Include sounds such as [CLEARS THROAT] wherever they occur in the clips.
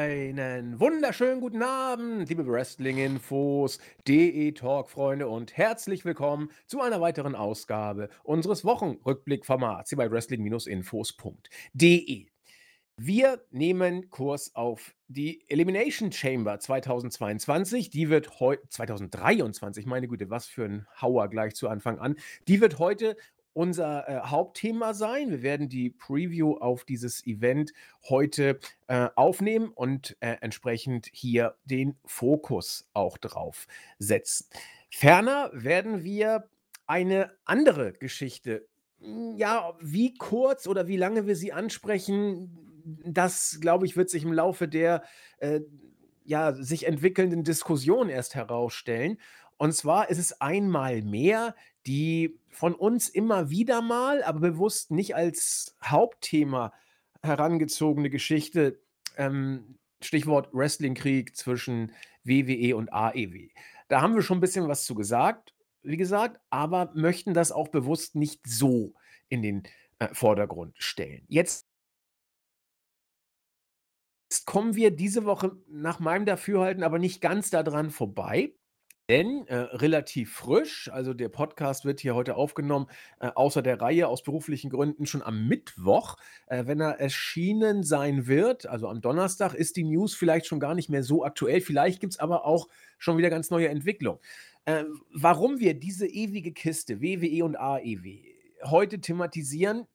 Einen wunderschönen guten Abend, liebe Wrestling-Infos, DE-Talk-Freunde und herzlich willkommen zu einer weiteren Ausgabe unseres Wochenrückblick-Formats hier bei Wrestling-Infos.de. Wir nehmen Kurs auf die Elimination Chamber 2022. Die wird heute, 2023, meine Güte, was für ein Hauer gleich zu Anfang an. Die wird heute unser äh, Hauptthema sein. Wir werden die Preview auf dieses Event heute äh, aufnehmen und äh, entsprechend hier den Fokus auch drauf setzen. Ferner werden wir eine andere Geschichte, hm, ja, wie kurz oder wie lange wir sie ansprechen, das, glaube ich, wird sich im Laufe der äh, ja, sich entwickelnden Diskussion erst herausstellen. Und zwar ist es einmal mehr die von uns immer wieder mal, aber bewusst nicht als Hauptthema herangezogene Geschichte, ähm, Stichwort Wrestlingkrieg zwischen WWE und AEW. Da haben wir schon ein bisschen was zu gesagt, wie gesagt, aber möchten das auch bewusst nicht so in den äh, Vordergrund stellen. Jetzt kommen wir diese Woche nach meinem Dafürhalten aber nicht ganz daran vorbei. Denn äh, relativ frisch, also der Podcast wird hier heute aufgenommen, äh, außer der Reihe aus beruflichen Gründen schon am Mittwoch. Äh, wenn er erschienen sein wird, also am Donnerstag, ist die News vielleicht schon gar nicht mehr so aktuell. Vielleicht gibt es aber auch schon wieder ganz neue Entwicklungen. Äh, warum wir diese ewige Kiste WWE und AEW heute thematisieren,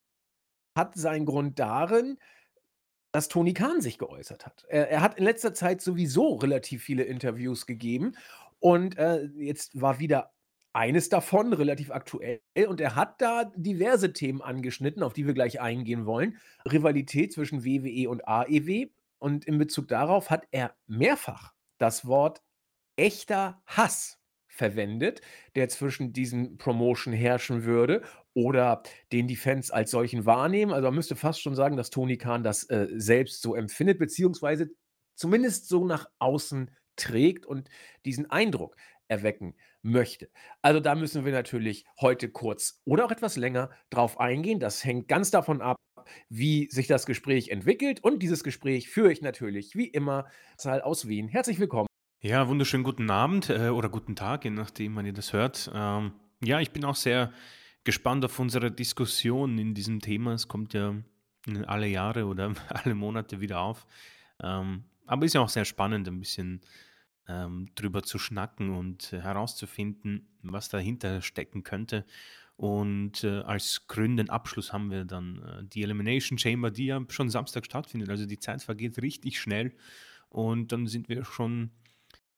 hat seinen Grund darin, dass Tony Khan sich geäußert hat. Er, er hat in letzter Zeit sowieso relativ viele Interviews gegeben und äh, jetzt war wieder eines davon relativ aktuell und er hat da diverse Themen angeschnitten, auf die wir gleich eingehen wollen. Rivalität zwischen WWE und AEW und in Bezug darauf hat er mehrfach das Wort echter Hass verwendet, der zwischen diesen Promotion herrschen würde oder den die Fans als solchen wahrnehmen. Also man müsste fast schon sagen, dass Tony Khan das äh, selbst so empfindet, beziehungsweise zumindest so nach außen trägt und diesen Eindruck erwecken möchte. Also da müssen wir natürlich heute kurz oder auch etwas länger drauf eingehen. Das hängt ganz davon ab, wie sich das Gespräch entwickelt. Und dieses Gespräch führe ich natürlich wie immer Zahl aus Wien. Herzlich willkommen. Ja, wunderschönen guten Abend äh, oder guten Tag, je nachdem, wann ihr das hört. Ähm, ja, ich bin auch sehr gespannt auf unsere Diskussion in diesem Thema. Es kommt ja alle Jahre oder [LAUGHS] alle Monate wieder auf. Ähm, aber ist ja auch sehr spannend, ein bisschen ähm, drüber zu schnacken und herauszufinden, was dahinter stecken könnte. Und äh, als grünen Abschluss haben wir dann äh, die Elimination Chamber, die ja schon Samstag stattfindet. Also die Zeit vergeht richtig schnell. Und dann sind wir schon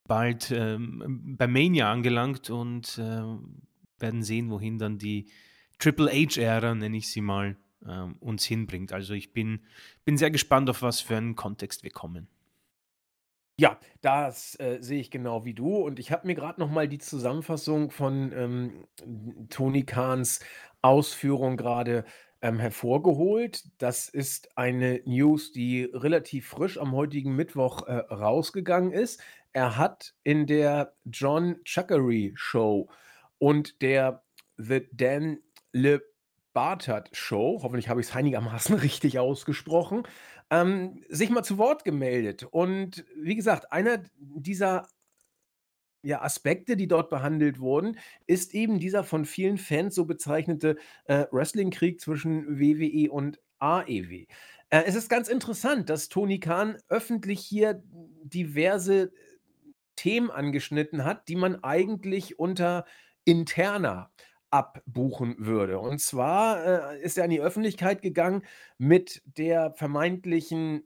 bald ähm, bei Mania angelangt und äh, werden sehen, wohin dann die Triple H-Ära, nenne ich sie mal, ähm, uns hinbringt. Also ich bin, bin sehr gespannt, auf was für einen Kontext wir kommen. Ja, das, äh, sehe ich genau wie du und ich habe mir gerade noch mal die Zusammenfassung von, ähm, Tony Kahns Ausführung gerade ähm, hervorgeholt. Das ist eine News, die relativ frisch am heutigen Mittwoch, äh, rausgegangen ist. Er hat in der John Chuckery Show und der The Dan Le Bartert Show, hoffentlich habe ich es einigermaßen [LAUGHS] richtig ausgesprochen, ähm, sich mal zu Wort gemeldet. Und wie gesagt, einer dieser ja, Aspekte, die dort behandelt wurden, ist eben dieser von vielen Fans so bezeichnete äh, Wrestling-Krieg zwischen WWE und AEW. Äh, es ist ganz interessant, dass Tony Khan öffentlich hier diverse Themen angeschnitten hat, die man eigentlich unter interner abbuchen würde. Und zwar äh, ist er an die Öffentlichkeit gegangen mit der vermeintlichen,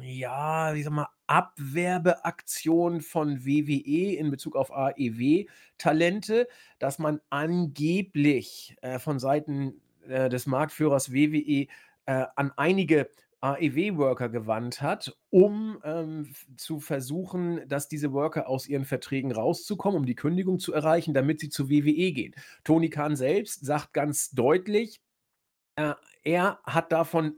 ja, wie sag mal, Abwerbeaktion von WWE in Bezug auf AEW-Talente, dass man angeblich äh, von Seiten äh, des Marktführers WWE äh, an einige AEW-Worker gewandt hat, um ähm, zu versuchen, dass diese Worker aus ihren Verträgen rauszukommen, um die Kündigung zu erreichen, damit sie zu WWE gehen. Tony Khan selbst sagt ganz deutlich, äh, er hat davon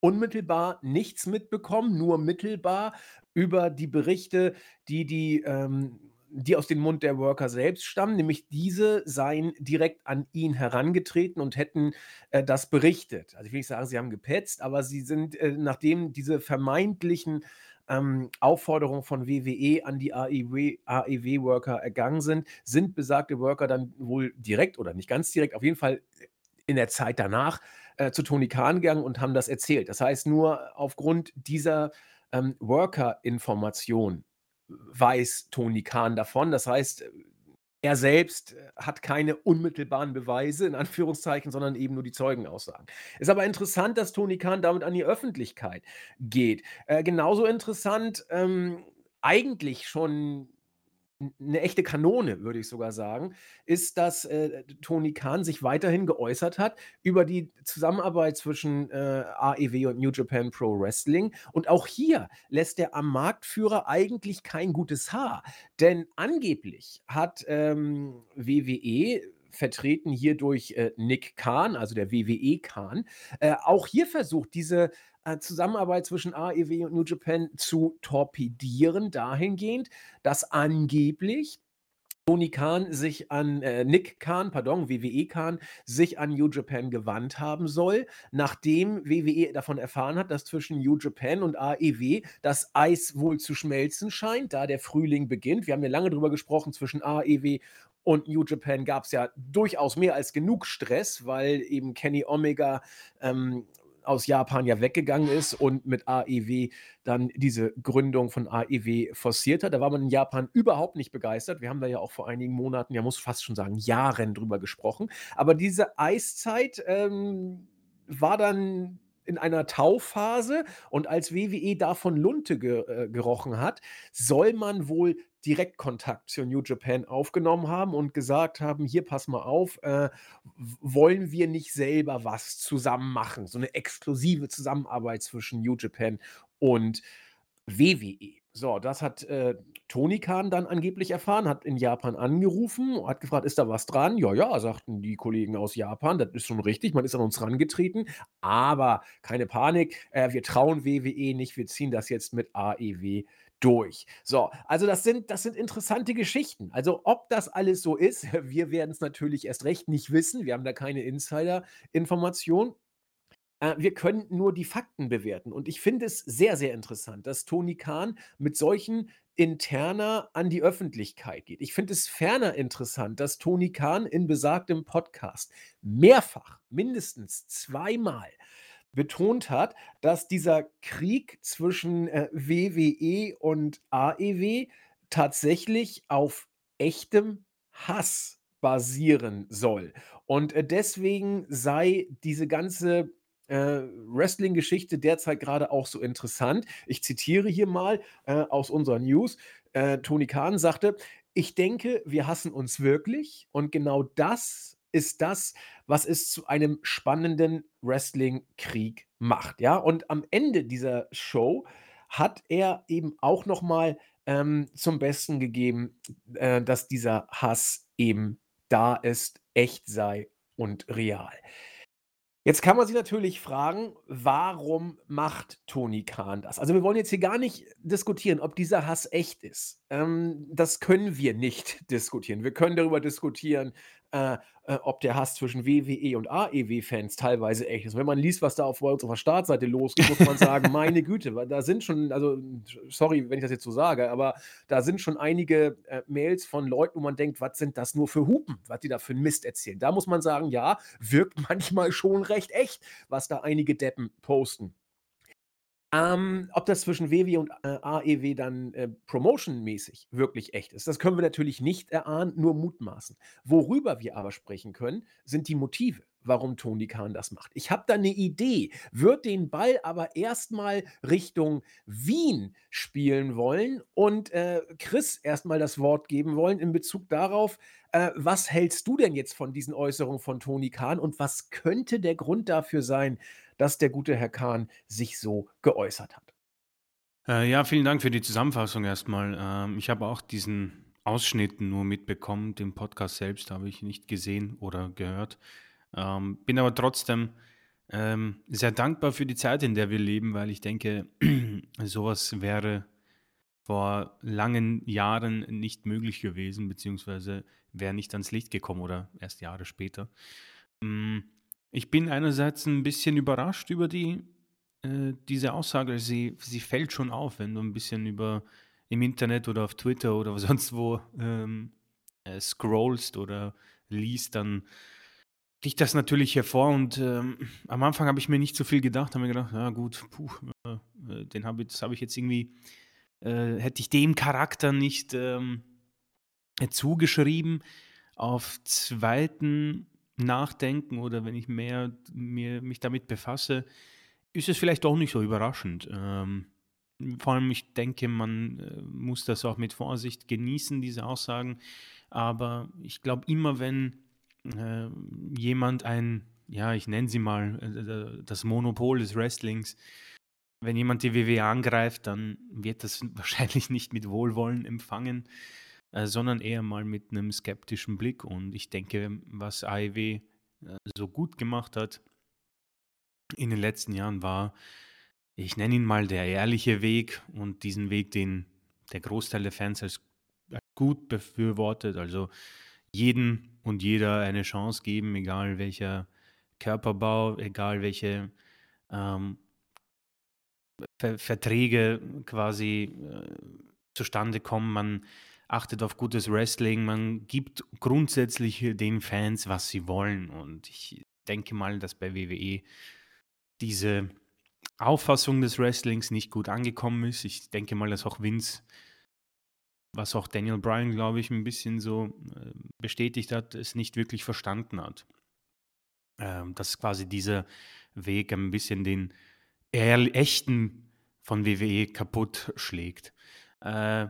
unmittelbar nichts mitbekommen, nur mittelbar über die Berichte, die die ähm, die aus dem Mund der Worker selbst stammen, nämlich diese seien direkt an ihn herangetreten und hätten äh, das berichtet. Also ich will nicht sagen, sie haben gepetzt, aber sie sind, äh, nachdem diese vermeintlichen ähm, Aufforderung von WWE an die AEW AEW-Worker ergangen sind, sind besagte Worker dann wohl direkt oder nicht ganz direkt, auf jeden Fall in der Zeit danach, äh, zu Tony Khan gegangen und haben das erzählt. Das heißt, nur aufgrund dieser, ähm, Worker-Information weiß Tony Khan davon. Das heißt, er selbst hat keine unmittelbaren Beweise in Anführungszeichen, sondern eben nur die Zeugenaussagen. Ist aber interessant, dass Tony Khan damit an die Öffentlichkeit geht. Äh, genauso interessant, ähm, eigentlich schon eine echte Kanone, würde ich sogar sagen, ist, dass, äh, Tony Khan sich weiterhin geäußert hat über die Zusammenarbeit zwischen, äh, AEW und New Japan Pro Wrestling. Und auch hier lässt der am Marktführer eigentlich kein gutes Haar. Denn angeblich hat, ähm, WWE vertreten hier durch, äh, Nick Khan, also der WWE-Khan, äh, auch hier versucht, diese äh, Zusammenarbeit zwischen AEW und New Japan zu torpedieren, dahingehend, dass angeblich Tony Khan sich an äh, Nick Khan, pardon, WWE Khan, sich an New Japan gewandt haben soll, nachdem WWE davon erfahren hat, dass zwischen New Japan und AEW das Eis wohl zu schmelzen scheint, da der Frühling beginnt. Wir haben ja lange drüber gesprochen, zwischen AEW und New Japan gab es ja durchaus mehr als genug Stress, weil eben Kenny Omega ähm, aus Japan ja weggegangen ist und mit AEW dann diese Gründung von AEW forciert hat. Da war man in Japan überhaupt nicht begeistert. Wir haben da ja auch vor einigen Monaten, ja muss fast schon sagen, Jahren drüber gesprochen. Aber diese Eiszeit ähm, war dann in einer Tauphase und als WWE davon Lunte ge äh, gerochen hat, soll man wohl Direktkontakt zu New Japan aufgenommen haben und gesagt haben: „Hier, pass mal auf, äh, wollen wir nicht selber was zusammen machen?“ So eine exklusive Zusammenarbeit zwischen New Japan und WWE. So, das hat, äh, Tony Khan dann angeblich erfahren, hat in Japan angerufen, hat gefragt: „Ist da was dran?“ „Ja, ja“, sagten die Kollegen aus Japan, „das ist schon richtig, man ist an uns rangetreten, aber keine Panik, äh, wir trauen WWE nicht, wir ziehen das jetzt mit AEW durch. So, also das sind das sind interessante Geschichten. Also, ob das alles so ist, [LAUGHS] wir werden es natürlich erst recht nicht wissen. Wir haben da keine Insider-Information. Äh, wir können nur die Fakten bewerten. Und ich finde es sehr, sehr interessant, dass Tony Khan mit solchen Interna an die Öffentlichkeit geht. Ich finde es ferner interessant, dass Tony Khan in besagtem Podcast mehrfach, mindestens zweimal betont hat, dass dieser Krieg zwischen, äh, WWE und AEW tatsächlich auf echtem Hass basieren soll. Und, äh, deswegen sei diese ganze, äh, Wrestling-Geschichte derzeit gerade auch so interessant. Ich zitiere hier mal, äh, aus unserer News. Äh, Tony Khan sagte: „Ich denke, wir hassen uns wirklich und genau das ist das, was es zu einem spannenden Wrestling-Krieg macht, ja? Und am Ende dieser Show hat er eben auch noch mal, ähm, zum Besten gegeben, äh, dass dieser Hass eben da ist, echt sei und real. Jetzt kann man sich natürlich fragen, warum macht Tony Khan das? Also, wir wollen jetzt hier gar nicht diskutieren, ob dieser Hass echt ist. Ähm, das können wir nicht [LAUGHS] diskutieren. Wir können darüber diskutieren, äh, äh, ob der Hass zwischen WWE und AEW-Fans teilweise echt ist. Wenn man liest, was da auf unserer Startseite losgeht, muss man sagen, [LAUGHS] meine Güte, da sind schon, also sorry, wenn ich das jetzt so sage, aber da sind schon einige äh, Mails von Leuten, wo man denkt, was sind das nur für Hupen, was die da für einen Mist erzählen. Da muss man sagen, ja, wirkt [LAUGHS] manchmal schon recht echt, was da einige Deppen posten. Ähm, ob das zwischen WW und, äh, AEW dann, äh, promotionmäßig wirklich echt ist, das können wir natürlich nicht erahnen, nur mutmaßen. Worüber wir aber sprechen können, sind die Motive, warum Tony Khan das macht. Ich habe da eine Idee, würde den Ball aber erstmal Richtung Wien spielen wollen und, äh, Chris erstmal das Wort geben wollen in Bezug darauf, äh, was hältst du denn jetzt von diesen Äußerungen von Tony Khan und was könnte der Grund dafür sein, dass der gute Herr Kahn sich so geäußert hat. Äh, ja, vielen Dank für die Zusammenfassung erstmal. Ähm, ich habe auch diesen Ausschnitt nur mitbekommen, den Podcast selbst habe ich nicht gesehen oder gehört. Ähm, bin aber trotzdem ähm, sehr dankbar für die Zeit, in der wir leben, weil ich denke, [CLEARS THROAT] sowas wäre vor langen Jahren nicht möglich gewesen, beziehungsweise wäre nicht ans Licht gekommen oder erst Jahre später. Mm, ich bin einerseits ein bisschen überrascht über die äh, diese Aussage, sie sie fällt schon auf, wenn du 'n bisschen über im Internet oder auf Twitter oder [LAUGHS] sonst wo, ähm, äh, scrollst oder liest, dann sticht das natürlich hervor und, ähm, am Anfang habe ich mir nicht so viel gedacht, habe mir gedacht: „Ja gut, puh, äh, äh, den habe das habe ich jetzt irgendwie äh, hätte ich dem Charakter nicht, ähm, äh, zugeschrieben.“ Auf zweiten Nachdenken oder wenn ich mehr mir mich damit befasse, ist es vielleicht doch nicht so überraschend. Ähm, vor allem, ich denke, man, äh, muss das auch mit Vorsicht genießen, diese Aussagen. Aber ich glaube, immer wenn, äh, jemand ein ja, ich nenne sie mal, äh, das Monopol des Wrestlings wenn jemand die WWE angreift, dann wird das [LAUGHS] wahrscheinlich nicht mit Wohlwollen empfangen, äh, sondern eher mal mit 'nem skeptischen Blick. Und ich denke, was AEW, äh, so gut gemacht hat in den letzten Jahren war, ich nenne ihn mal der ehrliche Weg und diesen Weg, den der Großteil der Fans als gut befürwortet. Also, jedem und jeder eine Chance geben, egal welcher Körperbau, egal welche, ähm Ver Verträge quasi, äh, zustande kommen. Man achtet auf gutes Wrestling. Man gibt grundsätzlich den Fans, was sie wollen. Und ich denke mal, dass bei WWE diese Auffassung des Wrestlings nicht gut angekommen ist. Ich denke mal, dass auch Vince was auch Daniel Bryan, glaube ich, 'n bisschen so, äh, bestätigt hat, es nicht wirklich verstanden hat. Ähm, dass quasi dieser Weg ein bisschen den echten von WWE kaputt schlägt. Äh,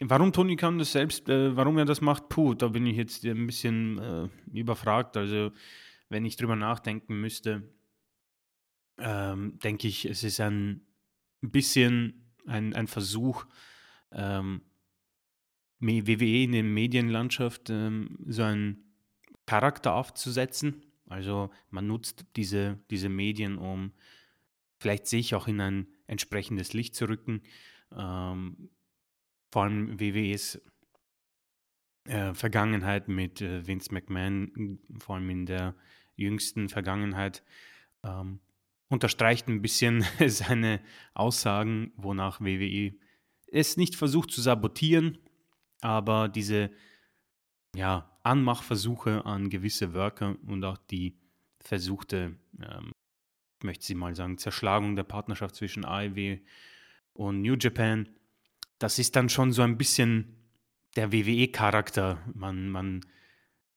warum Tony Khan das selbst äh, warum er das macht, puh, da bin ich jetzt ein bisschen, äh, überfragt. Also, wenn ich drüber nachdenken müsste ähm, denke ich, es ist ein bisschen ein ein Versuch, ähm WWE in der Medienlandschaft, ähm, so einen Charakter aufzusetzen. Also, man nutzt diese diese Medien, um vielleicht sich auch in ein entsprechendes Licht zu rücken. Ähm, vor allem WWEs äh, Vergangenheit mit, äh, Vince McMahon, hm, vor allem in der jüngsten Vergangenheit, ähm, unterstreicht 'n bisschen [LAUGHS] seine Aussagen, wonach WWE es nicht versucht zu sabotieren, aber diese, ja, Anmachversuche an gewisse Worker und auch die versuchte, ähm ich möchte sie mal sagen, Zerschlagung der Partnerschaft zwischen AEW und New Japan. Das ist dann schon so ein bisschen der WWE-Charakter. Man man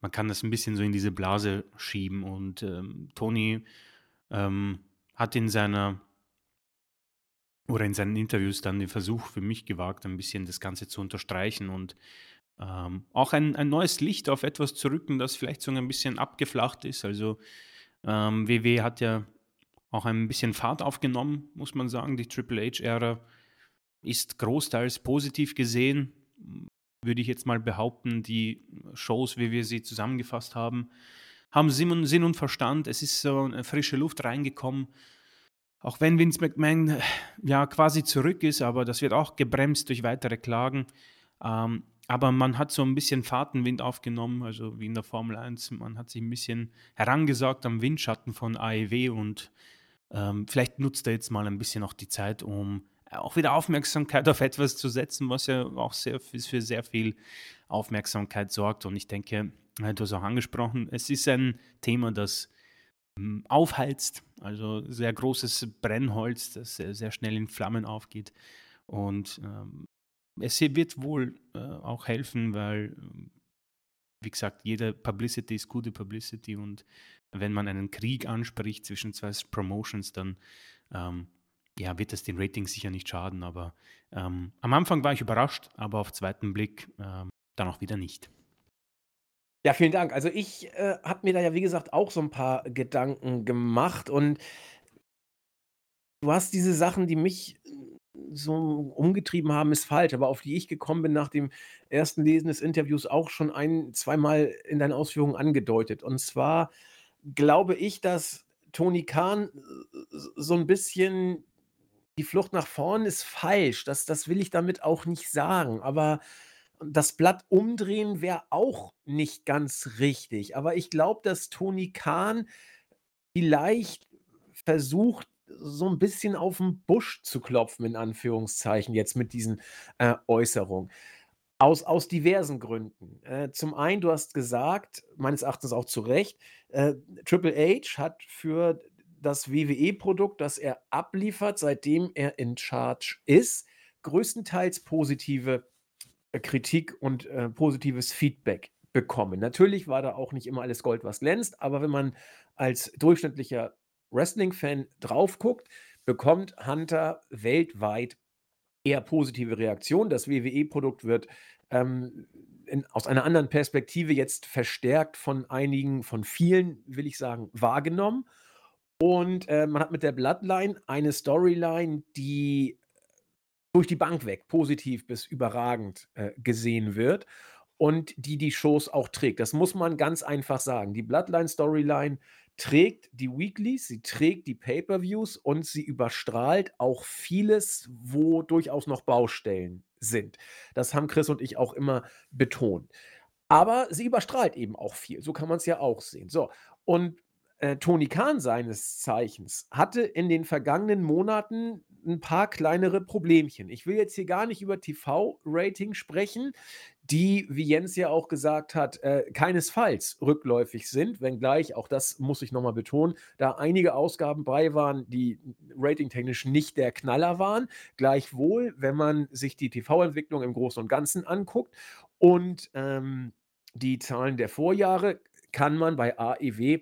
man kann das 'n bisschen so in diese Blase schieben und, ähm, Tony, ähm, hat in seiner oder in seinen Interviews dann den Versuch für mich gewagt, ein bisschen das Ganze zu unterstreichen und, ähm, auch ein ein neues Licht auf etwas zu rücken, das vielleicht so ein bisschen abgeflacht ist. Also, ähm, WWE hat ja auch ein bisschen Fahrt aufgenommen, muss man sagen. Die Triple H-Ära ist großteils positiv gesehen, würde ich jetzt mal behaupten. Die Shows, wie wir sie zusammengefasst haben, haben Sinn und Verstand. Es ist so 'ne frische Luft reingekommen. Auch wenn Vince McMahon, ja, quasi zurück ist, aber das wird auch gebremst durch weitere Klagen. Ähm, aber man hat so 'n bisschen Fahrtenwind aufgenommen, also wie in der Formel 1. Man hat sich 'n bisschen herangesagt am Windschatten von AEW und ähm, vielleicht nutzt er jetzt mal ein bisschen auch die Zeit, um auch wieder Aufmerksamkeit [LAUGHS] auf etwas zu setzen, was ja auch sehr für sehr viel Aufmerksamkeit sorgt. Und ich denke, äh, du hast auch angesprochen, es ist ein Thema, das, hm, aufheizt, also sehr großes Brennholz, das sehr, sehr schnell in Flammen aufgeht. Und, ähm, es wird wohl, äh, auch helfen, weil, wie gesagt, jede Publicity ist gute Publicity und wenn man einen Krieg anspricht zwischen zwei Promotions, dann ähm, ja, wird das den Ratings sicher nicht schaden. Aber ähm, am Anfang war ich überrascht, aber auf zweiten Blick ähm, dann auch wieder nicht. Ja, vielen Dank. Also ich äh, habe mir da ja, wie gesagt, auch so ein paar Gedanken gemacht und du hast diese Sachen, die mich so umgetrieben haben, ist falsch, aber auf die ich gekommen bin nach dem ersten Lesen des Interviews auch schon ein zweimal in deinen Ausführungen angedeutet. Und zwar glaube ich, dass Tony Khan so ein bisschen die Flucht nach vorn ist falsch. Das das will ich damit auch nicht sagen, aber das Blatt umdrehen wäre auch nicht ganz richtig. Aber ich glaube, dass Tony Khan vielleicht versucht, so 'n bisschen auf 'n Busch zu klopfen in Anführungszeichen jetzt mit diesen, äh, Äußerungen. Aus aus diversen Gründen. Äh, zum einen, du hast gesagt, meines Erachtens auch zu Recht, äh, Triple H hat für das WWE-Produkt, das er abliefert, seitdem er in Charge ist, größtenteils positive, äh, Kritik und, äh, positives Feedback bekommen. Natürlich war da auch nicht immer alles Gold, was glänzt, aber wenn man als durchschnittlicher Wrestling-Fan drauf guckt, bekommt Hunter weltweit eher positive Reaktionen. Das WWE-Produkt wird, ähm, in aus einer anderen Perspektive jetzt verstärkt von einigen von vielen, will ich sagen, wahrgenommen. Und, äh, man hat mit der Bloodline eine Storyline, die durch die Bank weg positiv bis überragend, äh, gesehen wird und die die Shows auch trägt. Das muss man ganz einfach sagen. Die Bloodline-Storyline trägt die Weeklies, sie trägt die Pay-per-Views und sie überstrahlt auch vieles, wo durchaus noch Baustellen sind. Das haben Chris und ich auch immer betont. Aber sie überstrahlt eben auch viel, so kann man's ja auch sehen. So, und, äh, Tony Khan seines Zeichens hatte in den vergangenen Monaten 'n paar kleinere Problemchen. Ich will jetzt hier gar nicht über TV-Rating sprechen, die, wie Jens ja auch gesagt hat, äh, keinesfalls rückläufig sind, wenngleich, auch das muss ich noch mal betonen, da einige Ausgaben bei waren, die ratingtechnisch nicht der Knaller waren. Gleichwohl, wenn man sich die TV-Entwicklung im Großen und Ganzen anguckt und, ähm, die Zahlen der Vorjahre, kann man bei AEW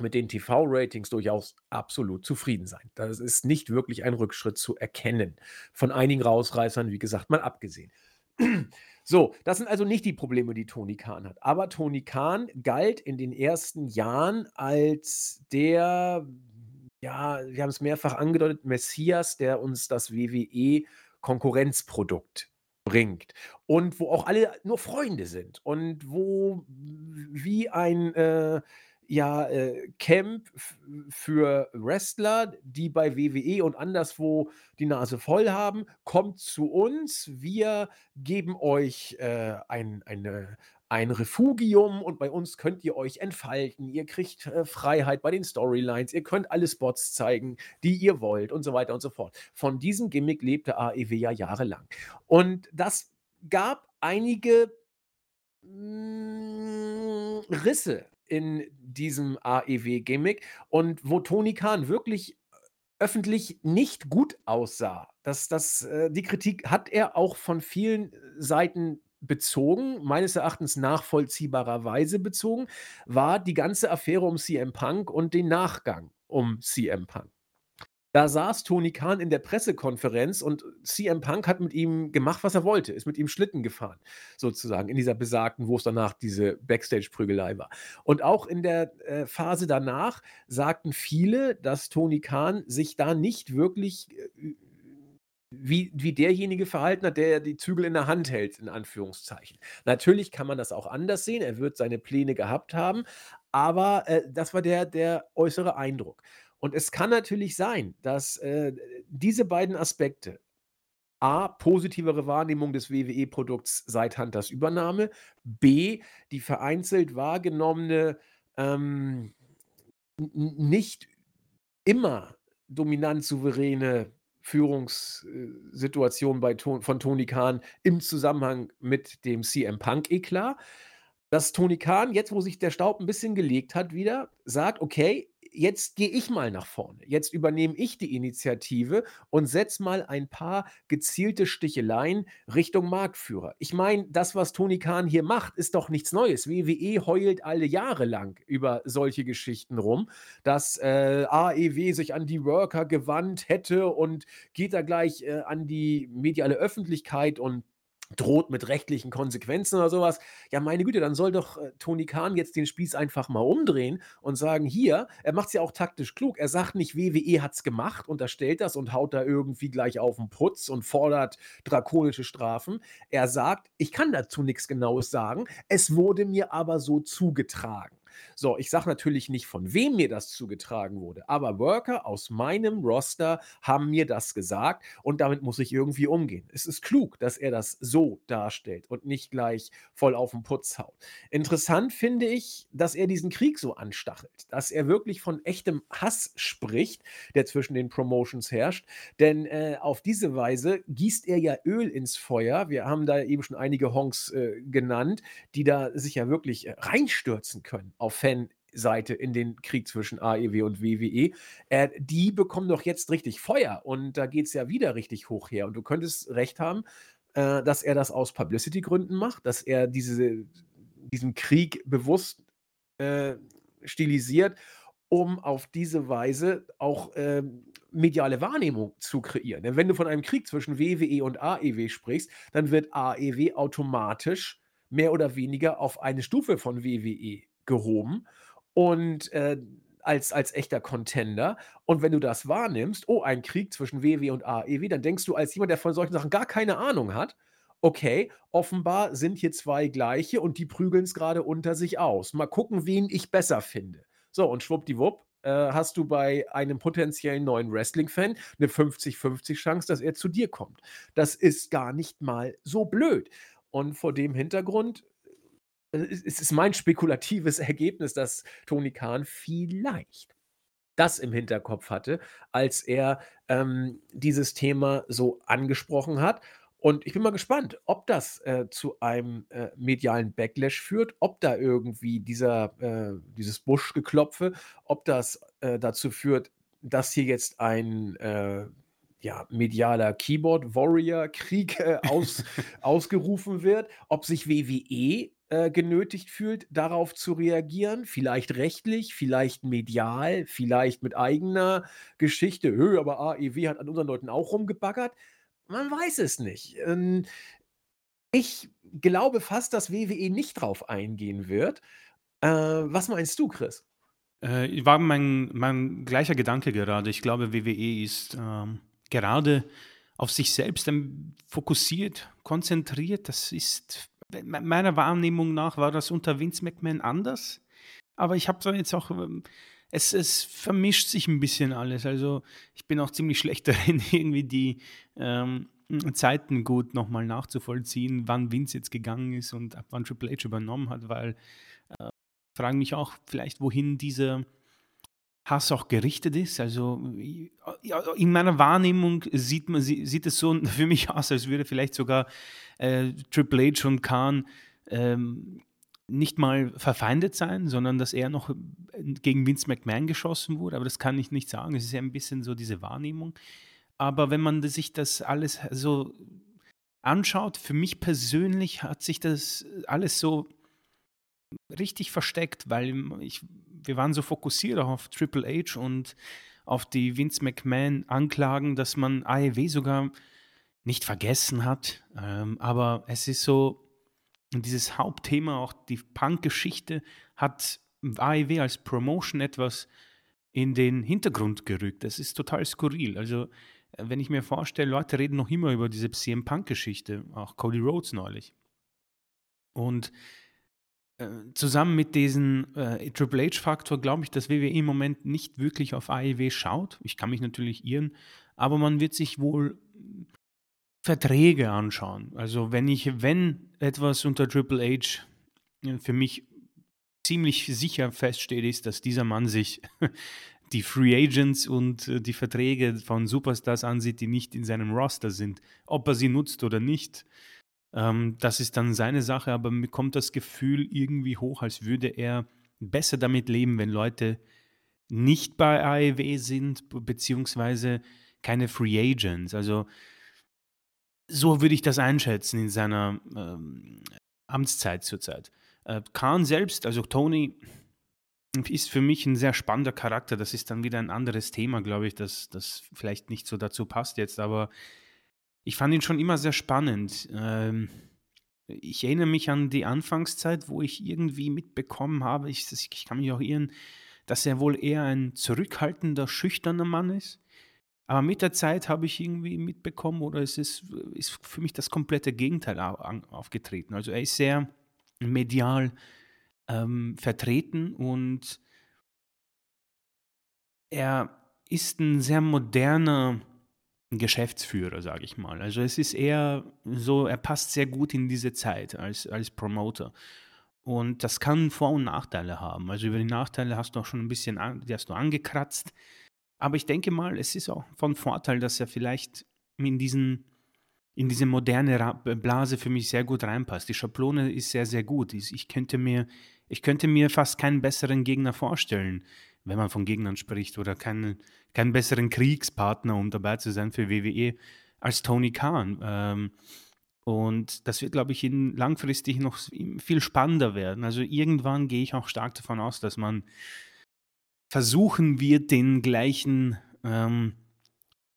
mit den TV-Ratings durchaus absolut zufrieden sein. Das ist nicht wirklich ein Rückschritt zu erkennen. Von einigen Rausreißern, wie gesagt, mal abgesehen. [CLEARS THROAT] So, das sind also nicht die Probleme, die Tony Khan hat. Aber Tony Khan galt in den ersten Jahren als der, ja, wir haben es mehrfach angedeutet, Messias, der uns das WWE-Konkurrenzprodukt bringt und wo auch alle nur Freunde sind und wo wie ein, äh ja, äh, Camp für Wrestler, die bei WWE und anderswo die Nase voll haben: „Kommt zu uns, wir geben euch, äh, ein eine ein Refugium und bei uns könnt ihr euch entfalten. Ihr kriegt, äh, Freiheit bei den Storylines, ihr könnt alle Spots zeigen, die ihr wollt“ und so weiter und so fort. Von diesem Gimmick lebte AEW ja jahrelang. Und das gab einige hm, Risse in diesem AEW-Gimmick und wo Tony Khan wirklich öffentlich nicht gut aussah. Das das äh, die Kritik hat er auch von vielen Seiten bezogen, meines Erachtens nachvollziehbarerweise bezogen, war die ganze Affäre um CM Punk und den Nachgang um CM Punk. Da saß Tony Khan in der Pressekonferenz und CM Punk hat mit ihm gemacht, was er wollte, ist mit ihm Schlitten gefahren, sozusagen, in dieser besagten, wo's danach diese Backstage-Prügelei war. Und auch in der, äh, Phase danach sagten viele, dass Tony Khan sich da nicht wirklich, äh, wie wie derjenige verhalten hat, der die Zügel in der Hand hält, in Anführungszeichen. Natürlich kann man das auch anders sehen. Er wird seine Pläne gehabt haben, aber, äh, das war der der äußere Eindruck. Und es kann natürlich sein, dass, äh, diese beiden Aspekte, A, positivere Wahrnehmung des WWE-Produkts seit Hunters Übernahme, B, die vereinzelt wahrgenommene, ähm, nicht immer dominant souveräne Führungs äh, bei von Tony Khan im Zusammenhang mit dem CM-Punk-Eklat, dass Tony Khan jetzt, wo sich der Staub 'n bisschen gelegt hat wieder, sagt: „Okay, jetzt gehe ich mal nach vorne. Jetzt übernehme ich die Initiative und setze mal ein paar gezielte Sticheleien Richtung Marktführer.“ Ich meine, das, was Tony Khan hier macht, ist doch nichts Neues. WWE heult alle Jahre lang über solche Geschichten rum, dass, äh, AEW sich an die Worker gewandt hätte und geht da gleich, äh, an die mediale Öffentlichkeit und droht mit rechtlichen Konsequenzen oder so was. Ja, meine Güte, dann soll doch, äh, Tony Khan jetzt den Spieß einfach mal umdrehen und sagen: „Hier“ er macht's ja auch taktisch klug. Er sagt nicht: „WWE hat's gemacht“, unterstellt das und haut da irgendwie gleich auf 'n Putz und fordert drakonische Strafen. Er sagt: „Ich kann dazu nix Genaues sagen. Es wurde mir aber so zugetragen.“ So, ich sage natürlich nicht, von wem mir das zugetragen wurde, aber Worker aus meinem Roster haben mir das gesagt und damit muss ich irgendwie umgehen. Es ist klug, dass er das so darstellt und nicht gleich voll auf den Putz haut. Interessant finde ich, dass er diesen Krieg so anstachelt, dass er wirklich von echtem Hass spricht, der zwischen den Promotions herrscht, denn äh, auf diese Weise gießt er ja Öl ins Feuer. Wir haben da eben schon einige Honks äh, genannt, die da sich ja wirklich äh, reinstürzen können auf Fanseite in den Krieg zwischen AEW und WWE. Äh, die bekommen doch jetzt richtig Feuer und da geht es ja wieder richtig hoch her. Und du könntest recht haben, äh, dass er das aus Publicity-Gründen macht, dass er diese, diesen Krieg bewusst äh, stilisiert, um auf diese Weise auch ähm, mediale Wahrnehmung zu kreieren. Denn wenn du von einem Krieg zwischen WWE und AEW sprichst, dann wird AEW automatisch mehr oder weniger auf eine Stufe von WWE gehoben und äh, als, als echter Contender. Und wenn du das wahrnimmst, oh, ein Krieg zwischen WWE und AEW, dann denkst du als jemand, der von solchen Sachen gar keine Ahnung hat, okay, offenbar sind hier zwei gleiche und die prügeln es gerade unter sich aus. Mal gucken, wen ich besser finde. So, und schwuppdiwupp, äh, hast du bei einem potenziellen neuen Wrestling-Fan eine 50-50 Chance, dass er zu dir kommt. Das ist gar nicht mal so blöd. Und vor dem Hintergrund es ist mein spekulatives [LAUGHS] Ergebnis, dass Tony Khan vielleicht das im Hinterkopf hatte, als er ähm, dieses Thema so angesprochen hat. Und ich bin mal gespannt, ob das, äh, zu einem, äh, medialen Backlash führt, ob da irgendwie dieser äh, dieses Buschgeklopfe, ob das, äh, dazu führt, dass hier jetzt ein, äh, ja, medialer Keyboard-Warrior-Krieg, äh, aus [LAUGHS] ausgerufen wird, ob sich WWE, äh, genötigt fühlt, darauf zu reagieren, vielleicht rechtlich, vielleicht medial, vielleicht mit eigener Geschichte: „Hö, aber AEW hat an unseren Leuten auch rumgebaggert.“ man weiß es nicht. Ähm, ich glaube fast, dass WWE nicht drauf eingehen wird. Äh, was meinst du, Chris? Äh, war mein, mein gleicher Gedanke gerade. Ich glaube, WWE ist ähm, gerade auf sich selbst fokussiert, konzentriert. Das ist meiner Wahrnehmung nach war das unter Vince McMahon anders. Aber ich habe da jetzt auch ähm, es, es vermischt sich ein bisschen alles. Also ich bin auch ziemlich schlecht [LAUGHS] darin, irgendwie die ähm, Zeiten gut nochmal nachzuvollziehen, wann Vince jetzt gegangen ist und ab wann Triple H übernommen hat, weil äh, frage mich auch vielleicht, wohin dieser Hass auch gerichtet ist. Also in meiner Wahrnehmung sieht, man, sieht es so [LAUGHS] für mich aus, als würde vielleicht sogar äh, Triple H und Khan ähm, nicht mal verfeindet sein, sondern dass er noch gegen Vince McMahon geschossen wurde. Aber das kann ich nicht sagen. Es ist ja ein bisschen so diese Wahrnehmung. Aber wenn man sich das alles so anschaut, für mich persönlich hat sich das alles so richtig versteckt, weil ich, wir waren so fokussiert auf Triple H und auf die Vince McMahon Anklagen, dass man AEW sogar nicht vergessen hat. Ähm, aber es ist so, dieses Hauptthema, auch die Punk-Geschichte, hat AEW als Promotion etwas in den Hintergrund gerückt. Das ist total skurril. Also, äh, wenn ich mir vorstelle, Leute reden noch immer über diese CM Punk-Geschichte, auch Cody Rhodes neulich. Und zusammen mit diesem äh, Triple H-Faktor glaube ich, dass WWE im Moment nicht wirklich auf AEW schaut. Ich kann mich natürlich irren, aber man wird sich wohl Verträge anschauen. Also wenn ich, wenn etwas unter Triple H äh, für mich ziemlich sicher feststeht, ist, dass dieser Mann sich [LAUGHS] die Free Agents und äh, die Verträge von Superstars ansieht, die nicht in seinem Roster sind. Ob er sie nutzt oder nicht, ähm, das ist dann seine Sache, aber mir kommt das Gefühl irgendwie hoch, als würde er besser damit leben, wenn Leute nicht bei AEW sind, beziehungsweise keine Free Agents. Also so würde ich das einschätzen in seiner ähm, Amtszeit zurzeit. Äh, Khan selbst, also Tony, ist für mich ein sehr spannender Charakter. Das ist dann wieder ein anderes Thema, glaube ich, das, das vielleicht nicht so dazu passt jetzt, aber ich fand ihn schon immer sehr spannend. Ähm, ich erinnere mich an die Anfangszeit, wo ich irgendwie mitbekommen habe, ich, ich kann mich auch irren, dass er wohl eher ein zurückhaltender, schüchterner Mann ist. Aber mit der Zeit habe ich irgendwie mitbekommen, oder es ist, ist für mich das komplette Gegenteil aufgetreten. Also er ist sehr medial ähm, vertreten und er ist ein sehr moderner Geschäftsführer, sage ich mal. Also, es ist eher so er passt sehr gut in diese Zeit als als Promoter. Und das kann Vor und Nachteile haben. Also, über die Nachteile hast du auch schon ein bisschen an die hast du angekratzt. Aber ich denke mal, es ist auch von Vorteil, dass er vielleicht in diesen in diese moderne Blase für mich sehr gut reinpasst. Die Schablone ist sehr, sehr gut. Ich könnte mir ich könnte mir fast keinen besseren Gegner vorstellen, wenn man von Gegnern spricht oder keinen keinen besseren Kriegspartner, um dabei zu sein für WWE als Tony Khan. Ähm, und das wird, glaube ich, langfristig noch viel spannender werden. Also irgendwann gehe ich auch stark davon aus, dass man versuchen wird, den gleichen ähm,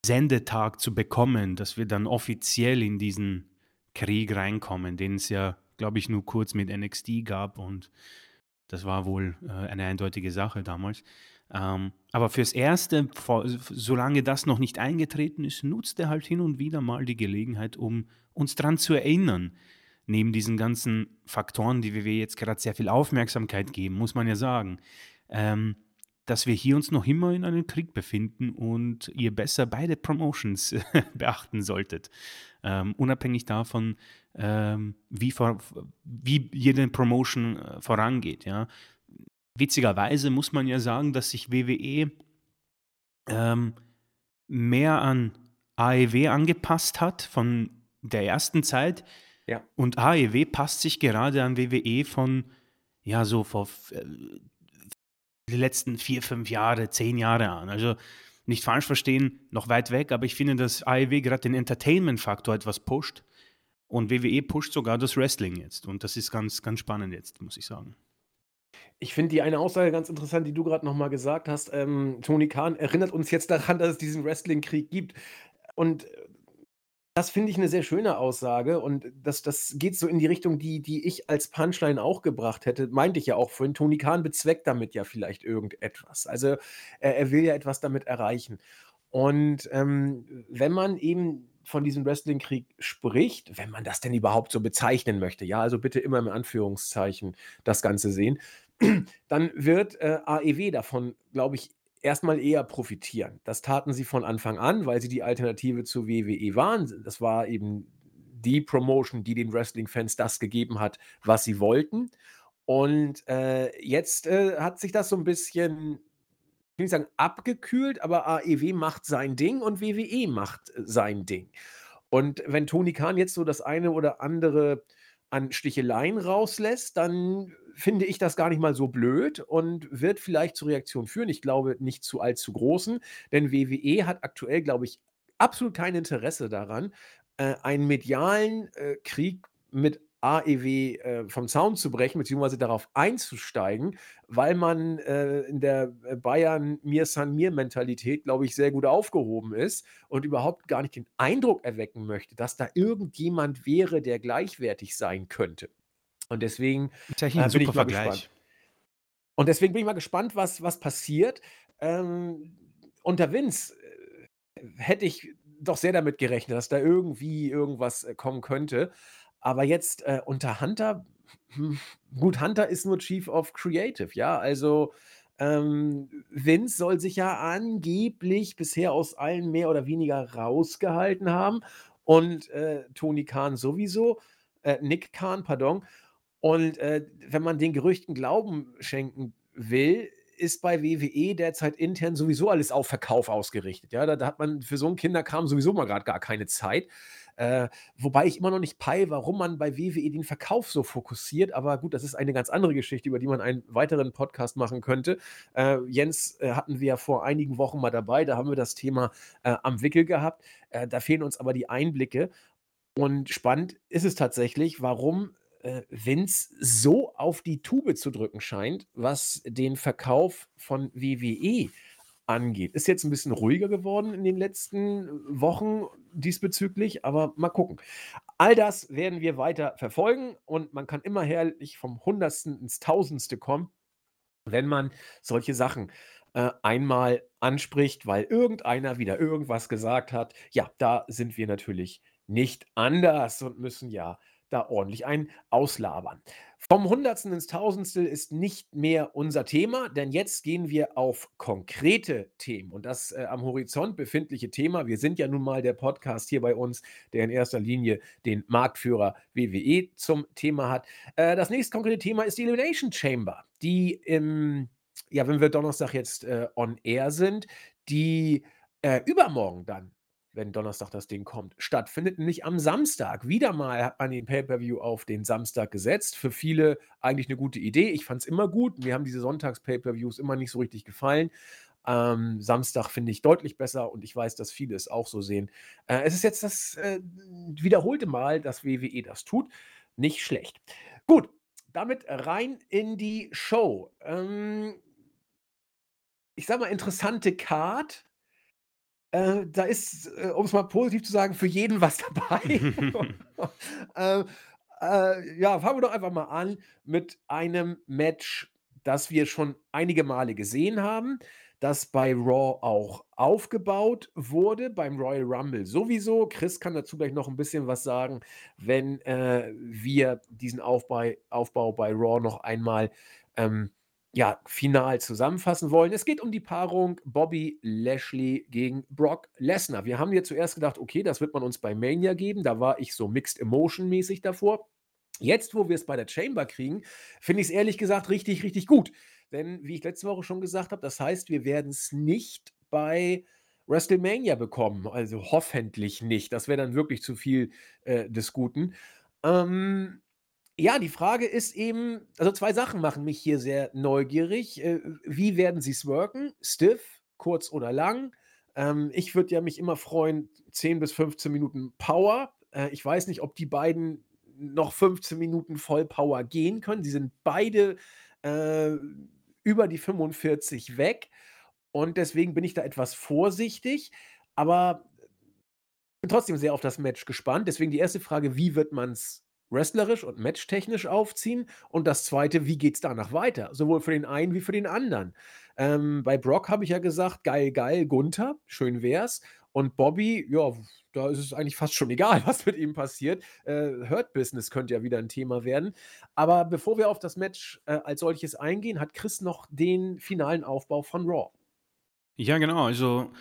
Sendetag zu bekommen, dass wir dann offiziell in diesen Krieg reinkommen, den es ja, glaube ich, nur kurz mit NXT gab und das war wohl äh, eine eindeutige Sache damals. Ähm, aber fürs Erste, vor, solange das noch nicht eingetreten ist, nutzt er halt hin und wieder mal die Gelegenheit, um uns daran zu erinnern. Neben diesen ganzen Faktoren, die wir jetzt gerade sehr viel Aufmerksamkeit geben, muss man ja sagen, ähm, dass wir hier uns noch immer in einem Krieg befinden und ihr besser beide Promotions [LAUGHS] beachten solltet. Ähm, unabhängig davon, ähm, wie, vor, wie jede Promotion äh, vorangeht. Ja. Witzigerweise muss man ja sagen, dass sich WWE ähm, mehr an AEW angepasst hat von der ersten Zeit. Ja. Und AEW passt sich gerade an WWE von, ja, so vor äh, die letzten vier, fünf Jahre, zehn Jahre an. Also nicht falsch verstehen, noch weit weg, aber ich finde, dass AEW gerade den Entertainment-Faktor etwas pusht. Und WWE pusht sogar das Wrestling jetzt. Und das ist ganz, ganz spannend jetzt, muss ich sagen. Ich finde die eine Aussage ganz interessant, die du gerade noch mal gesagt hast. Ähm, Tony Khan erinnert uns jetzt daran, dass es diesen Wrestling-Krieg gibt. Und das finde ich eine sehr schöne Aussage und das das geht so in die Richtung, die die ich als Punchline auch gebracht hätte. Meinte ich ja auch vorhin, Tony Khan bezweckt damit ja vielleicht irgendetwas. Also, er er will ja etwas damit erreichen. Und, ähm, wenn man eben von diesem Wrestling-Krieg spricht, wenn man das denn überhaupt so bezeichnen möchte, ja, also bitte immer im Anführungszeichen das Ganze sehen, [CLEARS THROAT] dann wird, äh, AEW davon, glaube ich, erstmal eher profitieren. Das taten sie von Anfang an, weil sie die Alternative zu WWE waren. Das war eben die Promotion, die den Wrestling-Fans das gegeben hat, was sie wollten. Und, äh, jetzt, äh, hat sich das so ein bisschen ich will nicht sagen abgekühlt, aber AEW macht sein Ding und WWE macht äh, sein Ding. Und wenn Tony Khan jetzt so das eine oder andere an Sticheleien rauslässt, dann finde ich das gar nicht mal so blöd und wird vielleicht zur Reaktion führen. Ich glaube nicht zu allzu großen, denn WWE hat aktuell, glaube ich, absolut kein Interesse daran, äh, einen medialen äh, Krieg mit AEW äh, vom Zaun zu brechen, beziehungsweise darauf einzusteigen, weil man äh, in der äh, Bayern Mir San Mir Mentalität, glaube ich, sehr gut aufgehoben ist und überhaupt gar nicht den Eindruck erwecken möchte, dass da irgendjemand wäre, der gleichwertig sein könnte. Und deswegen äh, bin ich mal Vergleich. gespannt. Und deswegen bin ich mal gespannt, was, was passiert. Ähm, unter Vince äh, hätte ich doch sehr damit gerechnet, dass da irgendwie irgendwas äh, kommen könnte. Aber jetzt, äh, unter Hunter hm, gut, Hunter ist nur Chief of Creative, ja, also, ähm, Vince soll sich ja angeblich bisher aus allen mehr oder weniger rausgehalten haben und, äh, Tony Khan sowieso Nick Khan, pardon. Und, äh, wenn man den Gerüchten Glauben schenken will, ist bei WWE derzeit intern sowieso alles auf Verkauf ausgerichtet, ja? Da da hat man für so 'n Kinderkram sowieso mal grad gar keine Zeit. Äh, wobei ich immer noch nicht peile, warum man bei WWE den Verkauf so fokussiert. Aber gut, das ist eine ganz andere Geschichte, über die man einen weiteren Podcast machen könnte. Äh, Jens äh, hatten wir ja vor einigen Wochen mal dabei. Da haben wir das Thema äh, am Wickel gehabt. Äh, da fehlen uns aber die Einblicke. Und spannend ist es tatsächlich, warum äh, Vince so auf die Tube zu drücken scheint, was den Verkauf von WWE angeht. Ist jetzt ein bisschen ruhiger geworden in den letzten Wochen diesbezüglich, aber mal gucken. All das werden wir weiter verfolgen und man kann immer herrlich vom Hundertsten ins Tausendste kommen, wenn man solche Sachen äh, einmal anspricht, weil irgendeiner wieder irgendwas gesagt hat. Ja, da sind wir natürlich nicht anders und müssen ja da ordentlich einen auslabern. Vom Hundertsten ins Tausendstel ist nicht mehr unser Thema, denn jetzt gehen wir auf konkrete Themen. Und das äh, am Horizont befindliche Thema, wir sind ja nun mal der Podcast hier bei uns, der in erster Linie den Marktführer WWE zum Thema hat. Äh, das nächste konkrete Thema ist die Elimination Chamber, die im, ja, wenn wir Donnerstag jetzt äh, on air sind, die äh, übermorgen dann wenn Donnerstag das Ding kommt, stattfindet, nämlich am Samstag. Wieder mal hat man den Pay-Per-View auf den Samstag gesetzt. Für viele eigentlich eine gute Idee. Ich fand es immer gut. Mir haben diese Sonntags-Pay-Per-Views immer nicht so richtig gefallen. Ähm, Samstag finde ich deutlich besser und ich weiß, dass viele es auch so sehen. Äh, es ist jetzt das äh, wiederholte Mal, dass WWE das tut. Nicht schlecht. Gut, damit rein in die Show. Ähm, ich sag mal, interessante Card äh, da ist, äh, um es mal positiv zu sagen, für jeden was dabei. [LAUGHS] [LAUGHS] äh, äh, ja, fangen wir doch einfach mal an mit einem Match, das wir schon einige Male gesehen haben, das bei Raw auch aufgebaut wurde, beim Royal Rumble sowieso. Chris kann dazu gleich noch ein bisschen was sagen, wenn äh, wir diesen Aufbau, Aufbau bei Raw noch einmal ähm, ja, final zusammenfassen wollen. Es geht um die Paarung Bobby Lashley gegen Brock Lesnar. Wir haben ja zuerst gedacht, okay, das wird man uns bei Mania geben. Da war ich so Mixed Emotion mäßig davor. Jetzt, wo wir es bei der Chamber kriegen, finde ich es ehrlich gesagt richtig, richtig gut. Denn, wie ich letzte Woche schon gesagt habe, das heißt, wir werden es nicht bei WrestleMania bekommen. Also hoffentlich nicht. Das wäre dann wirklich zu viel äh, des Guten. Ähm, ja, die Frage ist eben also zwei Sachen machen mich hier sehr neugierig. Äh, wie werden sie es worken? Stiff, kurz oder lang? Ähm, ich würde ja mich immer freuen, 10 bis 15 Minuten Power. Äh, ich weiß nicht, ob die beiden noch 15 Minuten Vollpower gehen können. Sie sind beide äh, über die 45 weg und deswegen bin ich da etwas vorsichtig, aber bin trotzdem sehr auf das Match gespannt. Deswegen die erste Frage: Wie wird man es wrestlerisch und matchtechnisch aufziehen? Und das Zweite, wie geht es danach weiter? Sowohl für den einen wie für den anderen. Ähm, bei Brock habe ich ja gesagt, geil, geil, Gunther, schön wär's. Und Bobby, ja, da ist es eigentlich fast schon egal, [LAUGHS] was mit ihm passiert. Äh, Hurt Business könnte ja wieder ein Thema werden. Aber bevor wir auf das Match äh, als solches eingehen, hat Chris noch den finalen Aufbau von Raw. Ja, genau. Also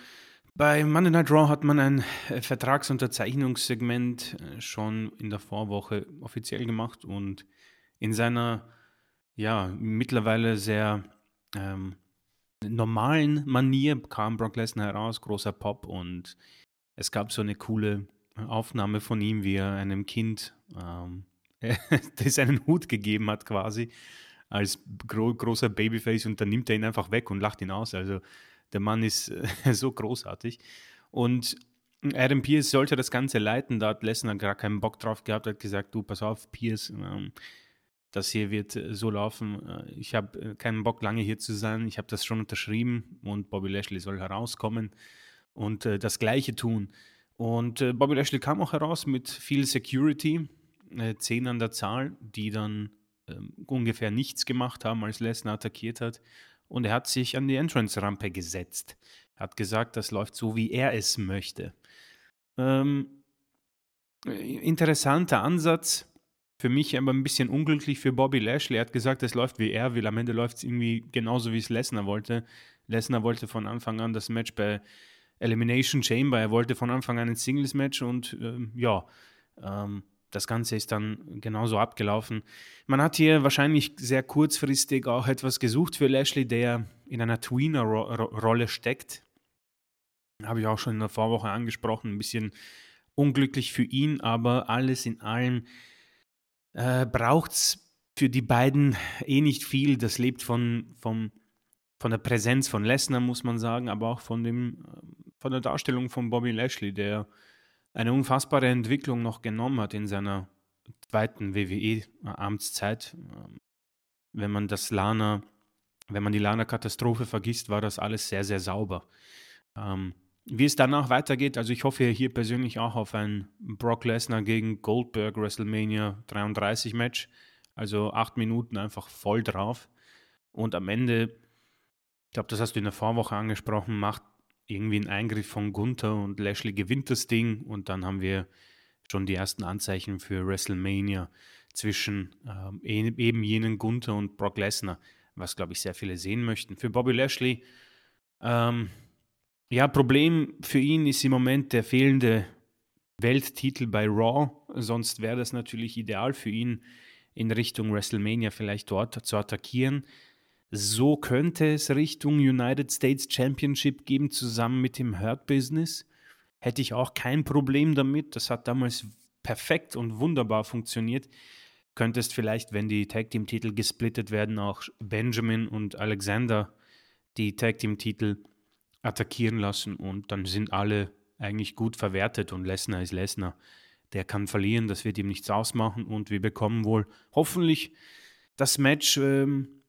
bei Monday Night Raw hat man ein äh, Vertragsunterzeichnungssegment äh, schon in der Vorwoche offiziell gemacht und in seiner ja mittlerweile sehr ähm, normalen Manier kam Brock Lesnar heraus, großer Pop und es gab so eine coole Aufnahme von ihm, wie er einem Kind ähm, [LAUGHS] das Hut gegeben hat quasi als gro großer Babyface und dann nimmt er ihn einfach weg und lacht ihn aus. Also der Mann ist äh, [LAUGHS] so großartig. Und Adam Pierce sollte das Ganze leiten. Da hat Lesnar gar keinen Bock drauf gehabt, hat gesagt: Du, pass auf, Pierce, ähm, das hier wird äh, so laufen. Äh, ich habe keinen Bock, lange hier zu sein. Ich habe das schon unterschrieben und Bobby Lashley soll herauskommen und das Gleiche tun. Und Bobby Lashley kam auch heraus mit viel Security, zehn an der Zahl, die dann ähm, ungefähr nichts gemacht haben, als Lesnar attackiert hat und er hat sich an die Entrance-Rampe gesetzt. Er hat gesagt, das läuft so, wie er es möchte. Ähm, interessanter Ansatz, für mich aber ein bisschen unglücklich für Bobby Lashley. Er hat gesagt, es läuft wie er will. Am Ende läuft es irgendwie genauso, wie es Lesnar wollte. Lesnar wollte von Anfang an das Match bei Elimination Chamber. Er wollte von Anfang an ein Singles-Match und ähm, ja, ähm, das Ganze ist dann genauso abgelaufen. Man hat hier wahrscheinlich sehr kurzfristig auch etwas gesucht für Lashley, der in einer Tweener-Rolle steckt. Habe ich auch schon in der Vorwoche angesprochen. Ein bisschen unglücklich für ihn, aber alles in allem äh, braucht es für die beiden eh nicht viel. Das lebt von, vom, von der Präsenz von Lesnar, muss man sagen, aber auch von, dem, von der Darstellung von Bobby Lashley, der eine unfassbare Entwicklung noch genommen hat in seiner zweiten WWE-Amtszeit. Wenn man das Lana, wenn man die Lana-Katastrophe vergisst, war das alles sehr, sehr sauber. Ähm, wie es danach weitergeht, also ich hoffe hier persönlich auch auf ein Brock Lesnar gegen Goldberg WrestleMania 33 Match. Also acht Minuten einfach voll drauf. Und am Ende, ich glaube, das hast du in der Vorwoche angesprochen, macht irgendwie ein Eingriff von Gunther und Lashley gewinnt das Ding und dann haben wir schon die ersten Anzeichen für WrestleMania zwischen ähm, eben jenen Gunther und Brock Lesnar, was, glaube ich, sehr viele sehen möchten. Für Bobby Lashley, ähm, ja, Problem für ihn ist im Moment der fehlende Welttitel bei Raw. Sonst wäre das natürlich ideal für ihn, in Richtung WrestleMania vielleicht dort zu attackieren. So könnte es Richtung United States Championship geben, zusammen mit dem Hurt Business. Hätte ich auch kein Problem damit. Das hat damals perfekt und wunderbar funktioniert. Könntest vielleicht, wenn die Tag Team Titel gesplittet werden, auch Benjamin und Alexander die Tag Team Titel attackieren lassen und dann sind alle eigentlich gut verwertet und Lesnar ist Lesnar. Der kann verlieren, das wird ihm nichts ausmachen und wir bekommen wohl hoffentlich das Match. Ähm,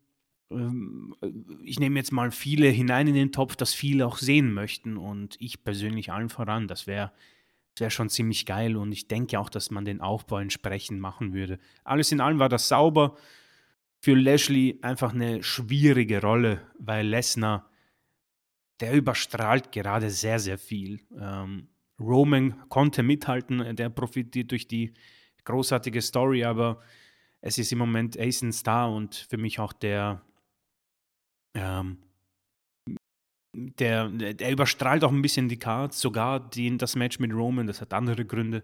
ich nehme jetzt mal viele hinein in den Topf, das viele auch sehen möchten und ich persönlich allen voran. Das wäre wär schon ziemlich geil und ich denke auch, dass man den Aufbau entsprechend machen würde. Alles in allem war das sauber. Für Lashley einfach eine schwierige Rolle, weil Lesnar, der überstrahlt gerade sehr, sehr viel. Ähm, Roman konnte mithalten, der profitiert durch die großartige Story, aber es ist im Moment Ace Star und für mich auch der ähm, der, der überstrahlt auch ein bisschen die Cards, sogar die, das Match mit Roman, das hat andere Gründe.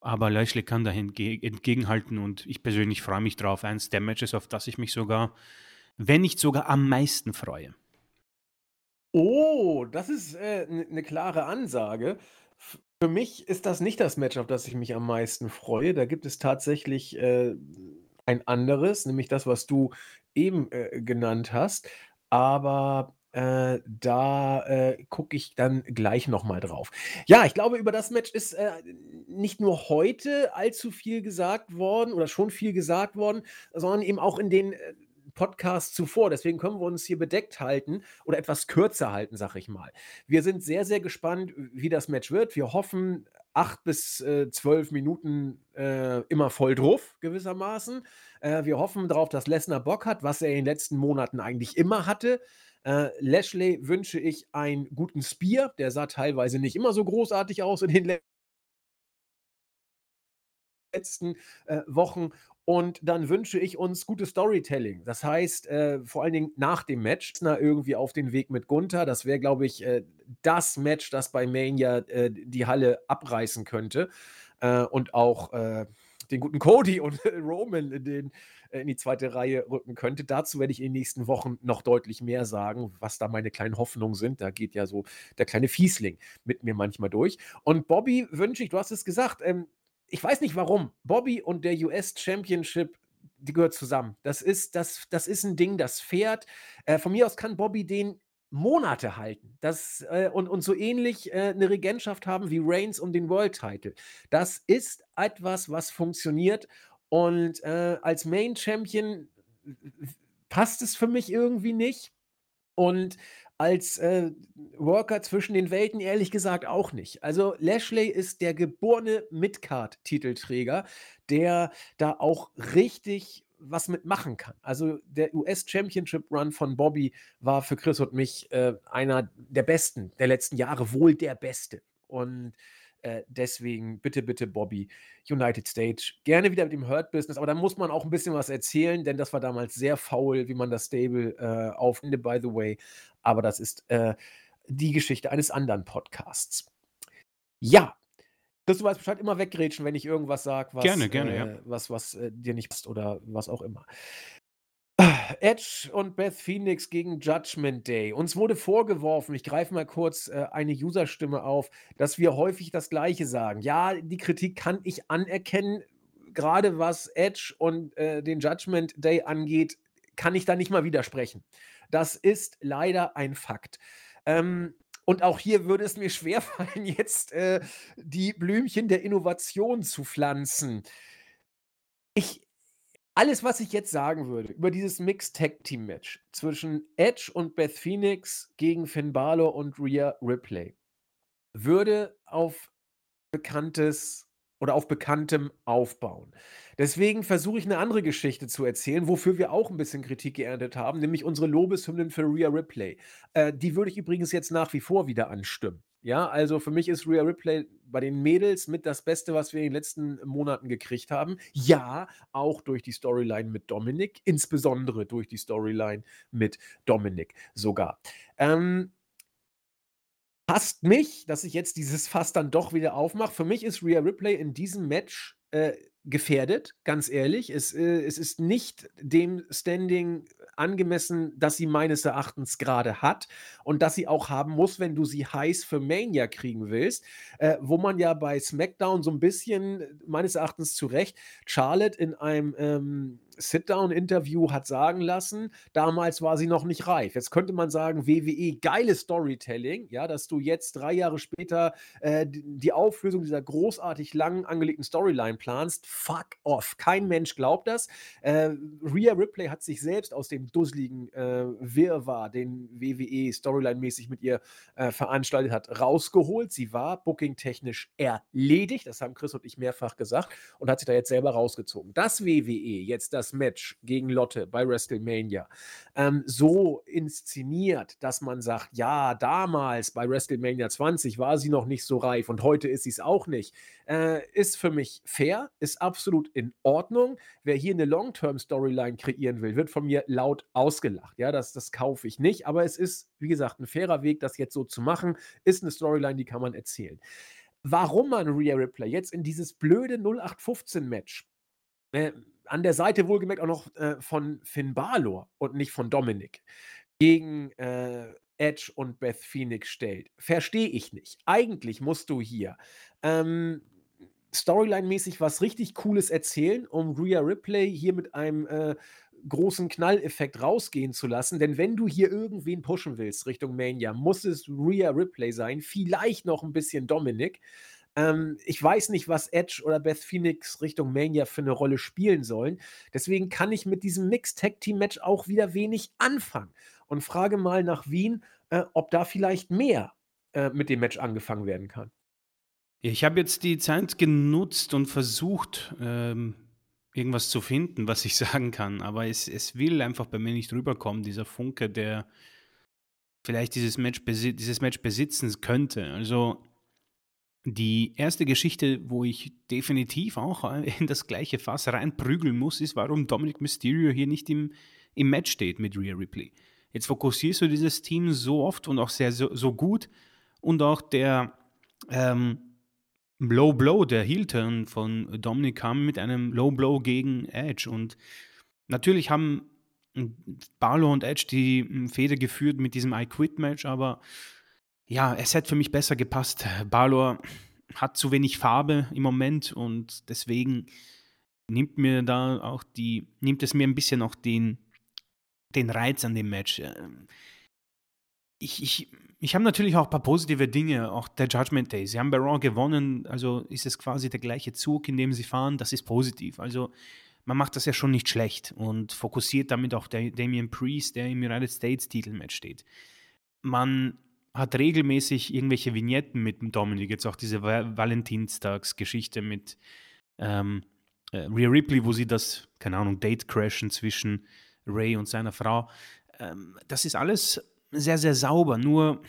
Aber Lashley kann da entgegenhalten und ich persönlich freue mich drauf. Eins der Matches, auf das ich mich sogar, wenn nicht sogar am meisten freue. Oh, das ist äh, eine ne klare Ansage. für mich ist das nicht das Match, auf das ich mich am meisten freue. Da gibt es tatsächlich äh, ein anderes, nämlich das, was du eben äh, genannt hast aber, äh, da, äh, gucke ich dann gleich noch mal drauf. Ja, ich glaube, über das Match ist, äh, nicht nur heute allzu viel gesagt worden oder schon viel gesagt worden, sondern eben auch in den, äh, Podcasts zuvor. Deswegen können wir uns hier bedeckt halten oder etwas kürzer halten, sage ich mal. Wir sind sehr, sehr gespannt, wie das Match wird. Wir hoffen 8 bis, äh, 12 Minuten, äh, immer voll drauf gewissermaßen. Äh, wir hoffen darauf, dass Lesnar Bock hat, was er in den letzten Monaten eigentlich immer hatte. Äh, Lashley wünsche ich einen guten Spear. Der sah teilweise nicht immer so großartig aus in den letzten äh, Wochen. Und dann wünsche ich uns gutes Storytelling. Das heißt, äh, vor allen Dingen nach dem Match, na, irgendwie auf den Weg mit Gunther. Das wäre, glaube ich, äh, das Match, das bei Mania äh, die Halle abreißen könnte. Äh, und auch den guten Cody und [LAUGHS] Roman in, den, äh, in die zweite Reihe rücken könnte. Dazu werde ich in den nächsten Wochen noch deutlich mehr sagen, was da meine kleinen Hoffnungen sind. Da geht ja so der kleine Fiesling mit mir manchmal durch. Und Bobby wünsche ich, du hast es gesagt, ähm, ich weiß nicht warum. Bobby und der US Championship die gehört zusammen. Das ist, das, das ist ein Ding, das fährt. Äh, von mir aus kann Bobby den Monate halten. Das, äh, und, und so ähnlich äh, eine Regentschaft haben wie Reigns um den World Title. Das ist etwas, was funktioniert. Und äh, als Main Champion passt es für mich irgendwie nicht. Und als äh, Worker zwischen den Welten ehrlich gesagt auch nicht. Also Lashley ist der geborene Midcard-Titelträger, der da auch richtig was mitmachen kann. Also der US Championship Run von Bobby war für Chris und mich äh, einer der besten der letzten Jahre, wohl der beste. Und äh, deswegen bitte, bitte Bobby, United States, gerne wieder mit dem Hurt Business, aber da muss man auch ein bisschen was erzählen, denn das war damals sehr faul, wie man das Stable äh, aufnimmt, by the way. Aber das ist äh, die Geschichte eines anderen Podcasts. Ja, dass du weißt Bescheid, immer weggrätschen, wenn ich irgendwas sage, was, Gerne, gerne, äh, ja. was, was äh, dir nicht passt oder was auch immer. Edge und Beth Phoenix gegen Judgment Day. Uns wurde vorgeworfen, ich greife mal kurz äh, eine Userstimme auf, dass wir häufig das Gleiche sagen. Ja, die Kritik kann ich anerkennen, gerade was Edge und äh, den Judgment Day angeht, kann ich da nicht mal widersprechen. Das ist leider ein Fakt. Ähm, und auch hier würde es mir [LAUGHS] schwerfallen, jetzt äh, die Blümchen der Innovation zu pflanzen. Ich, alles, was ich jetzt sagen würde über dieses Mixed Tag Team Match zwischen Edge und Beth Phoenix gegen Finn Balor und Rhea Ripley, würde auf bekanntes oder auf Bekanntem aufbauen. Deswegen versuche ich eine andere Geschichte zu erzählen, wofür wir auch ein bisschen Kritik geerntet haben, nämlich unsere Lobeshymnen für Rhea Ripley. Äh, die würde ich übrigens jetzt nach wie vor wieder anstimmen. Ja, also für mich ist Rhea Ripley bei den Mädels mit das Beste, was wir in den letzten Monaten gekriegt haben. Ja, auch durch die Storyline mit Dominik, insbesondere durch die Storyline mit Dominik sogar. Ähm, passt mich, dass ich jetzt dieses Fass dann doch wieder aufmache. Für mich ist Rhea Ripley in diesem Match äh, gefährdet, ganz ehrlich. Es, äh, es ist nicht dem Standing angemessen, das sie meines Erachtens gerade hat und das sie auch haben muss, wenn du sie heiß für Mania kriegen willst, äh, wo man ja bei SmackDown so ein bisschen, meines Erachtens zu Recht, Charlotte in einem ähm, Sit-Down-Interview hat sagen lassen, damals war sie noch nicht reif. Jetzt könnte man sagen, WWE, geiles Storytelling, ja, dass du jetzt drei Jahre später äh, die Auflösung dieser großartig lang angelegten Storyline planst. Fuck off. Kein Mensch glaubt das. Äh, Rhea Ripley hat sich selbst aus dem dusseligen äh, Wirrwarr, den WWE Storyline-mäßig mit ihr äh, veranstaltet hat, rausgeholt. Sie war bookingtechnisch erledigt, das haben Chris und ich mehrfach gesagt, und hat sich da jetzt selber rausgezogen. Das WWE jetzt das das Match gegen Lotte bei WrestleMania ähm, so inszeniert, dass man sagt, ja, damals bei WrestleMania 20 war sie noch nicht so reif und heute ist sie es auch nicht, äh, ist für mich fair, ist absolut in Ordnung. Wer hier eine Long-Term-Storyline kreieren will, wird von mir laut ausgelacht. Ja, das, das kaufe ich nicht, aber es ist, wie gesagt, ein fairer Weg, das jetzt so zu machen, ist eine Storyline, die kann man erzählen warum man Rhea Ripley jetzt in dieses blöde 0815-Match äh, an der Seite wohlgemerkt auch noch äh, von Finn Balor und nicht von Dominik gegen äh, Edge und Beth Phoenix stellt. Verstehe ich nicht. Eigentlich musst du hier ähm, Storyline-mäßig was richtig Cooles erzählen, um Rhea Ripley hier mit einem äh, großen Knalleffekt rausgehen zu lassen. Denn wenn du hier irgendwen pushen willst Richtung Mania, muss es Rhea Ripley sein, vielleicht noch ein bisschen Dominik. Ähm, ich weiß nicht, was Edge oder Beth Phoenix Richtung Mania für eine Rolle spielen sollen. Deswegen kann ich mit diesem Mixed Tag Team Match auch wieder wenig anfangen. Und frage mal nach Wien, äh, ob da vielleicht mehr äh, mit dem Match angefangen werden kann. Ich habe jetzt die Zeit genutzt und versucht, ähm, irgendwas zu finden, was ich [LAUGHS] sagen kann. Aber es, es will einfach bei mir nicht rüberkommen, dieser Funke, der vielleicht dieses Match, dieses Match besitzen könnte. Also die erste Geschichte, wo ich definitiv auch [LAUGHS] in das gleiche Fass reinprügeln muss, ist, warum Dominic Mysterio hier nicht im, im Match steht mit Rhea Ripley. Jetzt fokussierst du dieses Team so oft und auch sehr so, so gut und auch der ähm, Low Blow, der Heel-Turn von Dominic kam mit einem Low Blow gegen Edge und natürlich haben Barlow und Edge die Feder geführt mit diesem I Quit Match, aber ja, es hätte für mich besser gepasst. Balor hat zu wenig Farbe im Moment und deswegen nimmt mir da auch die, nimmt es mir ein bisschen auch den, den Reiz an dem Match. Ähm, ich, ich, ich habe natürlich auch ein paar positive Dinge, auch der Judgment Day. Sie haben bei Raw gewonnen, also ist es quasi der gleiche Zug, in dem sie fahren. Das ist positiv. Also man macht das ja schon nicht schlecht und fokussiert damit auch der Damian Priest, der im United States Titelmatch steht. Man hat regelmäßig irgendwelche Vignetten mit Dominik. Jetzt auch diese Valentinstagsgeschichte mit ähm, äh, Rhea Ripley, wo sie das, keine Ahnung, Date crashen zwischen Ray und seiner Frau. Ähm, das ist alles sehr, sehr sauber. Nur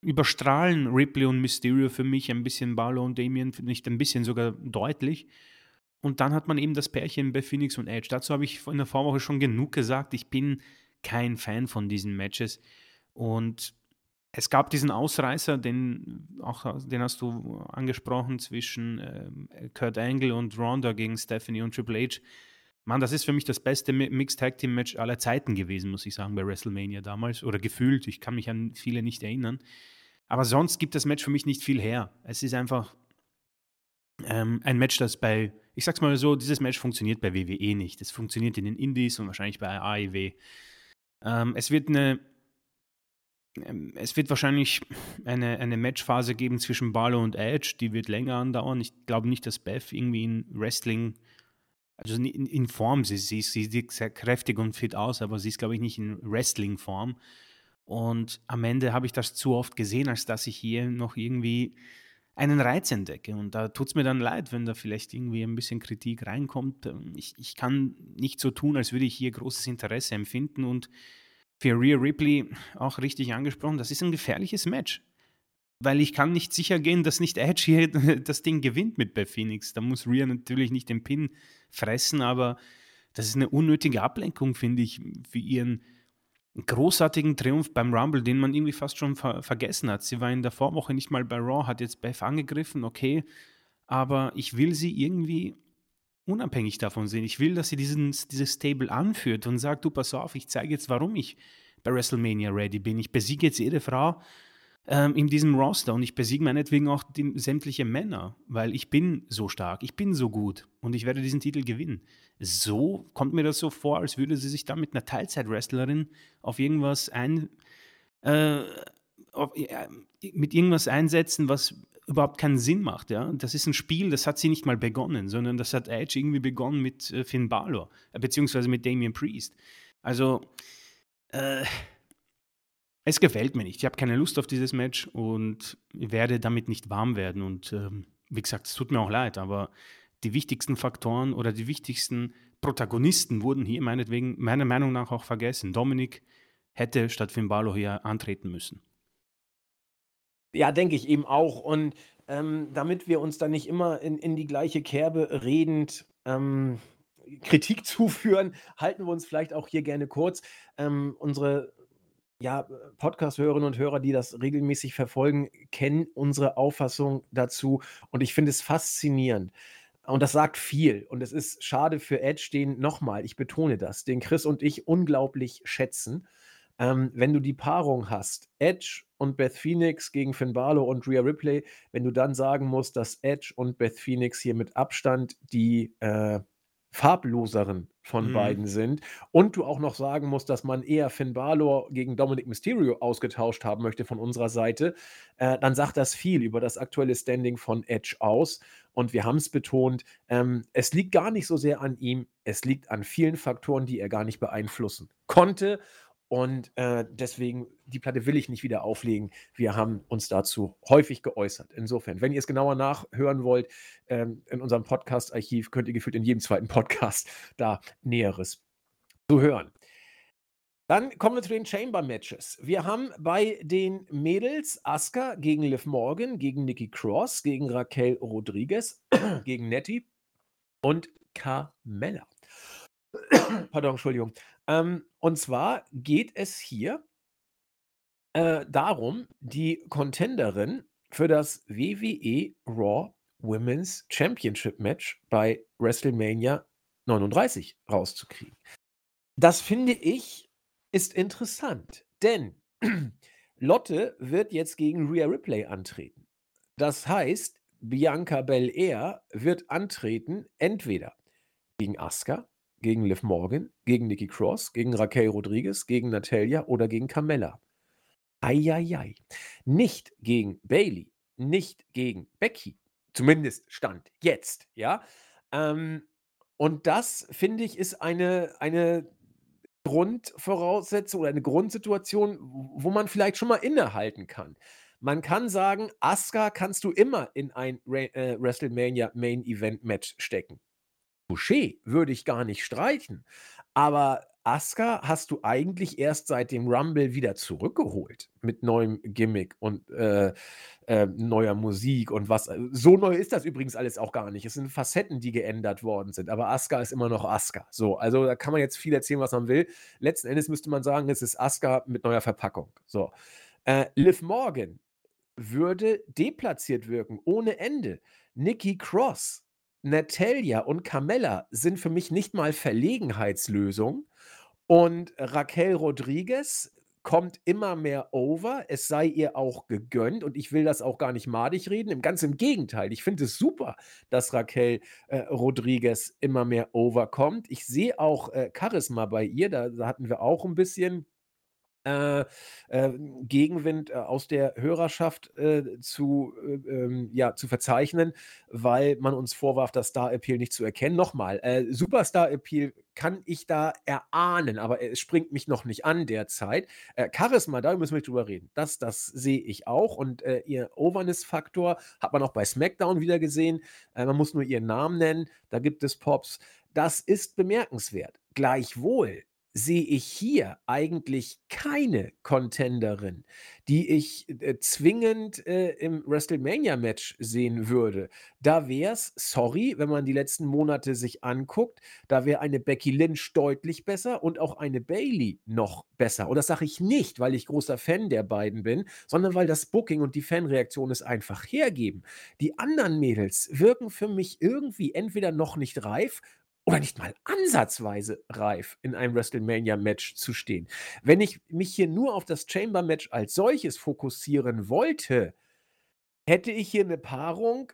überstrahlen Ripley und Mysterio für mich ein bisschen Barlow und Damien, nicht ein bisschen sogar deutlich. Und dann hat man eben das Pärchen bei Phoenix und Edge. Dazu habe ich in der Vorwoche schon genug gesagt. Ich bin kein Fan von diesen Matches. Und es gab diesen Ausreißer, den, auch, den hast du angesprochen, zwischen äh, Kurt Angle und Ronda gegen Stephanie und Triple H. Mann, das ist für mich das beste Mixed Tag Team Match aller Zeiten gewesen, muss ich sagen, bei WrestleMania damals. Oder gefühlt, ich kann mich an viele nicht erinnern. Aber sonst gibt das Match für mich nicht viel her. Es ist einfach ähm, ein Match, das bei, ich sag's mal so, dieses Match funktioniert bei WWE nicht. Es funktioniert in den Indies und wahrscheinlich bei AEW. Ähm, es wird eine ähm, es wird wahrscheinlich eine, eine Matchphase geben zwischen Barlow und Edge, die wird länger andauern. Ich glaube nicht, dass Beth irgendwie in Wrestling, also in, in Form, sie, sie, sie sieht sehr kräftig und fit aus, aber sie ist, glaube ich, nicht in Wrestling-Form. Und am Ende habe ich das zu oft gesehen, als dass ich hier noch irgendwie einen Reiz entdecke. Und da tut es mir dann leid, wenn da vielleicht irgendwie ein bisschen Kritik reinkommt. Ich, ich kann nicht so tun, als würde ich hier großes Interesse empfinden und für Rhea Ripley auch richtig angesprochen, das ist ein gefährliches Match. Weil ich kann nicht sicher gehen, dass nicht Edge hier [LAUGHS] das Ding gewinnt mit Beth Phoenix. Da muss Rhea natürlich nicht den Pin fressen, aber das ist eine unnötige Ablenkung, finde ich, für ihren großartigen Triumph beim Rumble, den man irgendwie fast schon ver vergessen hat. Sie war in der Vorwoche nicht mal bei Raw, hat jetzt Beth angegriffen, okay, aber ich will sie irgendwie unabhängig davon sehen. Ich will, dass sie diesen, dieses Stable anführt und sagt, du pass auf, ich zeige jetzt, warum ich bei WrestleMania ready bin. Ich besiege jetzt jede Frau, ähm, in diesem Roster und ich besiege meinetwegen auch die, sämtliche Männer, weil ich bin so stark, ich bin so gut und ich werde diesen Titel gewinnen. So kommt mir das so vor, als würde sie sich da mit einer Teilzeit-Wrestlerin auf irgendwas ein, äh, auf, äh, mit irgendwas einsetzen, was überhaupt keinen Sinn macht. Ja? Das ist ein Spiel, das hat sie nicht mal begonnen, sondern das hat Edge irgendwie begonnen mit äh, Finn Balor, äh, beziehungsweise mit Damian Priest. Also, äh, es gefällt mir nicht. Ich habe keine Lust auf dieses Match und werde damit nicht warm werden. Und ähm, wie gesagt, es tut mir auch leid, aber die wichtigsten Faktoren oder die wichtigsten Protagonisten wurden hier meinetwegen, meiner Meinung nach auch vergessen. Dominik hätte statt Finn hier antreten müssen. Ja, denke ich eben auch. Und ähm, damit wir uns dann nicht immer in, in die gleiche Kerbe redend ähm, Kritik [LAUGHS] zuführen, halten wir uns vielleicht auch hier gerne kurz. Ähm, unsere ja, Podcast-Hörerinnen und Hörer, die das regelmäßig verfolgen, kennen unsere Auffassung dazu. Und ich finde es faszinierend. Und das sagt viel. Und es ist schade für Edge, den nochmal, ich betone das, den Chris und ich unglaublich schätzen. Ähm, wenn du die Paarung hast, Edge und Beth Phoenix gegen Finn Balor und Rhea Ripley, wenn du dann sagen musst, dass Edge und Beth Phoenix hier mit Abstand die äh, farbloseren von mhm. beiden sind und du auch noch sagen musst, dass man eher Finn Balor gegen Dominic Mysterio ausgetauscht haben möchte von unserer Seite, äh, dann sagt das viel über das aktuelle Standing von Edge aus. Und wir haben es betont, ähm, es liegt gar nicht so sehr an ihm, es liegt an vielen Faktoren, die er gar nicht beeinflussen konnte. Und äh, deswegen, die Platte will ich nicht wieder auflegen. Wir haben uns dazu häufig geäußert. Insofern, wenn ihr es genauer nachhören wollt, ähm, in unserem Podcast-Archiv könnt ihr gefühlt in jedem zweiten Podcast [LAUGHS] da Näheres zu hören. Dann kommen wir zu den Chamber-Matches. Wir haben bei den Mädels Asuka gegen Liv Morgan, gegen Nikki Cross, gegen Raquel Rodriguez, [CLEARS THROAT] gegen Nettie und Carmella. [CLEARS THROAT] Pardon, Entschuldigung. Ähm, und zwar geht es hier äh, darum, die Contenderin für das WWE Raw Women's Championship Match bei WrestleMania 39 rauszukriegen. Das finde ich ist interessant, denn [CLEARS THROAT] Lotte wird jetzt gegen Rhea Ripley antreten. Das heißt, Bianca Belair wird antreten entweder gegen Asuka gegen Liv Morgan, gegen Nikki Cross, gegen Raquel Rodriguez, gegen Natalia oder gegen Carmella. Eieiei. Nicht gegen Bailey, nicht gegen Becky. Zumindest Stand jetzt, ja. Ähm, und das, finde ich, ist eine, eine Grundvoraussetzung oder eine Grundsituation, wo man vielleicht schon mal innehalten kann. Man kann sagen, Asuka kannst du immer in ein äh, WrestleMania Main Event Match stecken. Touché, würde ich gar nicht streichen. Aber Asuka hast du eigentlich erst seit dem Rumble wieder zurückgeholt mit neuem Gimmick und äh, äh, neuer Musik und was. Äh, so neu ist das übrigens alles auch gar nicht. Es sind Facetten, die geändert worden sind. Aber Asuka ist immer noch Asuka. So, also da kann man jetzt viel erzählen, was man will. Letzten Endes müsste man sagen, es ist Asuka mit neuer Verpackung. So. Äh, Liv Morgan würde deplatziert wirken, ohne Ende. Nikki Cross Natalia und Carmella sind für mich nicht mal Verlegenheitslösung. Und Raquel Rodriguez kommt immer mehr over. Es sei ihr auch gegönnt und ich will das auch gar nicht madig reden. Im ganz im Gegenteil. Ich finde es super, dass Raquel äh, Rodriguez immer mehr overkommt. Ich sehe auch äh, Charisma bei ihr. Da, da hatten wir auch ein bisschen äh, äh, Gegenwind äh, aus der Hörerschaft zu, äh, ähm, ja, zu verzeichnen, weil man uns vorwarf, das Star-Appeal nicht zu erkennen. Nochmal, äh, Superstar-Appeal kann ich da erahnen, aber es springt mich noch nicht an derzeit. Äh, Charisma, da müssen wir drüber reden. Das, das sehe ich auch. Und äh, ihr Overness-Faktor hat man auch bei SmackDown wieder gesehen. Äh, man muss nur ihren Namen nennen, da gibt es Pops. Das ist bemerkenswert. Gleichwohl sehe ich hier eigentlich keine Contenderin, die ich, äh, zwingend, äh, im WrestleMania-Match sehen würde. Da wär's sorry, wenn man die letzten Monate sich anguckt, da wäre eine Becky Lynch deutlich besser und auch eine Bayley noch besser. Und das sage ich nicht, weil ich großer Fan der beiden bin, sondern weil das Booking und die Fanreaktion es einfach hergeben. Die anderen Mädels wirken für mich irgendwie entweder noch nicht reif oder nicht mal ansatzweise reif, in einem WrestleMania-Match zu stehen. Wenn ich mich hier nur auf das Chamber-Match als solches fokussieren wollte, hätte ich hier eine Paarung,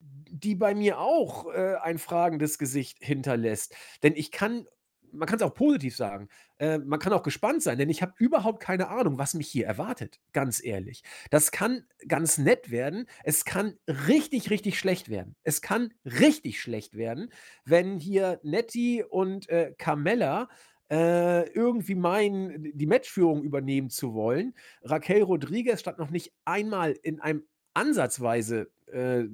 die bei mir auch, äh, ein fragendes Gesicht hinterlässt. Denn ich kann man kann es auch positiv sagen. Äh, man kann auch gespannt sein, denn ich habe überhaupt keine Ahnung, was mich hier erwartet, ganz ehrlich. Das kann ganz nett werden. Es kann richtig, richtig schlecht werden. Es kann richtig schlecht werden, wenn hier Nettie und äh, Carmella äh, irgendwie meinen, die Matchführung übernehmen zu wollen. Raquel Rodriguez stand noch nicht einmal in einem ansatzweise äh,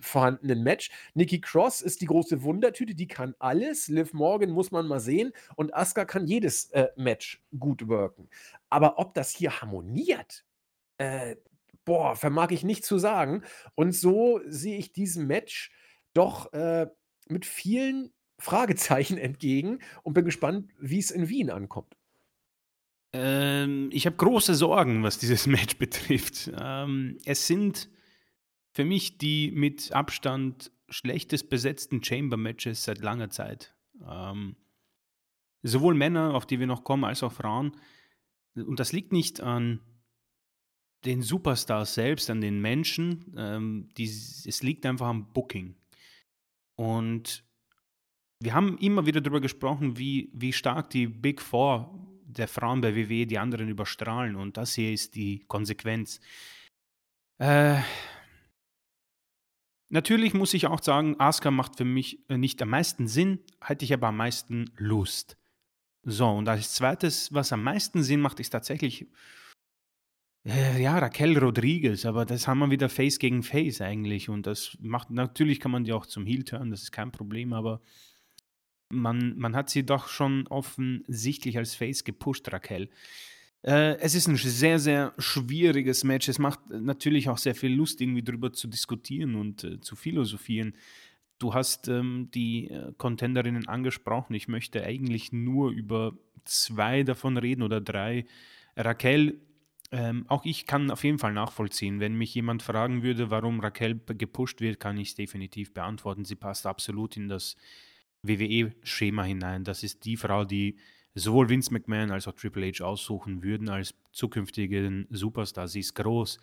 vorhandenen Match. Nikki Cross ist die große Wundertüte, die kann alles. Liv Morgan muss man mal sehen und Asuka kann jedes äh, Match gut wirken. Aber ob das hier harmoniert, äh, boah, vermag ich nicht zu sagen. Und so sehe ich diesem Match doch äh, mit vielen [LAUGHS] Fragezeichen entgegen und bin gespannt, wie es in Wien ankommt. Ähm, ich habe große Sorgen, was dieses Match [LAUGHS] betrifft. Ähm, es sind für mich die mit Abstand schlechtest besetzten Chamber-Matches seit langer Zeit. Ähm, sowohl Männer, auf die wir noch kommen, als auch Frauen. Und das liegt nicht an den Superstars selbst, an den Menschen. Ähm, die, es liegt einfach am Booking. Und wir haben immer wieder darüber gesprochen, wie, wie stark die Big Four der Frauen bei WWE die anderen überstrahlen. Und das hier ist die Konsequenz. Äh, Natürlich muss ich auch sagen, Asuka macht für mich äh, nicht am meisten Sinn, hätte ich aber am meisten Lust. So, und als zweites, was am meisten Sinn macht, ist tatsächlich, äh, ja, Raquel Rodriguez, aber das haben wir wieder Face gegen Face eigentlich. Und das macht, natürlich kann man die auch zum Heel turnen, das ist kein Problem, aber man, man hat sie doch schon offensichtlich als Face gepusht, Raquel. Äh, es ist ein sehr, sehr schwieriges Match. Es macht natürlich auch sehr viel Lust, irgendwie darüber zu diskutieren und äh, zu philosophieren. Du hast ähm, die äh, Contenderinnen angesprochen. Ich möchte eigentlich nur über zwei davon reden oder drei. Raquel, ähm, auch ich kann auf jeden Fall nachvollziehen. Wenn mich jemand fragen würde, warum Raquel gepusht wird, kann ich es definitiv beantworten. Sie passt absolut in das WWE-Schema hinein. Das ist die Frau, die sowohl Vince McMahon als auch Triple H aussuchen würden als zukünftigen Superstar. Sie ist groß,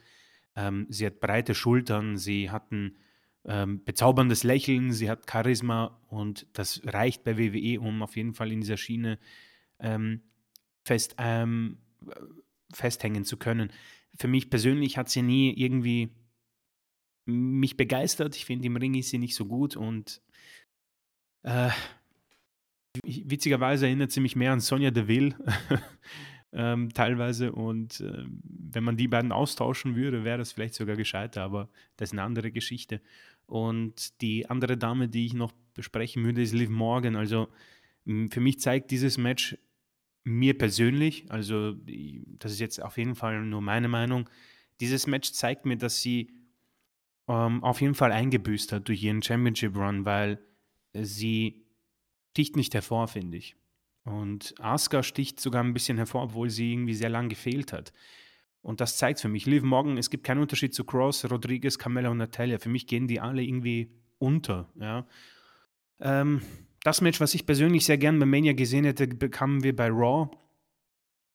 ähm, sie hat breite Schultern, sie hat ein ähm, bezauberndes Lächeln, sie hat Charisma und das reicht bei WWE, um auf jeden Fall in dieser Schiene ähm, fest, ähm, festhängen zu können. Für mich persönlich hat sie nie irgendwie mich begeistert. Ich finde, im Ring ist sie nicht so gut und äh, witzigerweise erinnert sie mich mehr an Sonja Deville [LAUGHS] ähm, teilweise. Und äh, wenn man die beiden austauschen würde, wäre das vielleicht sogar gescheiter, aber das ist eine andere Geschichte. Und die andere Dame, die ich noch besprechen würde, ist Liv Morgan. Also für mich zeigt dieses Match mir persönlich, also das ist jetzt auf jeden Fall nur meine Meinung, dieses Match zeigt mir, dass sie ähm, auf jeden Fall eingebüßt hat durch ihren Championship Run, weil sie sticht nicht hervor, finde ich. Und Asuka sticht sogar ein bisschen hervor, obwohl sie irgendwie sehr lang gefehlt hat. Und das zeigt für mich. Liv Morgan, es gibt keinen Unterschied zu Cross, Rodriguez, Carmella und Natalia. Für mich gehen die alle irgendwie unter. Ja. Ähm, das Match, was ich persönlich sehr gern bei Mania gesehen hätte, bekamen wir bei Raw.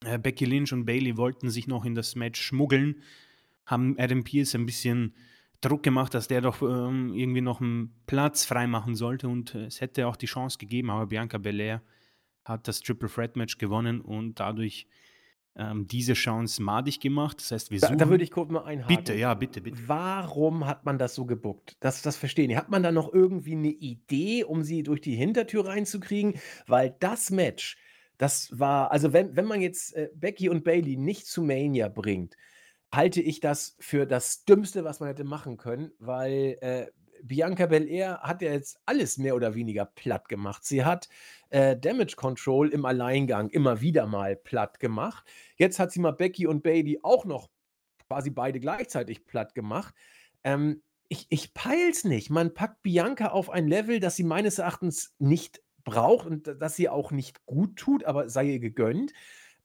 Äh, Becky Lynch und Bailey wollten sich noch in das Match schmuggeln, haben Adam Pierce ein bisschen Druck gemacht, dass der doch ähm, irgendwie noch einen Platz freimachen sollte und äh, es hätte auch die Chance gegeben, aber Bianca Belair hat das Triple Threat Match gewonnen und dadurch ähm, diese Chance madig gemacht. Das heißt, wir suchen. Da, da würde ich kurz mal einhaken. Bitte, ja, bitte, bitte. Warum hat man das so gebuckt? Das, das verstehen. Hat man da noch irgendwie eine Idee, um sie durch die Hintertür reinzukriegen? Weil das Match, das war, also wenn, wenn man jetzt äh, Becky und Bailey nicht zu Mania bringt, halte ich das für das Dümmste, was man hätte machen können, weil, äh, Bianca Belair hat ja jetzt alles mehr oder weniger platt gemacht. Sie hat äh, Damage Control im Alleingang immer wieder mal platt gemacht. Jetzt hat sie mal Becky und Bailey auch noch quasi beide gleichzeitig platt gemacht. Ähm, ich, ich peil's nicht. Man packt Bianca auf ein Level, das sie meines Erachtens nicht braucht und das sie auch nicht gut tut, aber sei ihr gegönnt.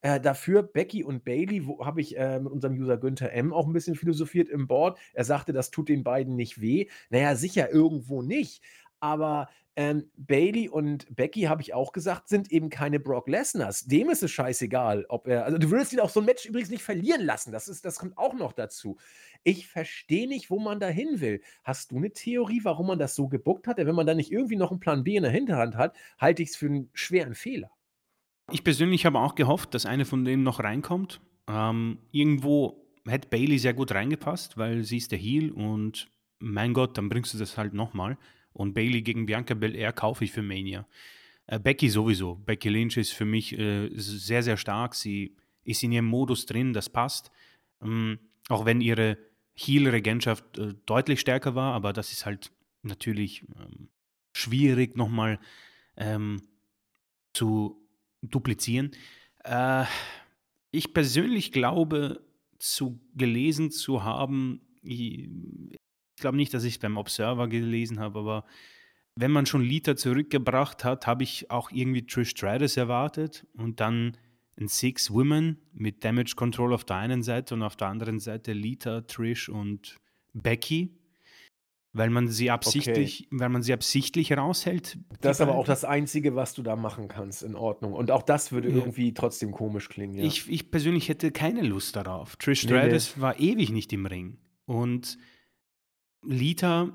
Äh, dafür Becky und Bailey, wo habe ich äh, mit unserem User Günther M auch ein bisschen philosophiert im Board. Er sagte, das tut den beiden nicht weh. Naja, sicher irgendwo nicht. Aber ähm, Bailey und Becky, habe ich auch gesagt, sind eben keine Brock Lesners. Dem ist es scheißegal, ob er. Also, du würdest ihn auch so ein Match übrigens nicht verlieren lassen. Das, ist, das kommt auch noch dazu. Ich verstehe nicht, wo man da hin will. Hast du eine Theorie, warum man das so gebuckt hat? Wenn man da nicht irgendwie noch einen Plan B in der Hinterhand hat, halte ich es für einen schweren Fehler. Ich persönlich habe auch gehofft, dass eine von denen noch reinkommt. Ähm, irgendwo hätte Bailey sehr gut reingepasst, weil sie ist der Heel und mein Gott, dann bringst du das halt nochmal. Und Bailey gegen Bianca Belair kaufe ich für Mania. Äh, Becky sowieso. Becky Lynch ist für mich äh, sehr, sehr stark. Sie ist in ihrem Modus drin, das passt. Ähm, auch wenn ihre Heel-Regentschaft äh, deutlich stärker war, aber das ist halt natürlich ähm, schwierig nochmal ähm, zu duplizieren. Äh, ich persönlich glaube, zu gelesen zu haben, ich, ich glaube nicht, dass ich es beim Observer gelesen habe, aber wenn man schon Lita zurückgebracht hat, habe ich auch irgendwie Trish Stratus erwartet und dann ein Six Women mit Damage Control auf der einen Seite und auf der anderen Seite Lita, Trish und Becky weil man sie absichtlich, okay. weil man sie absichtlich raushält. Das ist aber auch das Einzige, was du da machen kannst, in Ordnung. Und auch das würde ja. irgendwie trotzdem komisch klingen. Ja. Ich, ich persönlich hätte keine Lust darauf. Trish Stratus nee, nee. war ewig nicht im Ring. Und Lita,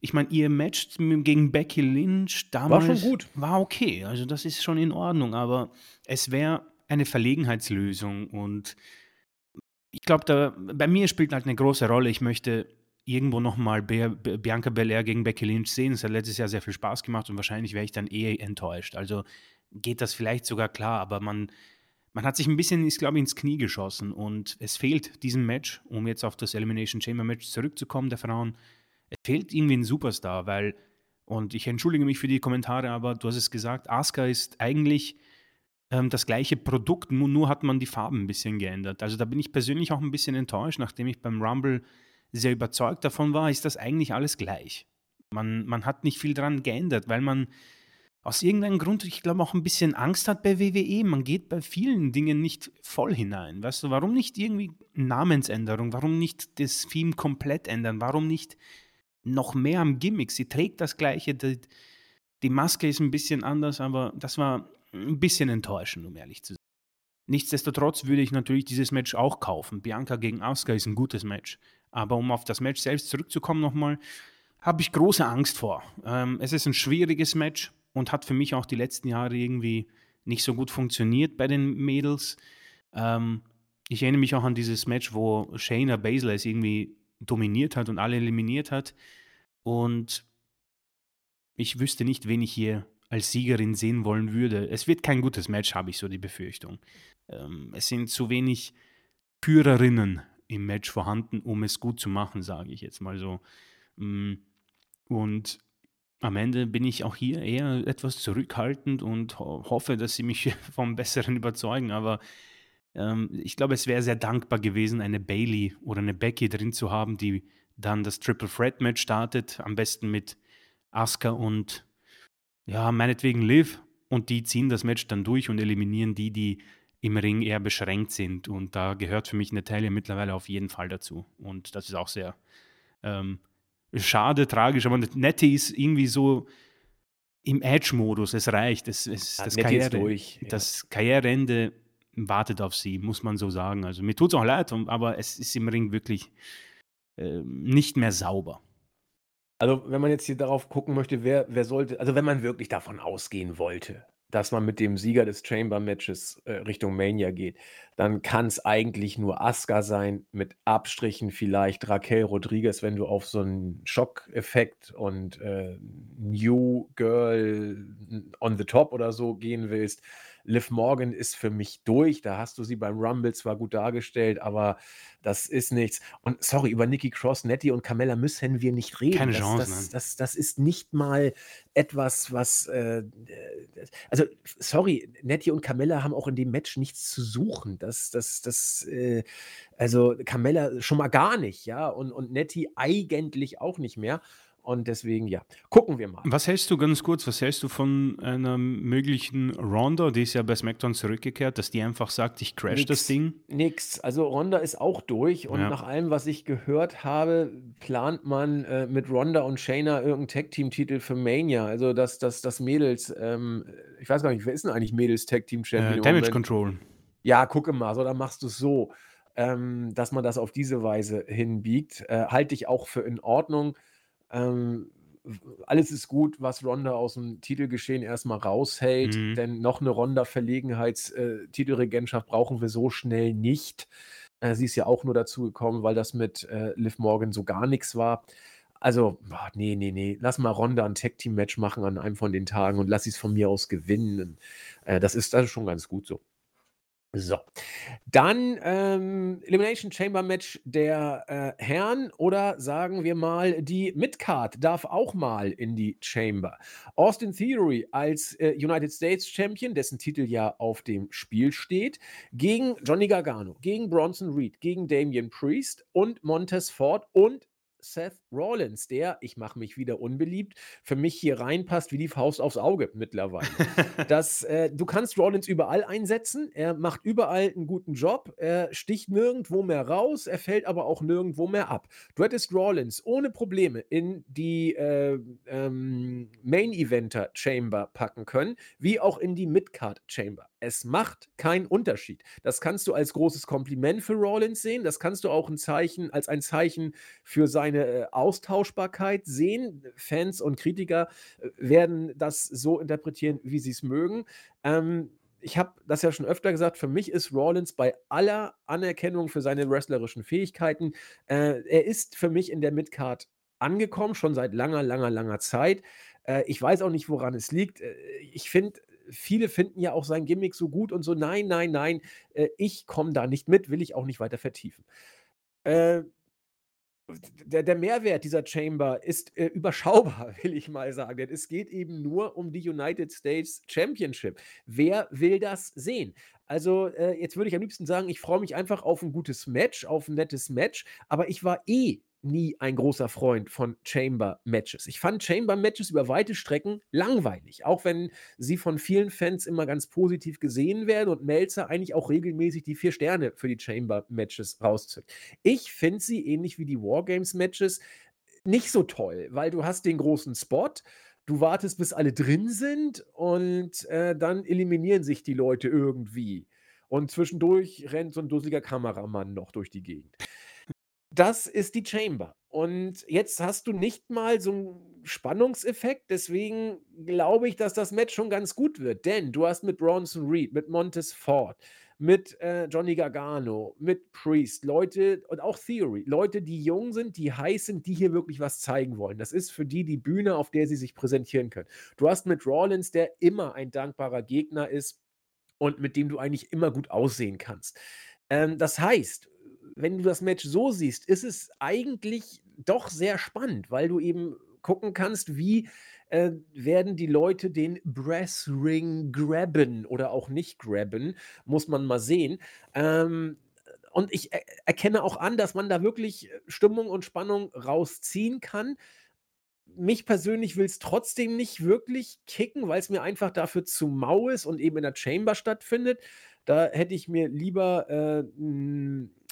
ich meine, ihr Match gegen Becky Lynch damals war schon gut. War okay. Also das ist schon in Ordnung. Aber es wäre eine Verlegenheitslösung und ich glaube, bei mir spielt halt eine große Rolle. Ich möchte irgendwo nochmal Bianca Belair gegen Becky Lynch sehen. Es hat letztes Jahr sehr viel Spaß gemacht und wahrscheinlich wäre ich dann eh enttäuscht. Also geht das vielleicht sogar klar, aber man, man hat sich ein bisschen, ist glaube ich, ins Knie geschossen und es fehlt diesem Match, um jetzt auf das Elimination Chamber Match zurückzukommen, der Frauen. Es fehlt irgendwie ein Superstar, weil, und ich entschuldige mich für die Kommentare, aber du hast es gesagt, Asuka ist eigentlich ähm, das gleiche Produkt, nur, nur hat man die Farben ein bisschen geändert. Also da bin ich persönlich auch ein bisschen enttäuscht, nachdem ich beim Rumble sehr überzeugt davon war, ist das eigentlich alles gleich. Man, man hat nicht viel dran geändert, weil man aus irgendeinem Grund, ich glaube, auch ein bisschen Angst hat bei WWE. Man geht bei vielen Dingen nicht voll hinein. Weißt du, warum nicht irgendwie Namensänderung? Warum nicht das Theme komplett ändern? Warum nicht noch mehr am Gimmick? Sie trägt das Gleiche, die, die Maske ist ein bisschen anders, aber das war ein bisschen enttäuschend, um ehrlich zu sein. Nichtsdestotrotz würde ich natürlich dieses Match auch kaufen. Bianca gegen Asuka ist ein gutes Match. Aber um auf das Match selbst zurückzukommen nochmal, habe ich große Angst vor. Ähm, es ist ein schwieriges Match und hat für mich auch die letzten Jahre irgendwie nicht so gut funktioniert bei den Mädels. Ähm, ich erinnere mich auch an dieses Match, wo Shayna Baszler es irgendwie dominiert hat und alle eliminiert hat. Und ich wüsste nicht, wen ich hier als Siegerin sehen wollen würde. Es wird kein gutes Match, habe ich so die Befürchtung. Ähm, es sind zu wenig Führerinnen im Match vorhanden, um es gut zu machen, sage ich jetzt mal so. Mm, und am Ende bin ich auch hier eher etwas zurückhaltend und hoffe, dass sie mich [LAUGHS] vom Besseren überzeugen. Aber ähm, ich glaube, es wäre sehr dankbar gewesen, eine Bailey oder eine Becky drin zu haben, die dann das Triple Threat Match startet. Am besten mit Asuka und ja, meinetwegen Liv. Und die ziehen das Match dann durch und eliminieren die, die im Ring eher beschränkt sind. Und da gehört für mich Natalia mittlerweile auf jeden Fall dazu. Und das ist auch sehr ähm, schade, tragisch. Aber Nettie ist irgendwie so im Edge-Modus. Es reicht. Es, es, ja, das, Karriere, durch, ja. das Karriereende wartet auf sie, muss man so sagen. Also mir tut es auch leid, aber es ist im Ring wirklich äh, nicht mehr sauber. Also, wenn man jetzt hier darauf gucken möchte, wer, wer sollte, also wenn man wirklich davon ausgehen wollte, dass man mit dem Sieger des Chamber-Matches, äh, Richtung Mania geht, dann kann's eigentlich nur Asuka sein, mit Abstrichen vielleicht Raquel Rodriguez, wenn du auf so 'n Schockeffekt und, äh, New Girl on the Top oder so gehen willst. Liv Morgan ist für mich durch. Da hast du sie beim Rumble zwar gut dargestellt, aber das ist nichts. Und sorry, über Nikki Cross, Natty und Carmella müssen wir nicht reden. Keine Das Chance, das nein. das das ist nicht mal etwas, was, äh, also, sorry, Natty und Carmella haben auch in dem Match nichts zu suchen. Das das das, äh also, Carmella schon mal gar nicht, ja, und und Natty eigentlich auch nicht mehr. Und deswegen, ja, gucken wir mal. Was hältst du ganz kurz, was hältst du von einer möglichen Ronda, die ist ja bei SmackDown zurückgekehrt, dass die einfach sagt: „Ich crash das Nix, Ding?“ nix. Also, Ronda ist auch durch und Ja. nach allem, was ich gehört habe, plant man, äh, mit Ronda und Shayna irgend 'n Tag-Team-Titel für Mania. Also, dass dass dass Mädels, ähm ich weiß gar nicht, wer ist denn eigentlich Mädels Tag-Team-Champion Äh, Damage? Control. Ja, gucke mal, so, dann machst du's so, ähm, dass man das auf diese Weise hinbiegt. Äh, halte ich auch für in Ordnung. Ähm, alles ist gut, was Ronda aus'm Titelgeschehen erst mal raushält, Mhm. denn noch 'ne Ronda-Verlegenheits äh, Titelregentschaft brauchen wir so schnell nicht. Äh, sie ist ja auch nur dazugekommen, weil das mit, äh, Liv Morgan so gar nix war. Also, boah, ne, ne, ne, lass mal Ronda 'n Tag-Team-Match machen an einem von den Tagen und lass sie's von mir aus gewinnen. Äh, das ist das ist schon ganz gut so. So, dann, ähm, Elimination Chamber Match der, äh, Herren oder sagen wir mal, die Midcard darf auch mal in die Chamber. Austin Theory als, äh, United States Champion, dessen Titel ja auf dem Spiel steht, gegen Johnny Gargano, gegen Bronson Reed, gegen Damian Priest und Montez Ford und Seth Rollins, der, ich mache mich wieder unbeliebt, für mich hier reinpasst wie die Faust aufs Auge mittlerweile. Das, äh du kannst Rollins überall einsetzen. Er macht überall 'n guten Job. Er sticht nirgendwo mehr raus, er fällt aber auch nirgendwo mehr ab. Du hättest Rollins ohne Probleme in die, äh, ähm, Main Eventer Chamber packen können, wie auch in die Midcard Chamber. Es macht keinen Unterschied. Das kannst du als großes Kompliment für Rollins sehen. Das kannst du auch 'n Zeichen als ein Zeichen für seine, äh, Austauschbarkeit sehen. Fans und Kritiker, äh, werden das so interpretieren, wie sie's mögen. Ähm, ich habe das ja schon öfter gesagt, für mich ist Rollins bei aller Anerkennung für seine wrestlerischen Fähigkeiten äh, er ist für mich in der Midcard angekommen, schon seit langer, langer, langer Zeit. Äh, ich weiß auch nicht, woran es liegt. Äh, ich finde viele finden ja auch sein Gimmick so gut und so. Nein, nein, nein, äh, ich komme da nicht mit, will ich auch nicht weiter vertiefen. Äh der der Mehrwert dieser Chamber ist, äh, überschaubar, [LAUGHS] will ich mal sagen, denn es geht eben nur um die United States Championship. Wer will das sehen? Also, äh, jetzt würde ich am liebsten sagen, ich freue mich einfach auf 'n gutes Match, auf 'n nettes Match, aber ich war eh nie ein großer Freund von Chamber-Matches. Ich fand Chamber-Matches über weite Strecken langweilig, auch wenn sie von vielen Fans immer ganz positiv gesehen werden und Meltzer eigentlich auch regelmäßig die 4 Sterne für die Chamber-Matches rauszückt. Ich finde sie ähnlich wie die War-Games-Matches nicht so toll, weil du hast den großen Spot, du wartest, bis alle drin sind und, äh, dann eliminieren sich die Leute irgendwie. Und zwischendurch rennt so 'n dusseliger Kameramann noch durch die Gegend. Das ist die Chamber. Und jetzt hast du nicht mal so 'n Spannungseffekt, deswegen glaube ich, dass das Match schon ganz gut wird, denn du hast mit Bronson Reed, mit Montez Ford, mit, äh, Johnny Gargano, mit Priest Leute und auch Theory, Leute, die jung sind, die heiß sind, die hier wirklich was zeigen wollen. Das ist für die die Bühne, auf der sie sich präsentieren können. Du hast mit Rollins, der immer ein dankbarer Gegner ist und mit dem du eigentlich immer gut aussehen kannst. Ähm, das heißt, wenn du das Match so siehst, ist es eigentlich doch sehr spannend, weil du eben gucken kannst, wie, äh, werden die Leute den Brass Ring grabben oder auch nicht grabben, muss man mal sehen. Ähm, und ich er erkenne auch an, dass man da wirklich Stimmung und Spannung rausziehen kann. Mich persönlich will's trotzdem nicht wirklich kicken, weil's mir einfach dafür zu mau ist und eben in der Chamber stattfindet. Da hätte ich mir lieber, äh,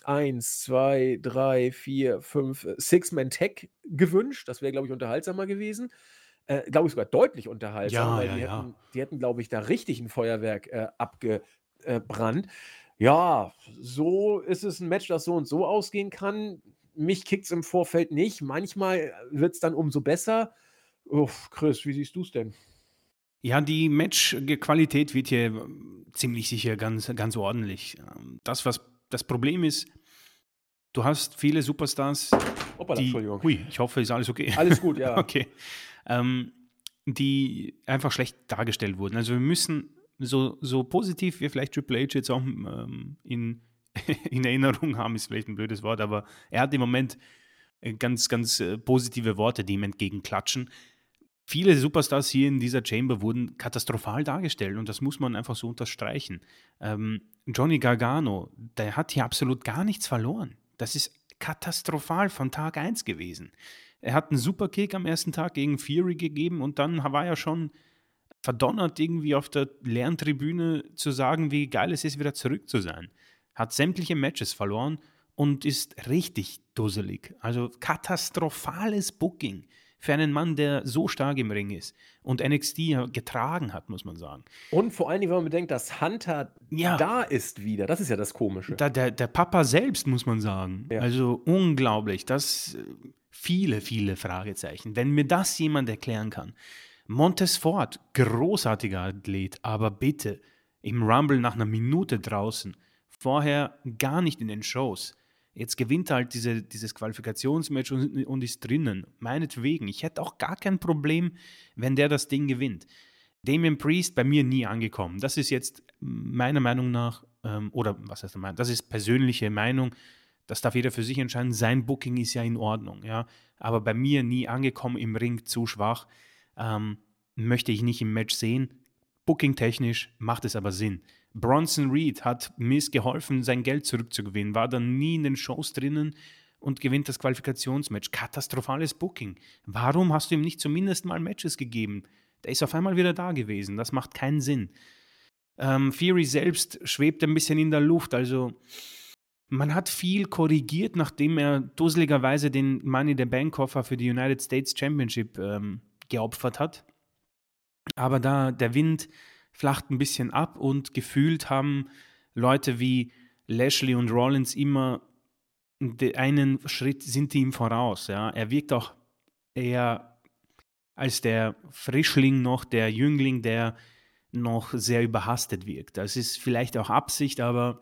1, 2, 3, 4, 5, äh, Six-Man-Tag gewünscht. Das wäre, glaube ich, unterhaltsamer gewesen. Äh, glaube ich sogar deutlich unterhaltsamer, Ja, weil ja, die ja. hätten die hätten, glaube ich, da richtig 'n Feuerwerk, äh, abge äh. Ja, so ist es 'n Match, das so und so ausgehen kann. Mich kickt's im Vorfeld nicht. Manchmal wird's dann umso besser. Uff, Chris, wie siehst du's denn? Ja, die Matchqualität wird hier ähm, ziemlich sicher ganz, ganz ordentlich. Ähm, das, was das Problem ist, du hast viele Superstars, Hoppala, die. Entschuldigung. Hui, ich hoffe, ist alles okay. Alles gut, [LAUGHS] ja. Okay. Ähm, die einfach schlecht dargestellt wurden. Also wir müssen so, so positiv wie vielleicht Triple H jetzt auch ähm, in, [LAUGHS] in Erinnerung haben, ist vielleicht ein blödes Wort, aber er hat im Moment äh, ganz, ganz äh, positive Worte, die ihm entgegenklatschen. Viele Superstars hier in dieser Chamber wurden katastrophal dargestellt und das muss man einfach so unterstreichen. Ähm, Johnny Gargano, der hat hier absolut gar nichts verloren. Das ist katastrophal von Tag 1 gewesen. Er hat einen Superkick am ersten Tag gegen Fury gegeben und dann war er schon verdonnert, irgendwie auf der leeren Tribüne zu sagen, wie geil es ist, wieder zurück zu sein. Hat sämtliche Matches verloren und ist richtig dusselig. Also katastrophales Booking für einen Mann, der so stark im Ring ist und NXT getragen hat, muss man sagen. Und vor allen Dingen, wenn man bedenkt, dass Hunter Ja. da ist wieder. Das ist ja das Komische. Da, der, der Papa selbst, muss man sagen. Ja. Also unglaublich. Das äh, viele, viele Fragezeichen. Wenn mir das jemand erklären kann. Montes Ford, großartiger Athlet, aber bitte im Rumble nach einer Minute draußen, vorher gar nicht in den Shows. Jetzt gewinnt halt diese, dieses Qualifikationsmatch und, und ist drinnen. Meinetwegen. Ich hätte auch gar kein Problem, wenn der das Ding gewinnt. Damien Priest bei mir nie angekommen. Das ist jetzt meiner Meinung nach, ähm, oder was heißt mein, das ist persönliche Meinung, das darf jeder für sich entscheiden. Sein Booking ist ja in Ordnung, ja. Aber bei mir nie angekommen im Ring, zu schwach. Ähm, möchte ich nicht im Match sehen. Booking-technisch macht es aber Sinn. Bronson Reed hat Miss geholfen, sein Geld zurückzugewinnen, war dann nie in den Shows drinnen und gewinnt das Qualifikationsmatch. Katastrophales Booking. Warum hast du ihm nicht zumindest mal Matches gegeben? Der ist auf einmal wieder da gewesen. Das macht keinen Sinn. Ähm, Fury selbst schwebt ein bisschen in der Luft. Also man hat viel korrigiert, nachdem er dusseligerweise den Money the Bank Koffer für die United States Championship ähm, geopfert hat. Aber da der Wind flacht ein bisschen ab und gefühlt haben Leute wie Lashley und Rollins immer einen Schritt sind die ihm voraus. Ja. Er wirkt auch eher als der Frischling noch, der Jüngling, der noch sehr überhastet wirkt. Das ist vielleicht auch Absicht, aber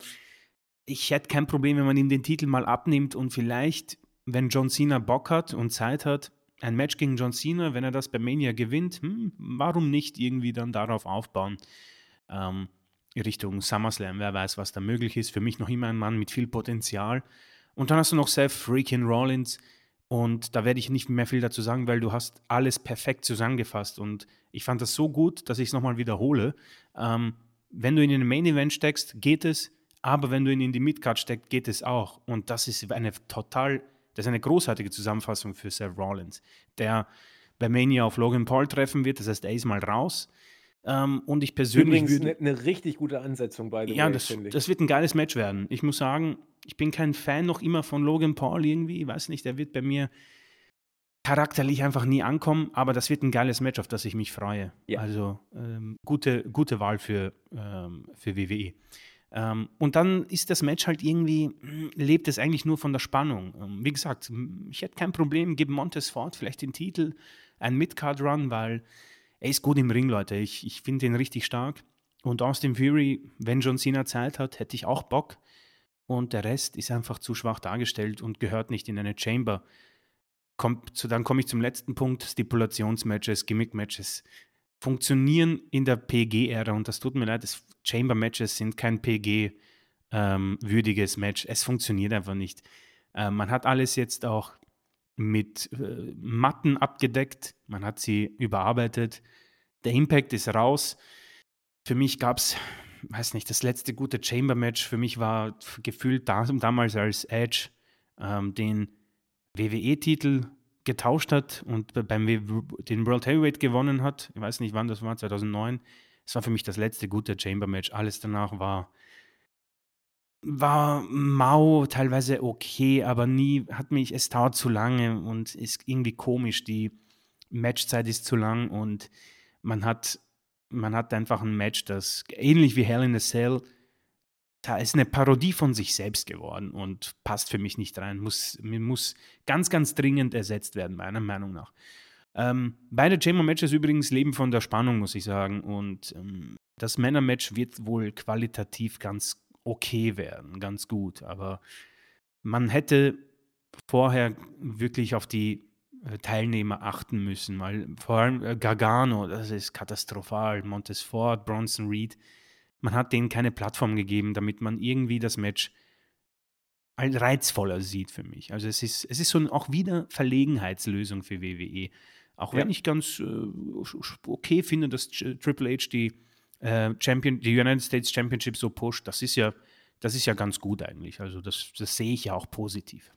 ich hätte kein Problem, wenn man ihm den Titel mal abnimmt und vielleicht, wenn John Cena Bock hat und Zeit hat, ein Match gegen John Cena, wenn er das bei Mania gewinnt, hm, warum nicht irgendwie dann darauf aufbauen? Ähm, Richtung SummerSlam, wer weiß, was da möglich ist. Für mich noch immer ein Mann mit viel Potenzial. Und dann hast du noch Seth Freaking Rollins. Und da werde ich nicht mehr viel dazu sagen, weil du hast alles perfekt zusammengefasst. Und ich fand das so gut, dass ich es nochmal wiederhole. Ähm, wenn du ihn in den Main Event steckst, geht es. Aber wenn du ihn in die Midcard steckst, geht es auch. Und das ist eine total, das ist eine großartige Zusammenfassung für Seth Rollins, der bei Mania auf Logan Paul treffen wird. Das heißt, er ist mal raus. Ähm, und ich persönlich Übrigens würde- eine ne richtig gute Ansetzung bei ja, das, das wird ein geiles Match werden. Ich muss sagen, ich bin kein Fan noch immer von Logan Paul irgendwie. Ich weiß nicht, der wird bei mir charakterlich einfach nie ankommen, aber das wird ein geiles Match, auf das ich mich freue. Ja. Also ähm, gute, gute Wahl für, ähm, für WWE. Ähm, und dann ist das Match halt irgendwie, mh, lebt es eigentlich nur von der Spannung. Ähm, wie gesagt, mh, ich hätte kein Problem, gib Montes Ford vielleicht den Titel, ein Midcard-Run, weil er ist gut im Ring, Leute. Ich, ich finde ihn richtig stark. Und Austin Fury, wenn John Cena Zeit hat, hätte ich auch Bock. Und der Rest ist einfach zu schwach dargestellt und gehört nicht in eine Chamber. Kommt zu, dann komme ich zum letzten Punkt: Stipulationsmatches, Gimmick-Matches funktionieren in der PG-Ära. Und das tut mir leid, das Chamber-Matches sind kein PG-würdiges Match. Es funktioniert einfach nicht. Äh, man hat alles jetzt auch mit äh, Matten abgedeckt, man hat sie überarbeitet. Der Impact ist raus. Für mich gab es, weiß nicht, das letzte gute Chamber-Match für mich war gefühlt da, damals als Edge ähm, den WWE-Titel getauscht hat und be- beim den World Heavyweight gewonnen hat. Ich weiß nicht, wann das war, 2009. Es war für mich das letzte gute Chamber-Match. Alles danach war war mau, teilweise okay, aber nie hat mich, es dauert zu lange und ist irgendwie komisch. Die Matchzeit ist zu lang und man hat, man hat einfach ein Match, das ähnlich wie Hell in a Cell, da ist eine Parodie von sich selbst geworden und passt für mich nicht rein. Muss, muss ganz, ganz dringend ersetzt werden, meiner Meinung nach. Ähm, beide Chamber-Matches übrigens leben von der Spannung, muss ich sagen. Und ähm, das Männer-Match wird wohl qualitativ ganz okay werden, ganz gut. Aber man hätte vorher wirklich auf die äh, Teilnehmer achten müssen, weil vor allem äh, Gargano, das ist katastrophal, Montesfort, Bronson Reed, man hat denen keine Plattform gegeben, damit man irgendwie das Match reizvoller sieht für mich. Also es ist, es ist so ein, auch wieder Verlegenheitslösung für WWE. Auch wenn ja. ich ganz äh, okay finde, dass Triple H die, äh, Champion, die United States Championship so pusht, das ist ja, das ist ja ganz gut eigentlich. Also das, das sehe ich ja auch positiv.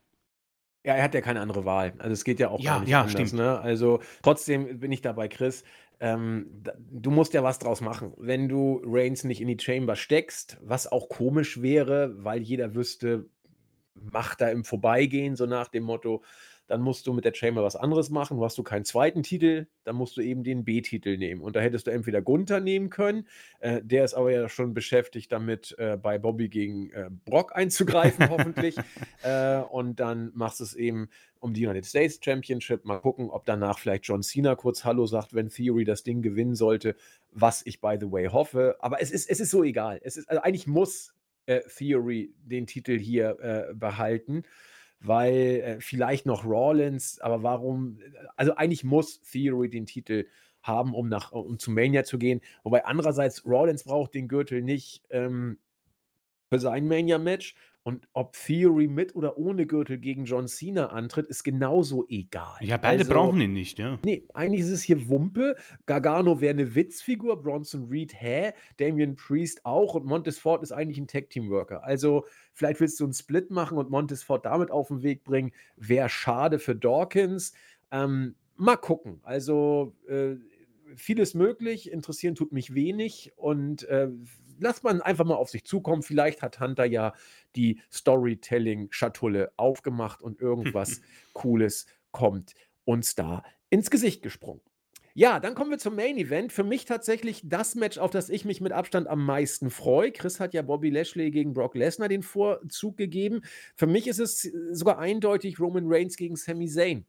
Ja, er hat ja keine andere Wahl. Also es geht ja auch ja, gar nicht ja, anders. Stimmt. Ne? Also trotzdem bin ich dabei, Chris. Ähm, du musst ja was draus machen. Wenn du Reigns nicht in die Chamber steckst, was auch komisch wäre, weil jeder wüsste, macht da im Vorbeigehen, so nach dem Motto, dann musst du mit der Chamber was anderes machen. Hast du keinen zweiten Titel, dann musst du eben den B-Titel nehmen. Und da hättest du entweder Gunther nehmen können, äh, der ist aber ja schon beschäftigt damit, äh, bei Bobby gegen äh, Brock einzugreifen, [LAUGHS] hoffentlich. Äh, und dann machst du es eben um die United States Championship. Mal gucken, ob danach vielleicht John Cena kurz Hallo sagt, wenn Theory das Ding gewinnen sollte, was ich by the way hoffe. Aber es ist, es ist so egal. Es ist, also eigentlich muss äh, Theory den Titel hier äh, behalten weil äh, vielleicht noch Rawlins, aber warum? Also eigentlich muss Theory den Titel haben, um nach um zu Mania zu gehen. Wobei andererseits Rawlins braucht den Gürtel nicht ähm, für sein Mania-Match und ob Theory mit oder ohne Gürtel gegen John Cena antritt, ist genauso egal. Ja, beide also, brauchen ihn nicht, ja. Nee, eigentlich ist es hier Wumpe. Gargano wäre eine Witzfigur, Bronson Reed, hä? Damien Priest auch und Montesfort ist eigentlich ein Tag-Team-Worker. Also, vielleicht willst du einen Split machen und Montesfort damit auf den Weg bringen. Wäre schade für Dawkins. Ähm, mal gucken. Also, äh, vieles möglich, interessieren tut mich wenig und äh, lass man einfach mal auf sich zukommen. Vielleicht hat Hunter ja die Storytelling-Schatulle aufgemacht und irgendwas [LAUGHS] Cooles kommt uns da ins Gesicht gesprungen. Ja, dann kommen wir zum Main Event. Für mich tatsächlich das Match, auf das ich mich mit Abstand am meisten freue. Chris hat ja Bobby Lashley gegen Brock Lesnar den Vorzug gegeben. Für mich ist es sogar eindeutig Roman Reigns gegen Sami Zayn.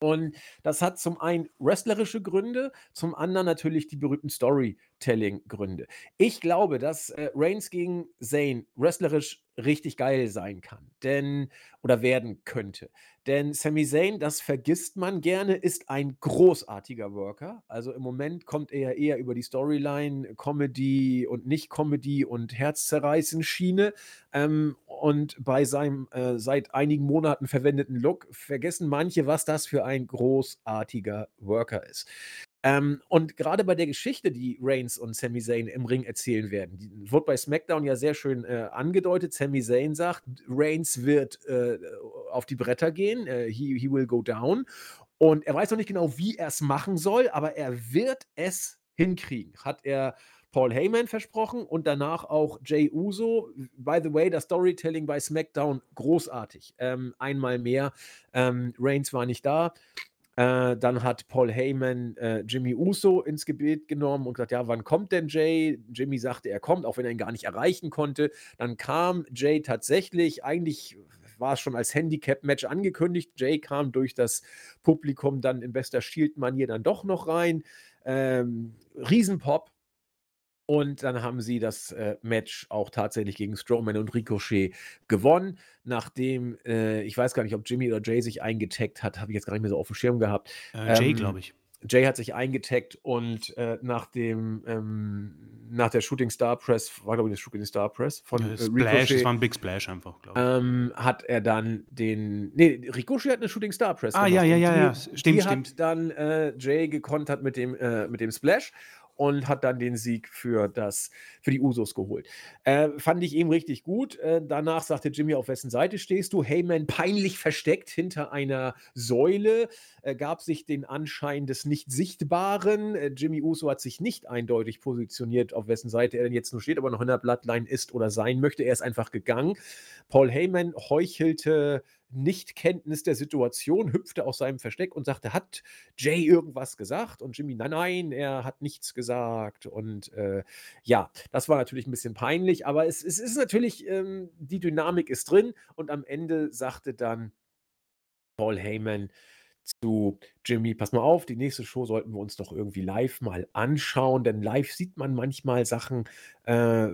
Und das hat zum einen wrestlerische Gründe, zum anderen natürlich die berühmten Storytelling-Gründe. Ich glaube, dass äh, Reigns gegen Zayn wrestlerisch richtig geil sein kann, denn oder werden könnte. Denn Sami Zayn, das vergisst man gerne, ist ein großartiger Worker. Also im Moment kommt er eher über die Storyline, Comedy und Nicht-Comedy und Herzzerreißen Schiene. Ähm, und bei seinem äh, seit einigen Monaten verwendeten Look vergessen manche, was das für ein großartiger Worker ist. Ähm, und gerade bei der Geschichte, die Reigns und Sami Zayn im Ring erzählen werden, die wird bei SmackDown ja sehr schön äh, angedeutet. Sami Zayn sagt, Reigns wird äh, auf die Bretter gehen, äh, he, he will go down. Und er weiß noch nicht genau, wie er es machen soll, aber er wird es hinkriegen. Hat er Paul Heyman versprochen und danach auch Jay Uso. By the way, das Storytelling bei SmackDown großartig. Ähm, einmal mehr. Ähm, Reigns war nicht da. Äh, dann hat Paul Heyman äh, Jimmy Uso ins Gebet genommen und gesagt, ja, wann kommt denn Jay? Jimmy sagte, er kommt, auch wenn er ihn gar nicht erreichen konnte. Dann kam Jay tatsächlich, eigentlich war es schon als Handicap-Match angekündigt. Jay kam durch das Publikum dann in bester Shield-Manier dann doch noch rein. Ähm, Riesenpop. Und dann haben sie das äh, Match auch tatsächlich gegen Strowman und Ricochet gewonnen, nachdem, äh, ich weiß gar nicht, ob Jimmy oder Jay sich eingetaggt hat, habe ich jetzt gar nicht mehr so auf dem Schirm gehabt. Äh, Jay, ähm, glaube ich. Jay hat sich eingetaggt und äh, nach dem ähm, nach der Shooting Star Press, war glaube ich der Shooting Star Press von ja, äh, Splash, das war ein Big Splash einfach, glaube ich. Ähm, hat er dann den, nee, Ricochet hat eine Shooting Star Press Ah, ja, ja, ja, ja, stimmt, die stimmt. hat dann äh, Jay gekontert mit dem, äh, mit dem Splash und hat dann den Sieg für, das, für die Usos geholt. Äh, fand ich eben richtig gut. Äh, danach sagte Jimmy, auf wessen Seite stehst du? Heyman peinlich versteckt hinter einer Säule, äh, gab sich den Anschein des Nicht-Sichtbaren. Äh, Jimmy Uso hat sich nicht eindeutig positioniert, auf wessen Seite er denn jetzt nur steht, aber noch in der Bloodline ist oder sein möchte. Er ist einfach gegangen. Paul Heyman heuchelte Nichtkenntnis der Situation, hüpfte aus seinem Versteck und sagte, hat Jay irgendwas gesagt? Und Jimmy, nein, nein, er hat nichts gesagt. Und äh, ja, das war natürlich ein bisschen peinlich, aber es, es ist natürlich, ähm, die Dynamik ist drin und am Ende sagte dann Paul Heyman zu Jimmy, pass mal auf, die nächste Show sollten wir uns doch irgendwie live mal anschauen, denn live sieht man manchmal Sachen äh,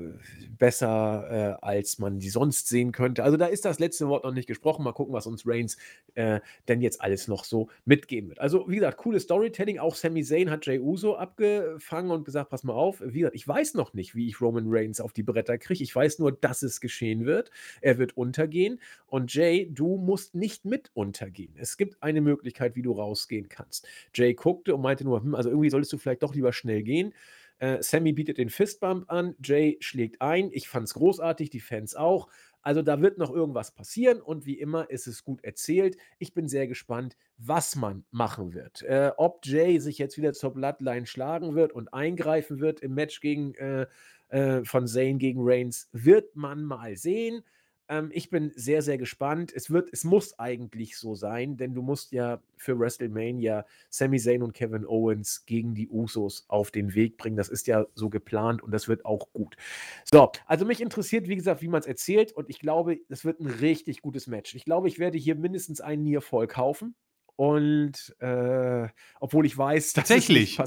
besser, äh, als man die sonst sehen könnte. Also da ist das letzte Wort noch nicht gesprochen. Mal gucken, was uns Reigns äh, denn jetzt alles noch so mitgeben wird. Also, wie gesagt, cooles Storytelling. Auch Sami Zayn hat Jay Uso abgefangen und gesagt, pass mal auf, wie gesagt, ich weiß noch nicht, wie ich Roman Reigns auf die Bretter kriege. Ich weiß nur, dass es geschehen wird. Er wird untergehen. Und Jay, du musst nicht mit untergehen. Es gibt eine Möglichkeit, wie du rausgehen kannst. Jay guckte und meinte nur, hm, also irgendwie solltest du vielleicht doch lieber schnell gehen. Äh, Sammy bietet den Fistbump an, Jay schlägt ein. Ich fand es großartig, die Fans auch. Also da wird noch irgendwas passieren und wie immer ist es gut erzählt. Ich bin sehr gespannt, was man machen wird. Äh, ob Jay sich jetzt wieder zur Bloodline schlagen wird und eingreifen wird im Match gegen äh, äh, von Zane gegen Reigns, wird man mal sehen. Ähm, ich bin sehr, sehr gespannt. Es wird, es muss eigentlich so sein, denn du musst ja für WrestleMania Sami Zayn und Kevin Owens gegen die Usos auf den Weg bringen. Das ist ja so geplant und das wird auch gut. So, also mich interessiert, wie gesagt, wie man es erzählt und ich glaube, es wird ein richtig gutes Match. Ich glaube, ich werde hier mindestens einen Nier voll kaufen. Und äh, obwohl ich weiß, [LAUGHS] dass Tatsächlich.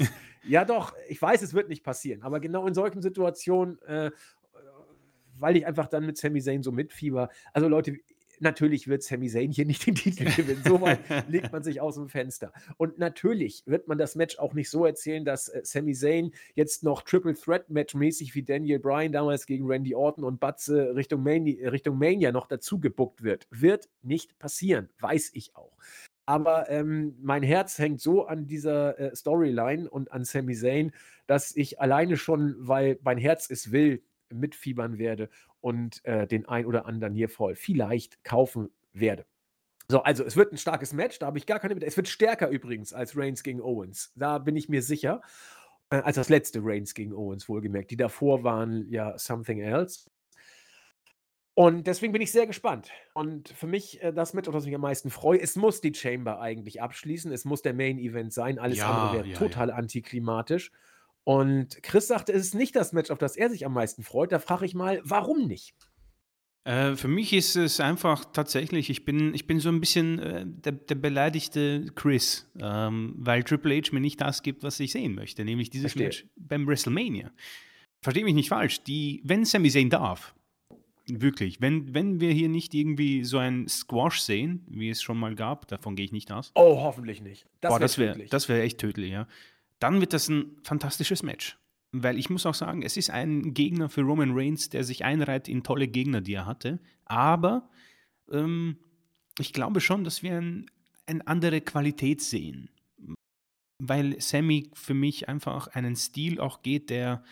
ja, doch, ich weiß, es wird nicht passieren. Aber genau in solchen Situationen äh, weil ich einfach dann mit Sami Zayn so mitfieber. Also Leute, natürlich wird Sami Zayn hier [LAUGHS] nicht den Titel gewinnen. So weit [LAUGHS] legt man sich aus dem Fenster. Und natürlich wird man das Match auch nicht so erzählen, dass äh, Sami Zayn jetzt noch Triple Threat Match mäßig wie Daniel Bryan damals gegen Randy Orton und Batze Richtung, Mania, Richtung Mania noch dazu gebuckt wird. Wird nicht passieren, weiß ich auch. Aber ähm, mein Herz hängt so an dieser äh, Storyline und an Sami Zayn, dass ich alleine schon, weil mein Herz es will, mitfiebern werde und äh, den ein oder anderen hier voll vielleicht kaufen werde. So, also es wird ein starkes Match, da habe ich gar keine. Es wird stärker übrigens als Reigns gegen Owens. Da bin ich mir sicher. Äh, als das letzte Reigns gegen Owens, wohlgemerkt. Die davor waren ja Something Else. Und deswegen bin ich sehr gespannt. Und für mich äh, das auf das ich mich am meisten freue, es muss die Chamber eigentlich abschließen. Es muss der Main Event sein. Alles ja, andere wäre ja, total ja. antiklimatisch. Und Chris sagte, es ist nicht das Match, auf das er sich am meisten freut. Da frage ich mal, warum nicht? Äh, für mich ist es einfach tatsächlich, ich bin, ich bin so ein bisschen äh, der, der beleidigte Chris, ähm, weil Triple H mir nicht das gibt, was ich sehen möchte, nämlich dieses Verstehe. Match beim WrestleMania. Verstehe mich nicht falsch, die, wenn Sami Zayn darf, wirklich, wenn, wenn wir hier nicht irgendwie so ein Squash sehen, wie es schon mal gab, davon gehe ich nicht aus. Oh, hoffentlich nicht. Das wäre wär, das wär echt tödlich, ja dann wird das ein fantastisches Match. Weil ich muss auch sagen, es ist ein Gegner für Roman Reigns, der sich einreiht in tolle Gegner, die er hatte. Aber ähm, ich glaube schon, dass wir eine ein andere Qualität sehen. Weil Sammy für mich einfach einen Stil auch geht, der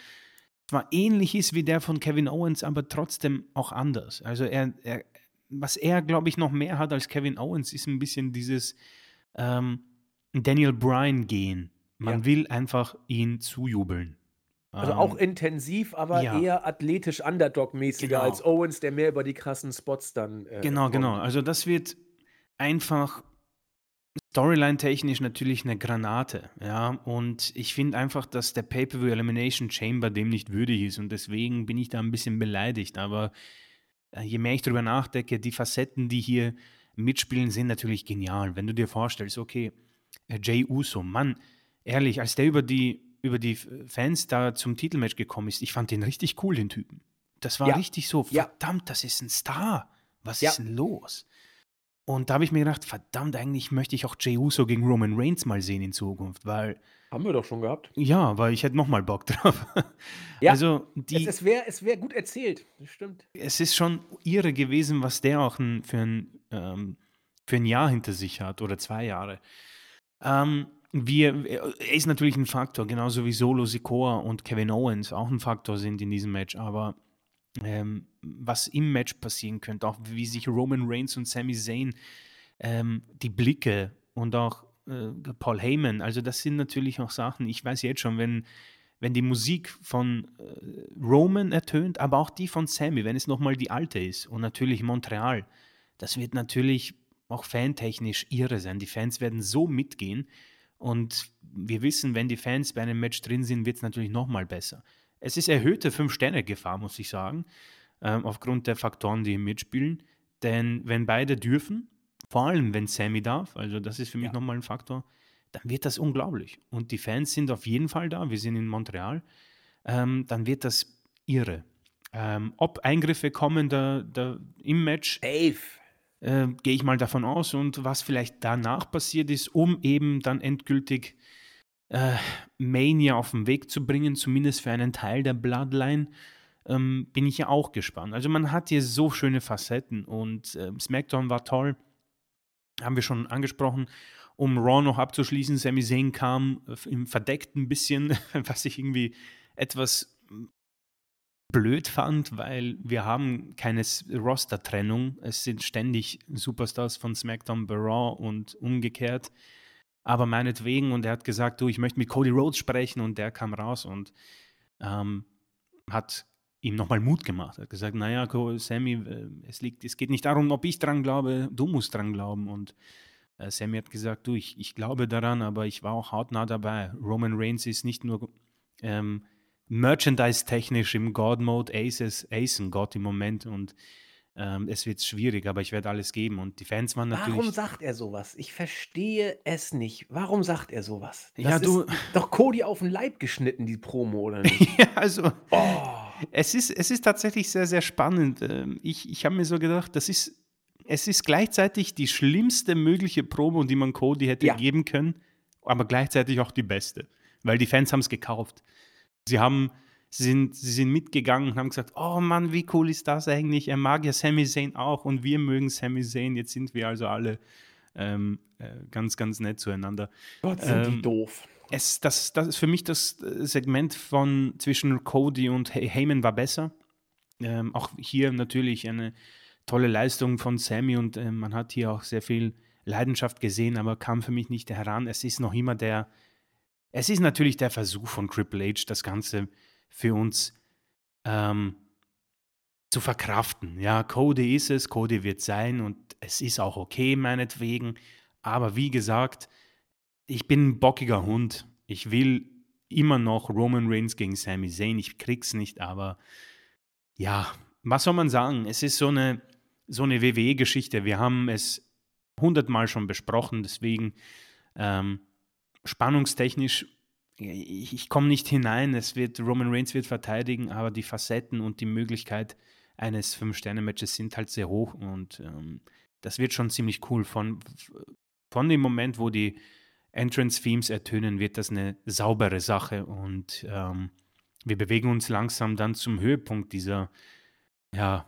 zwar ähnlich ist wie der von Kevin Owens, aber trotzdem auch anders. Also er, er was er, glaube ich, noch mehr hat als Kevin Owens, ist ein bisschen dieses ähm, Daniel Bryan gehen man ja. will einfach ihn zujubeln. Also auch ähm, intensiv, aber ja. eher athletisch Underdog-mäßiger genau. als Owens, der mehr über die krassen Spots dann. Äh, genau, kommt. genau. Also das wird einfach Storyline-technisch natürlich eine Granate, ja. Und ich finde einfach, dass der Pay-Per-View Elimination Chamber dem nicht würdig ist und deswegen bin ich da ein bisschen beleidigt. Aber äh, je mehr ich darüber nachdenke, die Facetten, die hier mitspielen, sind natürlich genial. Wenn du dir vorstellst, okay, äh, Jay Uso, Mann, ehrlich, als der über die, über die Fans da zum Titelmatch gekommen ist, ich fand den richtig cool, den Typen. Das war ja. richtig so, verdammt, ja. das ist ein Star. Was ja. ist denn los? Und da habe ich mir gedacht, verdammt, eigentlich möchte ich auch Jey Uso gegen Roman Reigns mal sehen in Zukunft, weil. Haben wir doch schon gehabt. Ja, weil ich hätte nochmal Bock [LAUGHS] drauf. Ja, also die, es, es wäre es wär gut erzählt, das stimmt. Es ist schon irre gewesen, was der auch ein, für, ein, ähm, für ein Jahr hinter sich hat oder zwei Jahre. Ähm, wir, er ist natürlich ein Faktor, genauso wie Solo Sikoa und Kevin Owens auch ein Faktor sind in diesem Match, aber ähm, was im Match passieren könnte, auch wie sich Roman Reigns und Sami Zayn ähm, die Blicke und auch äh, Paul Heyman, also das sind natürlich auch Sachen, ich weiß jetzt schon, wenn, wenn die Musik von äh, Roman ertönt, aber auch die von Sammy, wenn es nochmal die alte ist und natürlich Montreal, das wird natürlich auch fantechnisch irre sein. Die Fans werden so mitgehen, und wir wissen, wenn die Fans bei einem Match drin sind, wird es natürlich nochmal besser. Es ist erhöhte 5-Sterne-Gefahr, muss ich sagen, ähm, aufgrund der Faktoren, die mitspielen. Denn wenn beide dürfen, vor allem wenn Sammy darf, also das ist für mich ja. nochmal ein Faktor, dann wird das unglaublich. Und die Fans sind auf jeden Fall da. Wir sind in Montreal. Ähm, dann wird das irre. Ähm, ob Eingriffe kommen da, da im Match, Safe. Äh, gehe ich mal davon aus. Und was vielleicht danach passiert ist, um eben dann endgültig äh, Mania auf den Weg zu bringen, zumindest für einen Teil der Bloodline, ähm, bin ich ja auch gespannt. Also man hat hier so schöne Facetten und äh, SmackDown war toll, haben wir schon angesprochen. Um Raw noch abzuschließen, Sami Zayn kam äh, im Verdeckten ein bisschen, [LAUGHS] was ich irgendwie etwas blöd fand, weil wir haben keine Roster-Trennung. Es sind ständig Superstars von SmackDown bei und umgekehrt. Aber meinetwegen, und er hat gesagt, du, ich möchte mit Cody Rhodes sprechen und der kam raus und ähm, hat ihm nochmal Mut gemacht. Er hat gesagt, naja, Sammy, äh, es, liegt, es geht nicht darum, ob ich dran glaube, du musst dran glauben. Und äh, Sammy hat gesagt, du, ich, ich glaube daran, aber ich war auch hautnah dabei. Roman Reigns ist nicht nur ähm, Merchandise-technisch im God-Mode Aces, Acen-Gott im Moment und ähm, es wird schwierig, aber ich werde alles geben. Und die Fans waren natürlich. Warum sagt er sowas? Ich verstehe es nicht. Warum sagt er sowas? Das Ja, du- doch Cody auf den Leib geschnitten, die Promo, oder [LAUGHS] nicht? ja, also. Oh. Es ist, es ist tatsächlich sehr, sehr spannend. Ähm, Ich, ich habe mir so gedacht, das ist, es ist gleichzeitig die schlimmste mögliche Promo, die man Cody hätte Ja. geben können, aber gleichzeitig auch die beste, weil die Fans haben es gekauft. Sie haben, sie sind, sie sind mitgegangen und haben gesagt, oh Mann, wie cool ist das eigentlich? Er mag ja Sami Zayn auch und wir mögen Sami Zayn. Jetzt sind wir also alle ähm, äh, ganz, ganz nett zueinander. Gott, sind die Ähm, doof. es, das, das ist für mich das äh, Segment von zwischen Cody und Hey- Heyman war besser. Ähm, auch hier natürlich eine tolle Leistung von Sammy und äh, man hat hier auch sehr viel Leidenschaft gesehen, aber kam für mich nicht heran. Es ist noch immer der, es ist natürlich der Versuch von Triple H, das Ganze für uns ähm, zu verkraften. Ja, Cody ist es, Cody wird sein und es ist auch okay, meinetwegen. Aber wie gesagt, ich bin ein bockiger Hund. Ich will immer noch Roman Reigns gegen Sami Zayn. Ich krieg's nicht, aber ja, was soll man sagen? Es ist so eine, so eine WWE-Geschichte. Wir haben es hundertmal schon besprochen, deswegen ähm, spannungstechnisch, ich, ich komme nicht hinein. Es wird, Roman Reigns wird verteidigen, aber die Facetten und die Möglichkeit eines Fünf-Sterne-Matches sind halt sehr hoch und ähm, das wird schon ziemlich cool. Von, von dem Moment, wo die Entrance-Themes ertönen, wird das eine saubere Sache und ähm, wir bewegen uns langsam dann zum Höhepunkt dieser ja,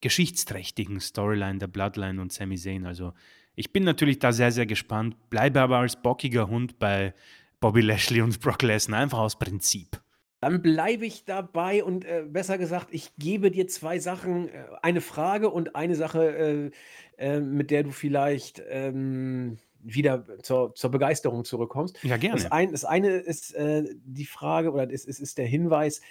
geschichtsträchtigen Storyline der Bloodline und Sami Zayn. Also ich bin natürlich da sehr, sehr gespannt, bleibe aber als bockiger Hund bei Bobby Lashley und Brock Lesnar, einfach aus Prinzip. Dann bleibe ich dabei und äh, besser gesagt, ich gebe dir zwei Sachen, äh, eine Frage und eine Sache, äh, äh, mit der du vielleicht ähm, wieder zur, zur Begeisterung zurückkommst. Ja, gerne. Das, ein, das eine ist äh, die Frage oder es ist, ist der Hinweis,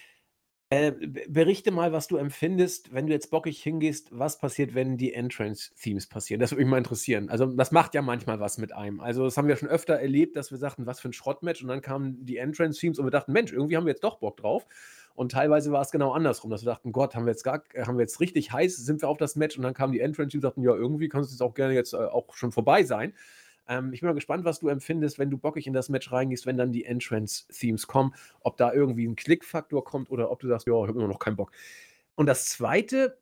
äh, berichte mal, was du empfindest, wenn du jetzt bockig hingehst, was passiert, wenn die Entrance-Themes passieren. Das würde mich mal interessieren. Also das macht ja manchmal was mit einem. Also das haben wir schon öfter erlebt, dass wir sagten, was für ein Schrottmatch und dann kamen die Entrance-Themes und wir dachten, Mensch, irgendwie haben wir jetzt doch Bock drauf. Und teilweise war es genau andersrum, dass wir dachten, Gott, haben wir jetzt gar, haben wir jetzt richtig heiß, sind wir auf das Match und dann kamen die Entrance-Teams und sagten, ja, irgendwie kann es jetzt auch gerne jetzt äh, auch schon vorbei sein. Ähm, ich bin mal gespannt, was du empfindest, wenn du bockig in das Match reingehst, wenn dann die Entrance-Themes kommen, ob da irgendwie ein Klickfaktor kommt oder ob du sagst, ja, ich habe immer noch keinen Bock. Und das Zweite,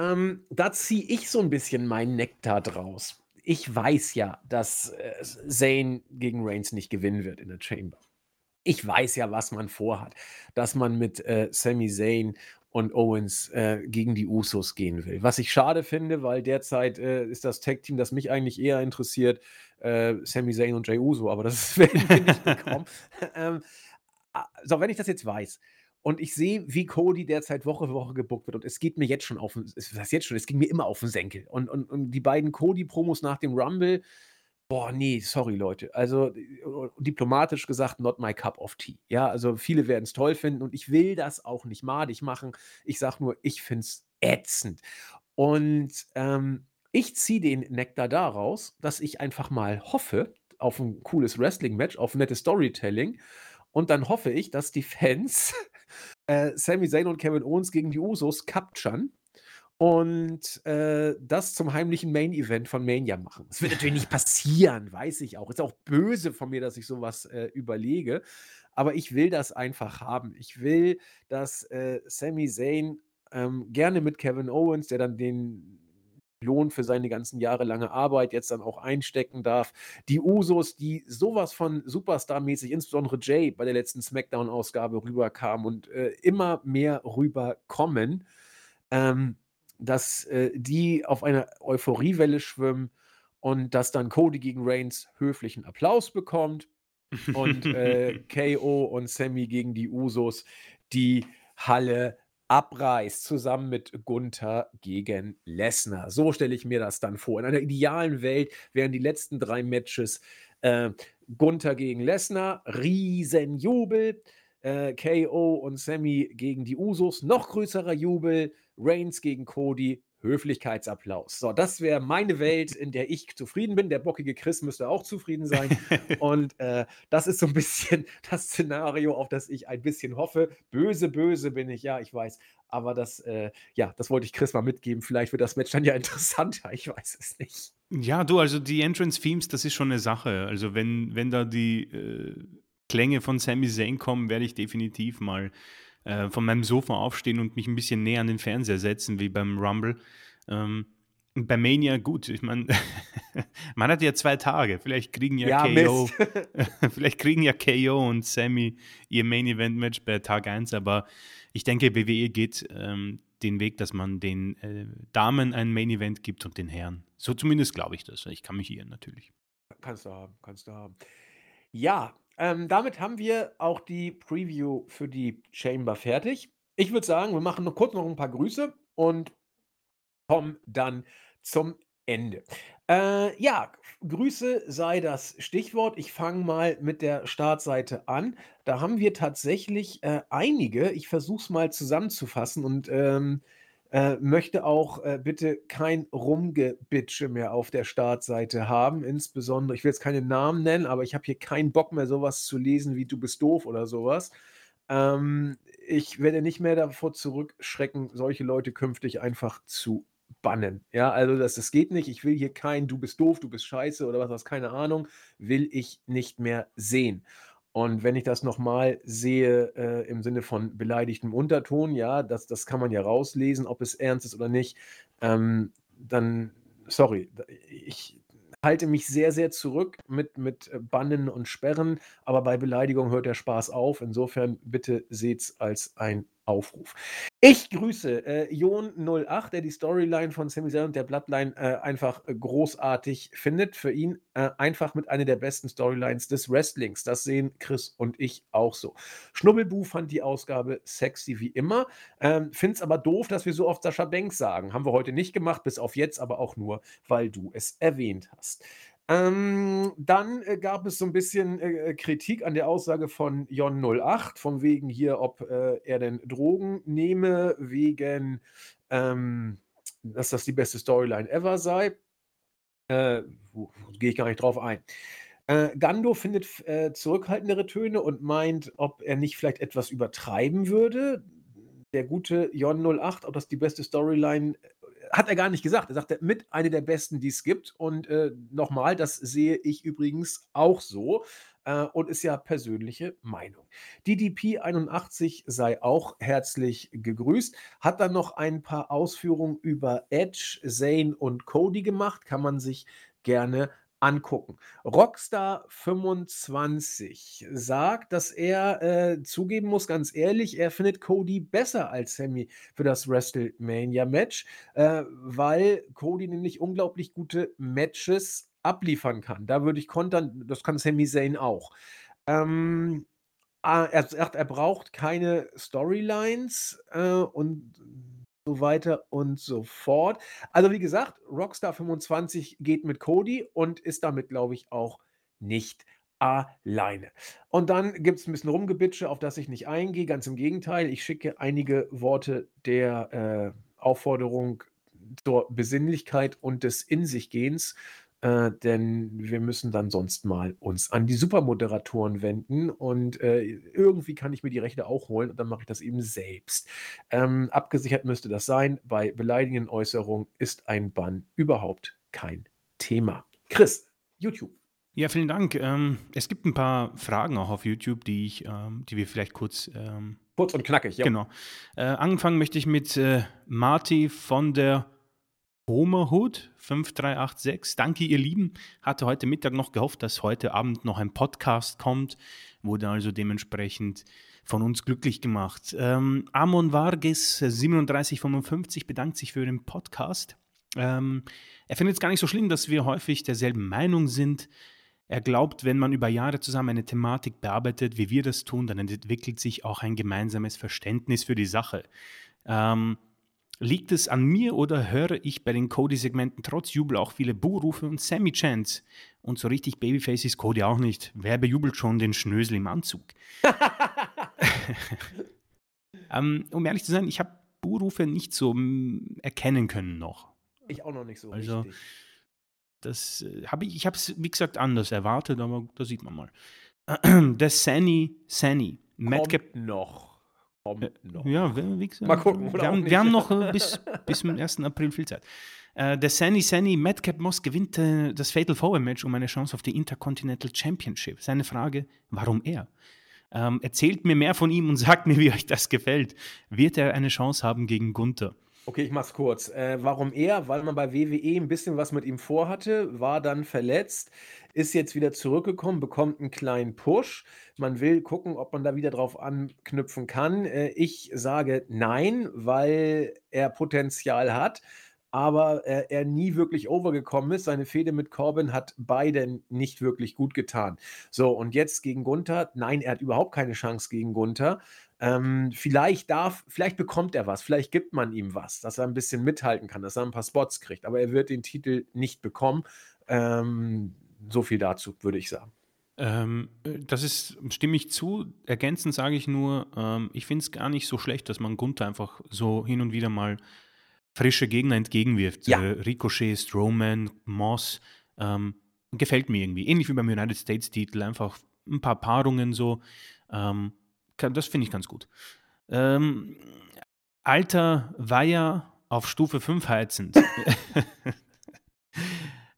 ähm, da ziehe ich so ein bisschen meinen Nektar draus. Ich weiß ja, dass äh, Zayn gegen Reigns nicht gewinnen wird in der Chamber. Ich weiß ja, was man vorhat, dass man mit äh, Sami Zayn und Owens äh, gegen die Usos gehen will. Was ich schade finde, weil derzeit äh, ist das Tag-Team, das mich eigentlich eher interessiert, äh, Sami Zayn und Jey Uso, aber das [LAUGHS] werden wir nicht bekommen. ähm, so, wenn ich das jetzt weiß und ich sehe, wie Cody derzeit Woche für Woche gebuckt wird und es geht mir jetzt schon auf den, es- jetzt schon, es ging mir immer auf den Senkel. Und, und, und die beiden Cody-Promos nach dem Rumble, boah, nee, sorry Leute. Also äh, diplomatisch gesagt, not my cup of tea. Ja, also viele werden es toll finden und ich will das auch nicht madig machen. Ich sage nur, ich finde es ätzend. Und ähm, ich ziehe den Nektar daraus, dass ich einfach mal hoffe auf ein cooles Wrestling-Match, auf nettes Storytelling. Und dann hoffe ich, dass die Fans [LAUGHS] äh, Sami Zayn und Kevin Owens gegen die Usos capturen und, äh, das zum heimlichen Main Event von Mania machen. Das wird natürlich nicht passieren, weiß ich auch. Ist auch böse von mir, dass ich so was, äh, überlege, aber ich will das einfach haben. Ich will, dass, äh, Sami Zayn, ähm, gerne mit Kevin Owens, der dann den Lohn für seine ganzen jahrelange Arbeit jetzt dann auch einstecken darf. Die Usos, die sowas von Superstar-mäßig, insbesondere Jay bei der letzten SmackDown-Ausgabe rüberkam und, äh, immer mehr rüberkommen, ähm, dass, äh, die auf einer Euphoriewelle schwimmen und dass dann Cody gegen Reigns höflichen Applaus bekommt und, äh, [LAUGHS] KO und Sami gegen die Usos die Halle abreißt, zusammen mit Gunther gegen Lesnar. So stelle ich mir das dann vor. In einer idealen Welt wären die letzten 3 Matches, äh, Gunther gegen Lesnar, Riesenjubel, äh, KO und Sami gegen die Usos, noch größerer Jubel, Reigns gegen Cody, Höflichkeitsapplaus. So, das wäre meine Welt, in der ich zufrieden bin. Der bockige Chris müsste auch zufrieden sein. [LAUGHS] Und äh, das ist so ein bisschen [LAUGHS] das Szenario, auf das ich ein bisschen hoffe. Böse, böse bin ich, ja, ich weiß. Aber das, äh, ja, das wollte ich Chris mal mitgeben. Vielleicht wird das Match dann ja [LAUGHS] interessanter. Ich weiß es nicht. Ja, du, also die Entrance-Themes, das ist schon eine Sache. Also wenn, wenn da die äh, Klänge von Sami Zayn kommen, werde ich definitiv mal äh, von meinem Sofa aufstehen und mich ein bisschen näher an den Fernseher setzen, wie beim Rumble. Ähm, bei Mania, gut, ich meine, [LAUGHS] man hat ja zwei Tage. Vielleicht kriegen ja, ja KO, [LAUGHS] [LAUGHS] vielleicht kriegen ja KO und Sammy ihr Main Event Match bei Tag 1, aber ich denke, WWE geht ähm, den Weg, dass man den äh, Damen ein Main Event gibt und den Herren. So zumindest glaube ich das. Ich kann mich irren natürlich. Kannst du haben, kannst du haben. Ja, ähm, damit haben wir auch die Preview für die Chamber fertig. Ich würde sagen, wir machen noch kurz noch ein paar Grüße und kommen dann zum Ende. Äh, ja, Grüße sei das Stichwort. Ich fange mal mit der Startseite an. Da haben wir tatsächlich äh, einige. Ich versuche es mal zusammenzufassen und ähm, äh, möchte auch äh, bitte kein Rumgebitsche mehr auf der Startseite haben. Insbesondere, ich will jetzt keine Namen nennen, aber ich habe hier keinen Bock mehr, sowas zu lesen wie du bist doof oder sowas. Ähm, ich werde nicht mehr davor zurückschrecken, solche Leute künftig einfach zu bannen. Ja, also das, das geht nicht. Ich will hier kein du bist doof, du bist scheiße oder was, was keine Ahnung, will ich nicht mehr sehen. Und wenn ich das nochmal sehe, äh, im Sinne von beleidigtem Unterton, ja, das das kann man ja rauslesen, ob es ernst ist oder nicht, ähm, dann sorry, ich halte mich sehr, sehr zurück mit mit, äh, Bannen und Sperren, aber bei Beleidigung hört der Spaß auf. Insofern bitte seht's als ein Aufruf. Ich grüße äh, Jon08, der die Storyline von Sami Zayn und der Bloodline äh, einfach äh, großartig findet. Für ihn äh, einfach mit einer der besten Storylines des Wrestlings. Das sehen Chris und ich auch so. Schnubbelbu fand die Ausgabe sexy wie immer. Ähm, Find's aber doof, dass wir so oft Sascha Banks sagen. Haben wir heute nicht gemacht, bis auf jetzt, aber auch nur, weil du es erwähnt hast. Ähm, dann, äh, gab es so ein bisschen, äh, äh Kritik an der Aussage von Jon08, von wegen hier, ob, äh, er denn Drogen nehme, wegen, ähm, dass das die beste Storyline ever sei. Äh, gehe ich gar nicht drauf ein. Äh, Gando findet zurückhaltendere Töne und meint, ob er nicht vielleicht etwas übertreiben würde. Der gute Jon08, ob das die beste Storyline hat er gar nicht gesagt. Er sagte, mit eine der besten, die es gibt. Und äh, nochmal, das sehe ich übrigens auch so äh, und ist ja persönliche Meinung. DDP81 sei auch herzlich gegrüßt, hat dann noch ein paar Ausführungen über Edge, Zane und Cody gemacht, kann man sich gerne angucken. Rockstar 25 sagt, dass er äh, zugeben muss, ganz ehrlich, er findet Cody besser als Sammy für das WrestleMania-Match, äh, weil Cody nämlich unglaublich gute Matches abliefern kann. Da würde ich kontern, das kann Sami Zayn auch. Ähm, ah, er sagt, er braucht keine Storylines äh, und so weiter und so fort. Also, wie gesagt, Rockstar 25 geht mit Cody und ist damit, glaube ich, auch nicht alleine. Und dann gibt es ein bisschen Rumgebitsche, auf das ich nicht eingehe. Ganz im Gegenteil, ich schicke einige Worte der, äh, Aufforderung zur Besinnlichkeit und des In-sich-Gehens äh, denn wir müssen dann sonst mal uns an die Supermoderatoren wenden und äh, irgendwie kann ich mir die Rechte auch holen und dann mache ich das eben selbst. Ähm, abgesichert müsste das sein. Bei beleidigenden Äußerungen ist ein Bann überhaupt kein Thema. Chris, YouTube. Ja, vielen Dank. Ähm, es gibt ein paar Fragen auch auf YouTube, die ich, ähm, die wir vielleicht kurz ähm, Kurz und knackig, ja. Genau. Äh, angefangen möchte ich mit äh, Marty von der Homerhood 5386. Danke, ihr Lieben. Hatte heute Mittag noch gehofft, dass heute Abend noch ein Podcast kommt. Wurde also dementsprechend von uns glücklich gemacht. Ähm, Amon Vargas 3755 bedankt sich für den Podcast. Ähm, er findet es gar nicht so schlimm, dass wir häufig derselben Meinung sind. Er glaubt, wenn man über Jahre zusammen eine Thematik bearbeitet, wie wir das tun, dann entwickelt sich auch ein gemeinsames Verständnis für die Sache. Ähm, liegt es an mir oder höre ich bei den Cody-Segmenten trotz Jubel auch viele Buhrufe und Sammy-Chants? Und so richtig Babyface ist Cody auch nicht. Wer bejubelt schon den Schnösel im Anzug? [LAUGHS] ähm, um ehrlich zu sein, ich habe Buhrufe nicht so mm, erkennen können noch. Ich auch noch nicht so also, richtig. Das äh, habe ich, ich habe es, wie gesagt, anders erwartet, aber da sieht man mal. [CLEARS THROAT] Der Sani, Sani, Madcap. noch. Äh, noch. Ja, wie gesagt. Mal gucken. Wir haben, wir haben, noch [LAUGHS] äh, bis, bis zum 1. April viel Zeit. Uh, der Sani Sani Madcap Moss gewinnt uh, das Fatal Four Match um eine Chance auf die Intercontinental Championship. Seine Frage, warum er? Ähm, erzählt mir mehr von ihm und [LAUGHS] sagt mir, wie euch das gefällt. Wird er eine Chance haben gegen Gunther? Okay, ich mach's kurz. Äh, warum er? Weil man bei WWE ein bisschen was mit ihm vorhatte, war dann verletzt, ist jetzt wieder zurückgekommen, bekommt einen kleinen Push. Man will gucken, ob man da wieder drauf anknüpfen kann. Äh, ich sage nein, weil er Potenzial hat aber er, er nie wirklich overgekommen ist. Seine Fehde mit Corbin hat beiden nicht wirklich gut getan. So, und jetzt gegen Gunther, nein, er hat überhaupt keine Chance gegen Gunther. Ähm, vielleicht darf, vielleicht bekommt er was, vielleicht gibt man ihm was, dass er ein bisschen mithalten kann, dass er ein paar Spots kriegt, aber er wird den Titel nicht bekommen. Ähm, so viel dazu, würde ich sagen. Ähm, äh, das ist, stimme ich zu. Ergänzend sage ich nur, ähm, ich finde es gar nicht so schlecht, dass man Gunther einfach so hin und wieder mal frische Gegner entgegenwirft. Ja. Äh, Ricochet, Strowman, Moss. Ähm, gefällt mir irgendwie. Ähnlich wie beim United States-Titel. Einfach ein paar Paarungen so. Ähm, das finde ich ganz gut. Ähm, alter Weiher auf Stufe 5 heizend. [LAUGHS]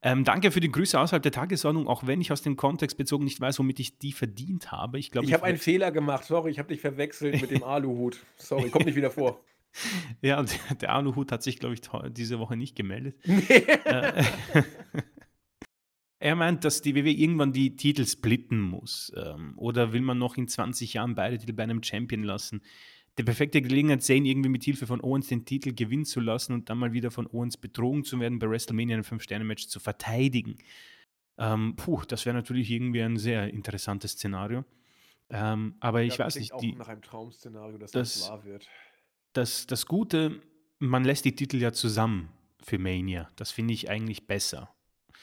Ähm, danke für die Grüße außerhalb der Tagesordnung, auch wenn ich aus dem Kontext bezogen nicht weiß, womit ich die verdient habe. Ich, ich, ich habe einen Fehler gemacht. Sorry, ich habe dich verwechselt mit dem [LAUGHS] Aluhut. Sorry, kommt nicht wieder vor. [LAUGHS] Ja, der, der Aluhut hat sich, glaube ich, diese Woche nicht gemeldet. Nee. Äh, [LAUGHS] er meint, dass die WWE irgendwann die Titel splitten muss. Ähm, oder will man noch in 20 Jahren beide Titel bei einem Champion lassen? Die perfekte Gelegenheit sehen, irgendwie mit Hilfe von Owens den Titel gewinnen zu lassen und dann mal wieder von Owens betrogen zu werden, bei WrestleMania ein 5-Sterne-Match zu verteidigen. Ähm, puh, das wäre natürlich irgendwie ein sehr interessantes Szenario. Ähm, aber ich ja, weiß nicht. Die, auch nach einem Traum-Szenario, dass das, das wahr wird das, das Gute, man lässt die Titel ja zusammen für Mania. Das finde ich eigentlich besser.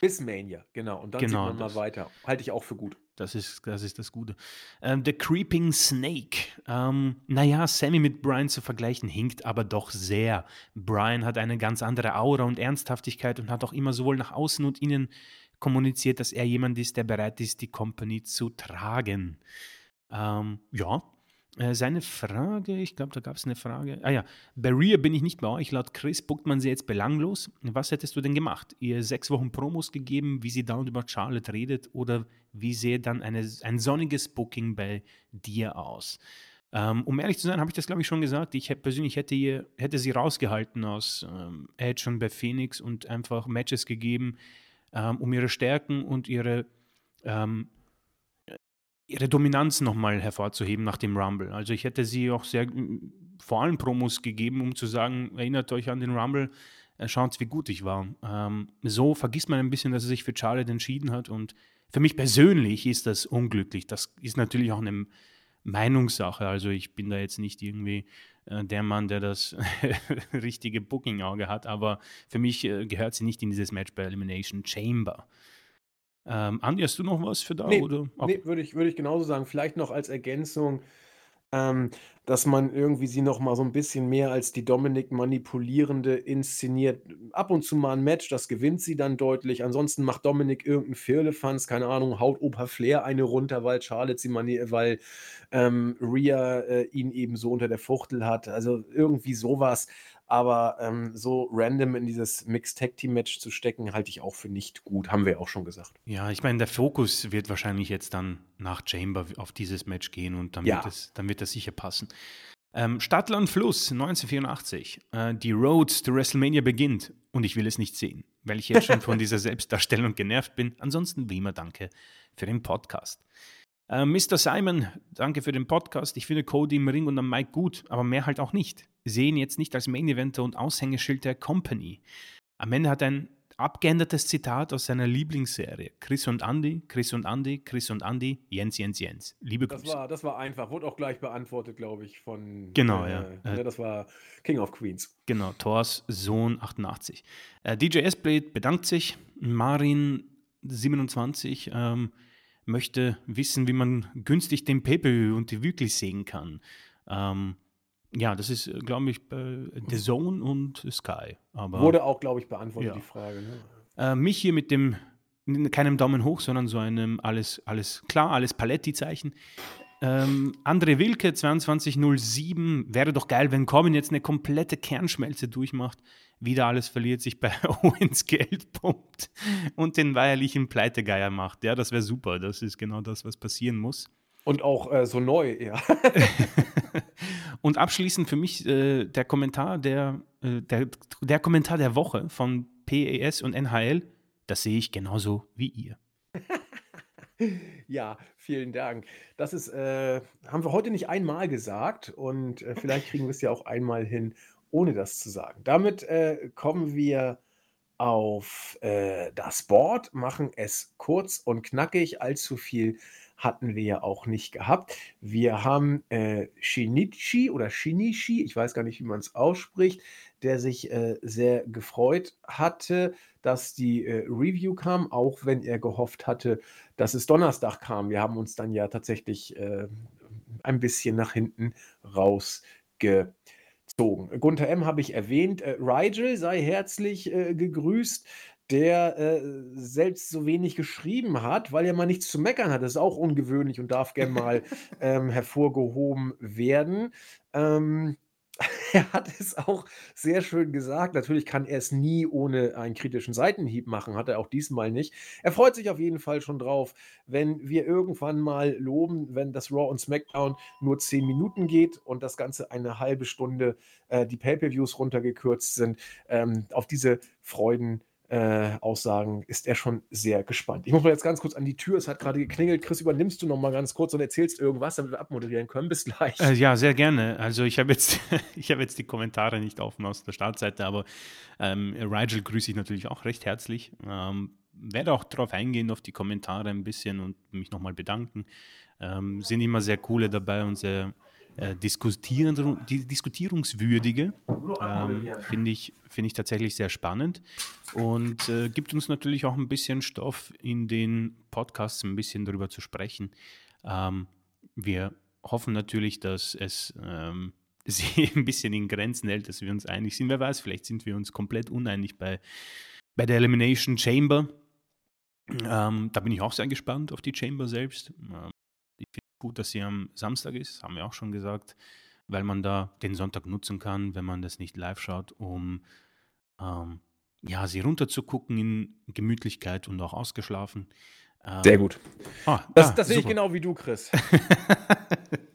Bis Mania, genau. Und dann genau, sieht man mal weiter. Halte ich auch für gut. Das ist das, ist das Gute. Ähm, The Creeping Snake. Ähm, naja, Sammy mit Brian zu vergleichen hinkt aber doch sehr. Brian hat eine ganz andere Aura und Ernsthaftigkeit und hat auch immer sowohl nach außen und innen kommuniziert, dass er jemand ist, der bereit ist, die Company zu tragen. Ähm, ja, äh, seine Frage, ich glaube, da gab es eine Frage. Ah ja, bei Rhea bin ich nicht bei euch. Laut Chris buckt man sie jetzt belanglos. Was hättest du denn gemacht? Ihr sechs Wochen Promos gegeben, wie sie dauernd über Charlotte redet oder wie sähe dann eine, ein sonniges Booking bei dir aus? Ähm, um ehrlich zu sein, habe ich das, glaube ich, schon gesagt. Ich hätte, persönlich hätte, ihr, hätte sie rausgehalten aus ähm, Edge und bei Phoenix und einfach Matches gegeben, ähm, um ihre Stärken und ihre ähm, ihre Dominanz nochmal hervorzuheben nach dem Rumble. Also ich hätte sie auch sehr vor allem Promos gegeben, um zu sagen, erinnert euch an den Rumble, äh, schaut, wie gut ich war. Ähm, so vergisst man ein bisschen, dass er sich für Charlotte entschieden hat und für mich persönlich ist das unglücklich. Das ist natürlich auch eine Meinungssache. Also ich bin da jetzt nicht irgendwie äh, der Mann, der das [LAUGHS] richtige Booking-Auge hat, aber für mich äh, gehört sie nicht in dieses Match bei Elimination Chamber. Ähm, Andi, hast du noch was für da? Nee, Okay. nee würde ich, würd ich genauso sagen. Vielleicht noch als Ergänzung, ähm, dass man irgendwie sie noch mal so 'n bisschen mehr als die Dominik Manipulierende inszeniert. Ab und zu mal 'n Match, das gewinnt sie dann deutlich. Ansonsten macht Dominik irgend 'n Firlefanz, keine Ahnung, haut Opa Flair eine runter, weil Charlotte sie weil, ähm, Rhea, äh, ihn eben so unter der Fuchtel hat. Also, irgendwie so was. Aber, ähm, so random in dieses Mixed Tag Team Match zu stecken, halte ich auch für nicht gut, haben wir auch schon gesagt. Ja, ich meine, der Fokus wird wahrscheinlich jetzt dann nach Chamber auf dieses Match gehen und dann wird Ja. es dann wird das sicher passen. Ähm, Stadt, Land, Fluss, 1984. Äh, die Road to WrestleMania beginnt und ich will es nicht sehen, weil ich jetzt schon von [LAUGHS] dieser Selbstdarstellung genervt bin. Ansonsten wie immer danke für den Podcast. Äh, Mr. Simon, danke für den Podcast. Ich finde Cody im Ring und am Mic gut, aber mehr halt auch nicht. Sehe ihn jetzt nicht als Main Eventer und Aushängeschild der Company. Am Ende hat er ein abgeändertes Zitat aus seiner Lieblingsserie. Chris und Andy, Chris und Andy, Chris und Andy, Jens, Jens, Jens. Liebe Das Grüße. war das war einfach. Wurde auch gleich beantwortet, glaube ich, von, Genau, äh, ja. Äh, ne, das war King of Queens. Genau, Thors Sohn 88. Äh, DJ S-Blade bedankt sich. Marin 27 ähm, möchte wissen, wie man günstig den Pay-Per-View und die wirklich sehen kann. Ähm, ja, das ist, glaube ich, The Zone und Sky. Aber Wurde auch, glaube ich, beantwortet, Ja. die Frage, ne? äh, mich hier mit dem, keinem Daumen hoch, sondern so einem alles, alles klar, alles Paletti-Zeichen. Ähm, André Wilke, 2207. Wäre doch geil, wenn Corbin jetzt eine komplette Kernschmelze durchmacht, wieder alles verliert, sich bei [LAUGHS] Owens Geld pumpt und den weiherlichen Pleitegeier macht. Ja, das wäre super. Das ist genau das, was passieren muss. Und auch, äh, so neu, ja. [LAUGHS] [LAUGHS] und abschließend für mich äh, der Kommentar der, äh, der, der Kommentar der Woche von PES und NHL. Das sehe ich genauso wie ihr. [LAUGHS] Ja, vielen Dank. Das ist, äh haben wir heute nicht einmal gesagt und, äh, vielleicht kriegen wir es ja auch einmal hin, ohne das zu sagen. Damit, äh, kommen wir auf, äh, das Board, machen es kurz und knackig. Allzu viel hatten wir ja auch nicht gehabt. Wir haben, äh, Shinichi oder Shinichi, ich weiß gar nicht, wie man's ausspricht, der sich, äh, sehr gefreut hatte, dass die, äh, Review kam, auch wenn er gehofft hatte, dass es Donnerstag kam. Wir haben uns dann ja tatsächlich, äh, ein bisschen nach hinten rausgezogen. Gunther M. habe ich erwähnt. Äh, Rigel sei herzlich, äh, gegrüßt, der, äh, selbst so wenig geschrieben hat, weil er mal nichts zu meckern hat. Das ist auch ungewöhnlich und darf gern mal, [LAUGHS] ähm, hervorgehoben werden. Ähm, [LAUGHS] er hat es auch sehr schön gesagt. Natürlich kann er es nie ohne einen kritischen Seitenhieb machen, hat er auch diesmal nicht. Er freut sich auf jeden Fall schon drauf, wenn wir irgendwann mal loben, wenn das Raw und SmackDown nur 10 Minuten geht und das Ganze eine halbe Stunde, äh, die Pay-Per-Views runtergekürzt sind. Ähm, auf diese Freuden äh, Aussagen ist er schon sehr gespannt. Ich muss mal jetzt ganz kurz an die Tür, es hat gerade geklingelt. Chris, übernimmst du noch mal ganz kurz und erzählst irgendwas, damit wir abmoderieren können? Bis gleich. Äh, ja, sehr gerne. Also ich habe jetzt, [LAUGHS] habe jetzt die Kommentare nicht offen aus der Startseite, aber ähm, Rigel grüße ich natürlich auch recht herzlich. Ähm, werde auch darauf eingehen, auf die Kommentare ein bisschen und mich nochmal bedanken. Ähm, sind immer sehr coole dabei und sehr äh, diskutieren, die, diskutierungswürdige. Ähm, Finde ich, find ich tatsächlich sehr spannend und äh, gibt uns natürlich auch ein bisschen Stoff in den Podcasts, ein bisschen darüber zu sprechen. Ähm, wir hoffen natürlich, dass es ähm, [LAUGHS] sich ein bisschen in Grenzen hält, dass wir uns einig sind. Wer weiß, vielleicht sind wir uns komplett uneinig bei, bei der Elimination Chamber. Ähm, da bin ich auch sehr gespannt auf die Chamber selbst. Ähm, gut, dass sie am Samstag ist, haben wir auch schon gesagt, weil man da den Sonntag nutzen kann, wenn man das nicht live schaut, um ähm, ja, sie runterzugucken in Gemütlichkeit und auch ausgeschlafen. Sehr Ähm, gut. ah, Das ah, das sehe ich genau wie du, Chris. [LAUGHS]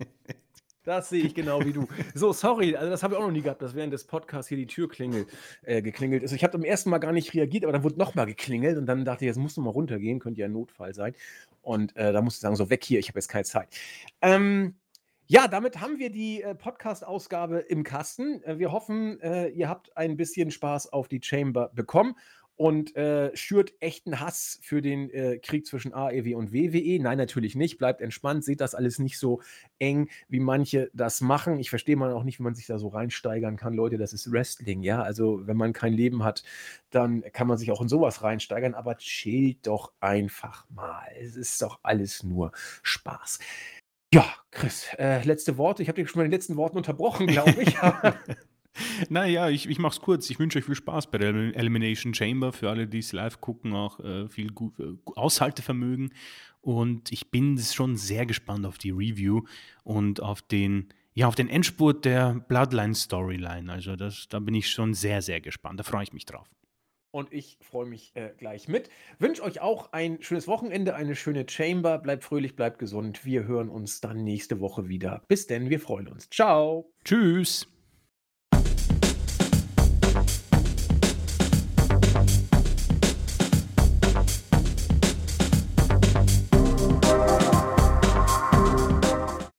Das sehe ich genau wie du. So, sorry, also das habe ich auch noch nie gehabt, dass während des Podcasts hier die Tür klingel äh, geklingelt ist. Ich habe beim ersten Mal gar nicht reagiert, aber dann wurde noch mal geklingelt und dann dachte ich, jetzt musst du mal runtergehen, könnte ja ein Notfall sein. Und, äh, da musste ich sagen: „So, weg hier, ich habe jetzt keine Zeit.“ Ähm, ja, damit haben wir die, äh, Podcast-Ausgabe im Kasten. Äh, wir hoffen, äh, ihr habt ein bisschen Spaß auf die Chamber bekommen und, äh, schürt echten Hass für den, äh, Krieg zwischen AEW und WWE. Nein, natürlich nicht. Bleibt entspannt, seht das alles nicht so eng, wie manche das machen. Ich verstehe mal auch nicht, wie man sich da so reinsteigern kann. Leute, das ist Wrestling, ja? Also, wenn man kein Leben hat, dann kann man sich auch in so was reinsteigern, aber chillt doch einfach mal. Es ist doch alles nur Spaß. Ja, Chris, äh, letzte Worte. Ich habe dich schon bei den letzten Worten unterbrochen, [LAUGHS] glaube ich. [LAUGHS] [LAUGHS] Na ja, ich ich mache es kurz. Ich wünsche euch viel Spaß bei der Elim Elimination Chamber. Für alle, die es live gucken, auch, äh, viel gu äh, Aushaltevermögen. Und ich bin schon sehr gespannt auf die Review und auf den ja, auf den Endspurt der Bloodline-Storyline. Also das da bin ich schon sehr, sehr gespannt. Da freue ich mich drauf. Und ich freue mich, äh, gleich mit. Wünsche euch auch ein schönes Wochenende, eine schöne Chamber. Bleibt fröhlich, bleibt gesund. Wir hören uns dann nächste Woche wieder. Bis denn, wir freuen uns. Ciao. Tschüss.